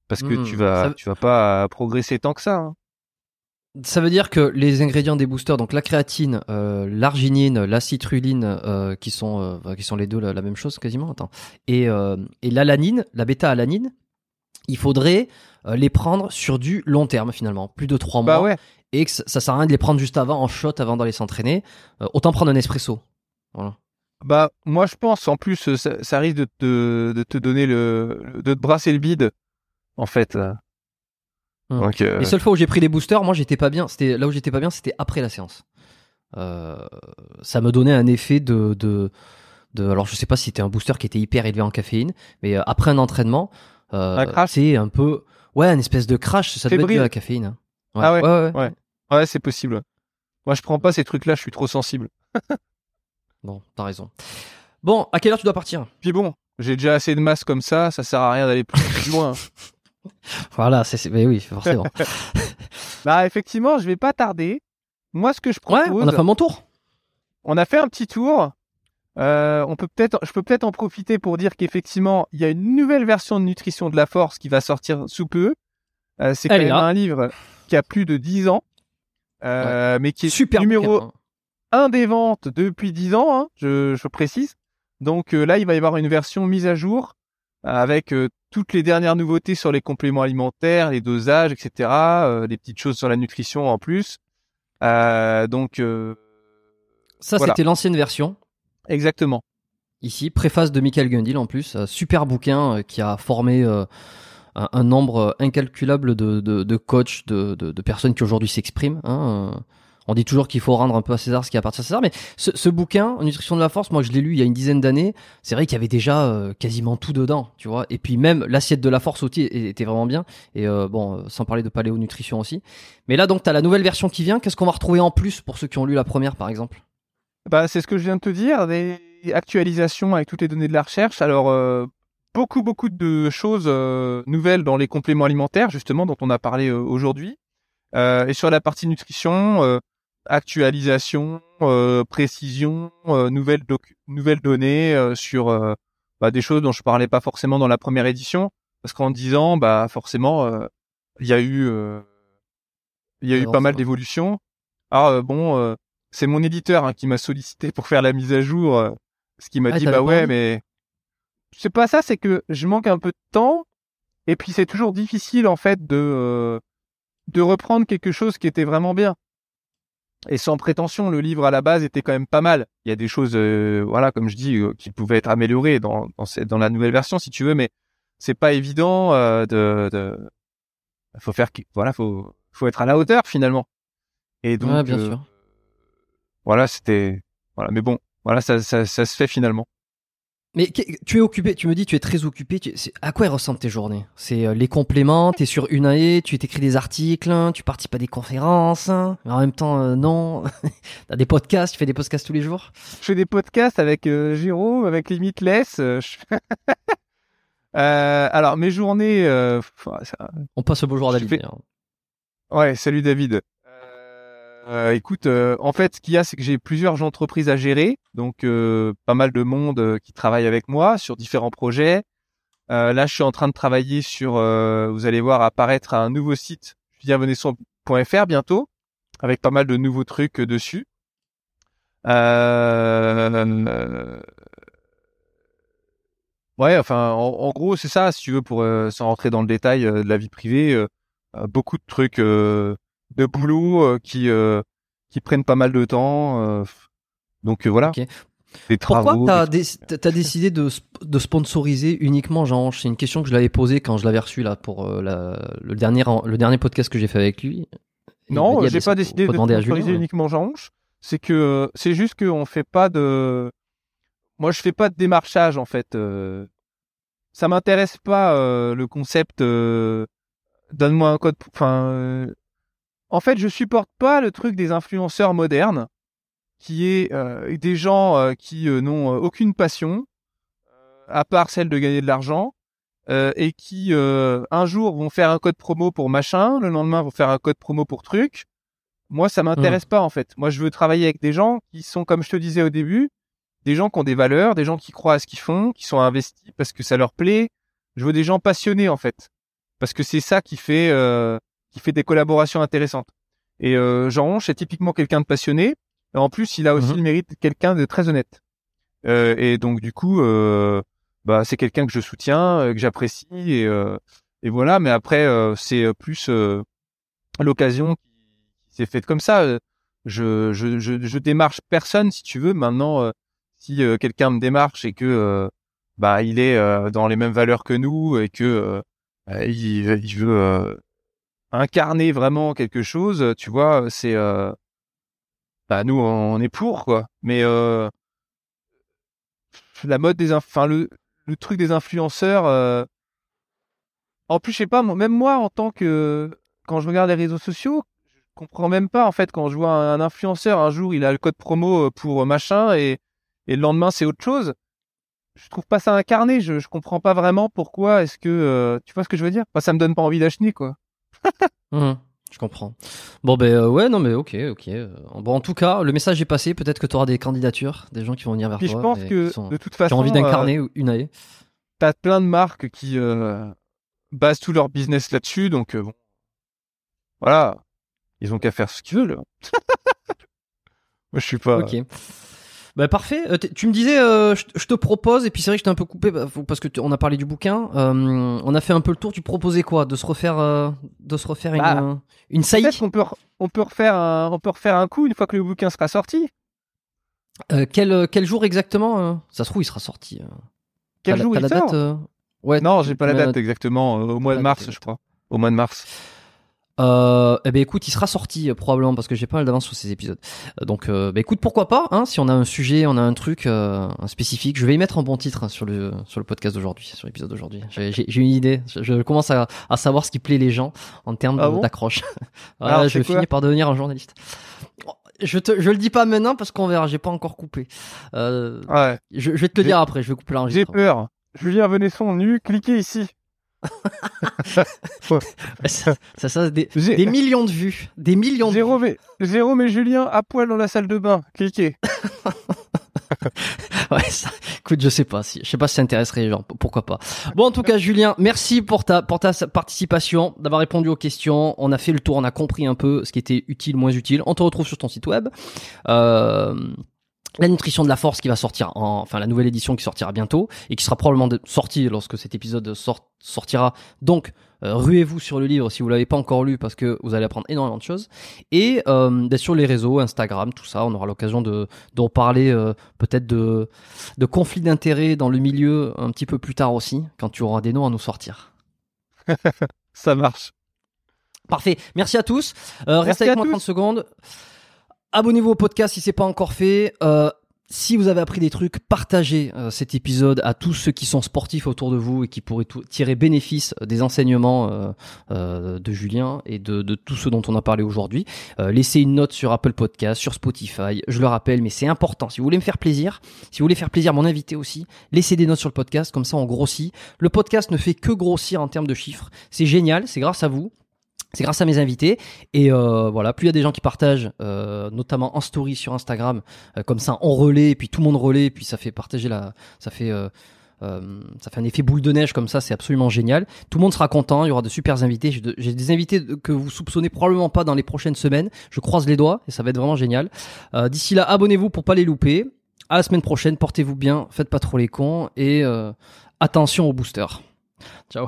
Parce que Hmm, tu vas, ça- tu vas pas progresser tant que ça. hein. Ça veut dire que les ingrédients des boosters, donc la créatine, euh, l'arginine, la citruline, euh, qui sont euh, qui sont les deux la, la même chose quasiment, attends, et et l'alanine, la bêta-alanine, il faudrait les prendre sur du long terme finalement, plus de trois mois, Bah ouais. et que ça, ça sert à rien de les prendre juste avant en shot avant d'aller s'entraîner. Autant prendre un espresso. Voilà. Bah, moi, je pense, en plus, ça, ça risque de te, de te donner le, le- de te brasser le bide, en fait. là. Hmm. Donc, euh, Les seules fois où j'ai pris des boosters, moi j'étais pas bien. C'était là où j'étais pas bien, c'était après la séance. Euh, ça me donnait un effet de, de, de. Alors je sais pas si c'était un booster qui était hyper élevé en caféine, mais euh, après un entraînement, euh, c'est un peu, ouais, un espèce de crash. Ça doit être Fébrile. la caféine. hein. Ah ouais, ouais, ouais. ouais. ouais, c'est possible. Moi, je prends pas ces trucs-là, je suis trop sensible. [LAUGHS] Bon, t'as raison. Bon, à quelle heure tu dois partir? Puis bon, j'ai déjà assez de masse comme ça, ça sert à rien d'aller plus loin. [LAUGHS] Voilà, c'est, mais oui, forcément. [LAUGHS] Bah, effectivement, je vais pas tarder. Moi, ce que je ouais, propose, on a fait mon tour. on a fait un petit tour. Euh, on peut peut-être, je peux peut-être en profiter pour dire qu'effectivement, il y a une nouvelle version de Nutrition de la Force qui va sortir sous peu. Euh, c'est quand même un livre qui a plus de 10 ans, euh, mais qui est Super numéro un des ventes depuis 10 ans, hein, je, je précise. Donc là, il va y avoir une version mise à jour avec euh, toutes les dernières nouveautés sur les compléments alimentaires, les dosages, etc. euh, des petites choses sur la nutrition en plus. Euh, donc Ça, voilà. c'était l'ancienne version. exactement. Ici, préface de Michael Gundil en plus, super bouquin qui a formé un, nombre incalculable de, de, de coachs, de, de, personnes qui aujourd'hui s'expriment. hein. On dit toujours qu'il faut rendre un peu à César ce qui appartient à César, mais ce, bouquin, Nutrition de la force, moi je l'ai lu il y a une dizaine d'années. C'est vrai qu'il y avait déjà euh, quasiment tout dedans, tu vois. Et puis même l'assiette de la force aussi était vraiment bien. Et euh, bon, euh, sans parler de paléonutrition aussi. Mais là donc t'as la nouvelle version qui vient. Qu'est-ce qu'on va retrouver en plus pour ceux qui ont lu la première, par exemple? Bah, c'est ce que je viens de te dire, des actualisations avec toutes les données de la recherche. Alors, beaucoup, beaucoup de choses nouvelles dans les compléments alimentaires, justement, dont on a parlé aujourd'hui. Et sur la partie nutrition, actualisation, euh, précision, euh, nouvelles, docu- nouvelles données euh, sur bah, des choses dont je parlais pas forcément dans la première édition. Parce qu'en 10 ans, bah, forcément, il y a eu, il y a eu Alors, pas mal d'évolutions. Euh, bon, c'est mon éditeur hein, qui m'a sollicité pour faire la mise à jour, ce qui m'a Ah, dit bah ouais, mais c'est pas ça, c'est que je manque un peu de temps et puis c'est toujours difficile en fait de de reprendre quelque chose qui était vraiment bien. Et sans prétention, le livre à la base était quand même pas mal. Il y a des choses, euh, voilà, comme je dis, euh, qui pouvaient être améliorées dans dans, cette- dans la nouvelle version, si tu veux, mais c'est pas évident euh, de, de faut faire, voilà, faut faut être à la hauteur finalement. Et donc, Ouais, bien sûr. voilà, c'était, voilà, mais bon, voilà, ça, ça, ça se fait finalement. Mais tu es occupé, tu me dis tu es très occupé. tu- à quoi ressemblent tes journées? C'est euh, les compléments, t'es sur une AE, tu t'écris des articles, hein, tu participes à des conférences, hein, mais en même temps euh, non. [LAUGHS] T'as des podcasts, tu fais des podcasts tous les jours? Je fais des podcasts avec euh, Jérôme, avec Limitless. euh, je- [LAUGHS] alors mes journées, ça- On passe le beau jour à David. fais- ouais, salut David. Euh, écoute, euh, en fait, ce qu'il y a, c'est que j'ai plusieurs entreprises à gérer, donc euh, pas mal de monde qui travaille avec moi sur différents projets. Là, je suis en train de travailler sur, vous allez voir apparaître un nouveau site, bienvenue.fr bientôt, avec pas mal de nouveaux trucs dessus. Ouais, enfin, en, gros, c'est ça, si tu veux, pour sans rentrer dans le détail de la vie privée, beaucoup de trucs de boulot euh, qui euh, qui prennent pas mal de temps. euh, donc voilà. Ok. Des Pourquoi t'as des- t'as décidé de, de sponsoriser uniquement Jean C'est une question que je l'avais posée quand je l'avais reçu là pour euh, la- le dernier le dernier podcast que j'ai fait avec lui. M'a Non, j'ai pas décidé de sponsoriser Julien, uniquement Jean. C'est que c'est juste qu'on fait pas de. Moi, je fais pas de démarchage en fait. euh, Ça m'intéresse pas euh, le concept. euh, Donne-moi un code. Enfin, euh, en fait, je supporte pas le truc des influenceurs modernes, qui est euh, des gens euh, qui euh, n'ont aucune passion, à part celle de gagner de l'argent, euh, et qui euh, un jour vont faire un code promo pour machin, le lendemain vont faire un code promo pour truc. moi, ça m'intéresse pas en fait. Moi, je veux travailler avec des gens qui sont, comme je te disais au début, des gens qui ont des valeurs, des gens qui croient à ce qu'ils font, qui sont investis parce que ça leur plaît. Je veux des gens passionnés en fait, parce que c'est ça qui fait euh, qui fait des collaborations intéressantes. Et euh, Jean Ronche est typiquement quelqu'un de passionné. En plus, il a aussi Mhm. le mérite de quelqu'un de très honnête. Euh, et donc du coup, euh, bah c'est quelqu'un que je soutiens, euh, que j'apprécie et euh, et voilà. Mais après, euh, c'est plus euh, l'occasion qui, s'est faite comme ça. Je, je je je démarche personne si tu veux. Maintenant, euh, si euh, quelqu'un me démarche et que euh, bah il est euh, dans les mêmes valeurs que nous et que euh, bah, il, il veut euh, incarner vraiment quelque chose, tu vois, c'est euh, bah nous on est pour quoi. Mais euh, la mode des enfin le le truc des influenceurs euh, en plus je sais pas même moi en tant que quand je regarde les réseaux sociaux je comprends même pas en fait quand je vois un, influenceur un jour il a le code promo euh, pour machin et et le lendemain c'est autre chose je trouve pas ça incarné je je comprends pas vraiment pourquoi est-ce que euh, tu vois ce que je veux dire? Enfin, ça me donne pas envie d'acheter quoi Mhm, je comprends. Bon, ben euh, ouais, non, mais ok, ok. euh, Bon, en tout cas, le message est passé. Peut-être que tu auras des candidatures, des gens qui vont venir vers puis je toi. pense et que qui sont- de toute qui ont façon envie euh, d'incarner une année. t'as plein de marques qui euh, basent tout leur business là-dessus, donc euh, bon, voilà, ils ont qu'à faire ce qu'ils veulent. [LAUGHS] Moi, je suis pas. Ok. Bah parfait. Euh, tu me disais, euh, je, te propose, et puis c'est vrai que je t'ai un peu coupé bah, parce que on a parlé du bouquin. euh, on a fait un peu le tour. Tu proposais quoi? De se refaire, euh, de se refaire une, Bah, euh, une saillie? Peut-être qu'on peut, on peut refaire un, on peut refaire un coup une fois que le bouquin sera sorti. Euh, quel, quel jour exactement euh? Ça se trouve, il sera sorti. Quel la- jour il la sort? date euh? Ouais. Non, j'ai pas la date exactement. au mois de la mars, je crois. Au mois de mars. Euh, eh ben écoute, il sera sorti euh, probablement parce que j'ai pas mal d'avance sur ces épisodes. Euh, donc, euh, bah, écoute, pourquoi pas hein, Si on a un sujet, on a un truc euh, un spécifique, je vais y mettre un bon titre hein, sur le sur le podcast d'aujourd'hui, sur l'épisode d'aujourd'hui. J'ai j'ai- j'ai une idée. Je, je commence à, à savoir ce qui plaît les gens en termes Ah bon d'accroche. [LAUGHS] Voilà, je finis par devenir un journaliste. Je te, je le dis pas maintenant parce qu'on verra. J'ai pas encore coupé. Euh, Ouais. je, je vais te le J'ai- dire après. Je vais couper J'ai l'enregistrement. peur. Julien Venesson nu, cliquez ici. Ça, ça, ça, des, millions de vues, des millions de Jérôme et, Jérôme et Julien à poil dans la salle de bain. Cliquez. [LAUGHS] Ouais, ça, écoute, je sais pas si, je sais pas si ça intéresserait les gens, pourquoi pas. Bon, en tout cas, Julien, merci pour ta, pour ta participation, d'avoir répondu aux questions. On a fait le tour, on a compris un peu ce qui était utile, moins utile. On te retrouve sur ton site web. Euh, la nutrition de la force qui va sortir en, enfin la nouvelle édition qui sortira bientôt et qui sera probablement sortie lorsque cet épisode sort- sortira. Donc euh, ruez-vous sur le livre si vous l'avez pas encore lu parce que vous allez apprendre énormément de choses. Et euh, sur les réseaux, Instagram, tout ça, on aura l'occasion de d'en parler euh, peut-être de de conflits d'intérêts dans le milieu un petit peu plus tard aussi quand tu auras des noms à nous sortir. [LAUGHS] Ça marche. Parfait. Merci à tous. Euh, restez avec à moi tous. 30 secondes. Abonnez-vous au podcast si c'est pas encore fait. Euh, si vous avez appris des trucs, partagez euh, cet épisode à tous ceux qui sont sportifs autour de vous et qui pourraient tirer bénéfice des enseignements euh, euh, de Julien et de, de tout ce dont on a parlé aujourd'hui. Euh, laissez une note sur Apple Podcast, sur Spotify. Je le rappelle, mais c'est important. Si vous voulez me faire plaisir, si vous voulez faire plaisir à mon invité aussi, laissez des notes sur le podcast. Comme ça, on grossit. Le podcast ne fait que grossir en termes de chiffres. C'est génial. C'est grâce à vous. C'est grâce à mes invités et euh, voilà, plus il y a des gens qui partagent, euh, notamment en story sur Instagram, euh, comme ça on relaie et puis tout le monde relaie, et puis ça fait partager la, ça fait, euh, euh, ça fait un effet boule de neige comme ça, c'est absolument génial. Tout le monde sera content, il y aura de super invités. J'ai de- J'ai des invités que vous soupçonnez probablement pas dans les prochaines semaines. Je croise les doigts et ça va être vraiment génial. Euh, D'ici là, abonnez-vous pour pas les louper. À la semaine prochaine, portez-vous bien, faites pas trop les cons et attention aux boosters. Ciao.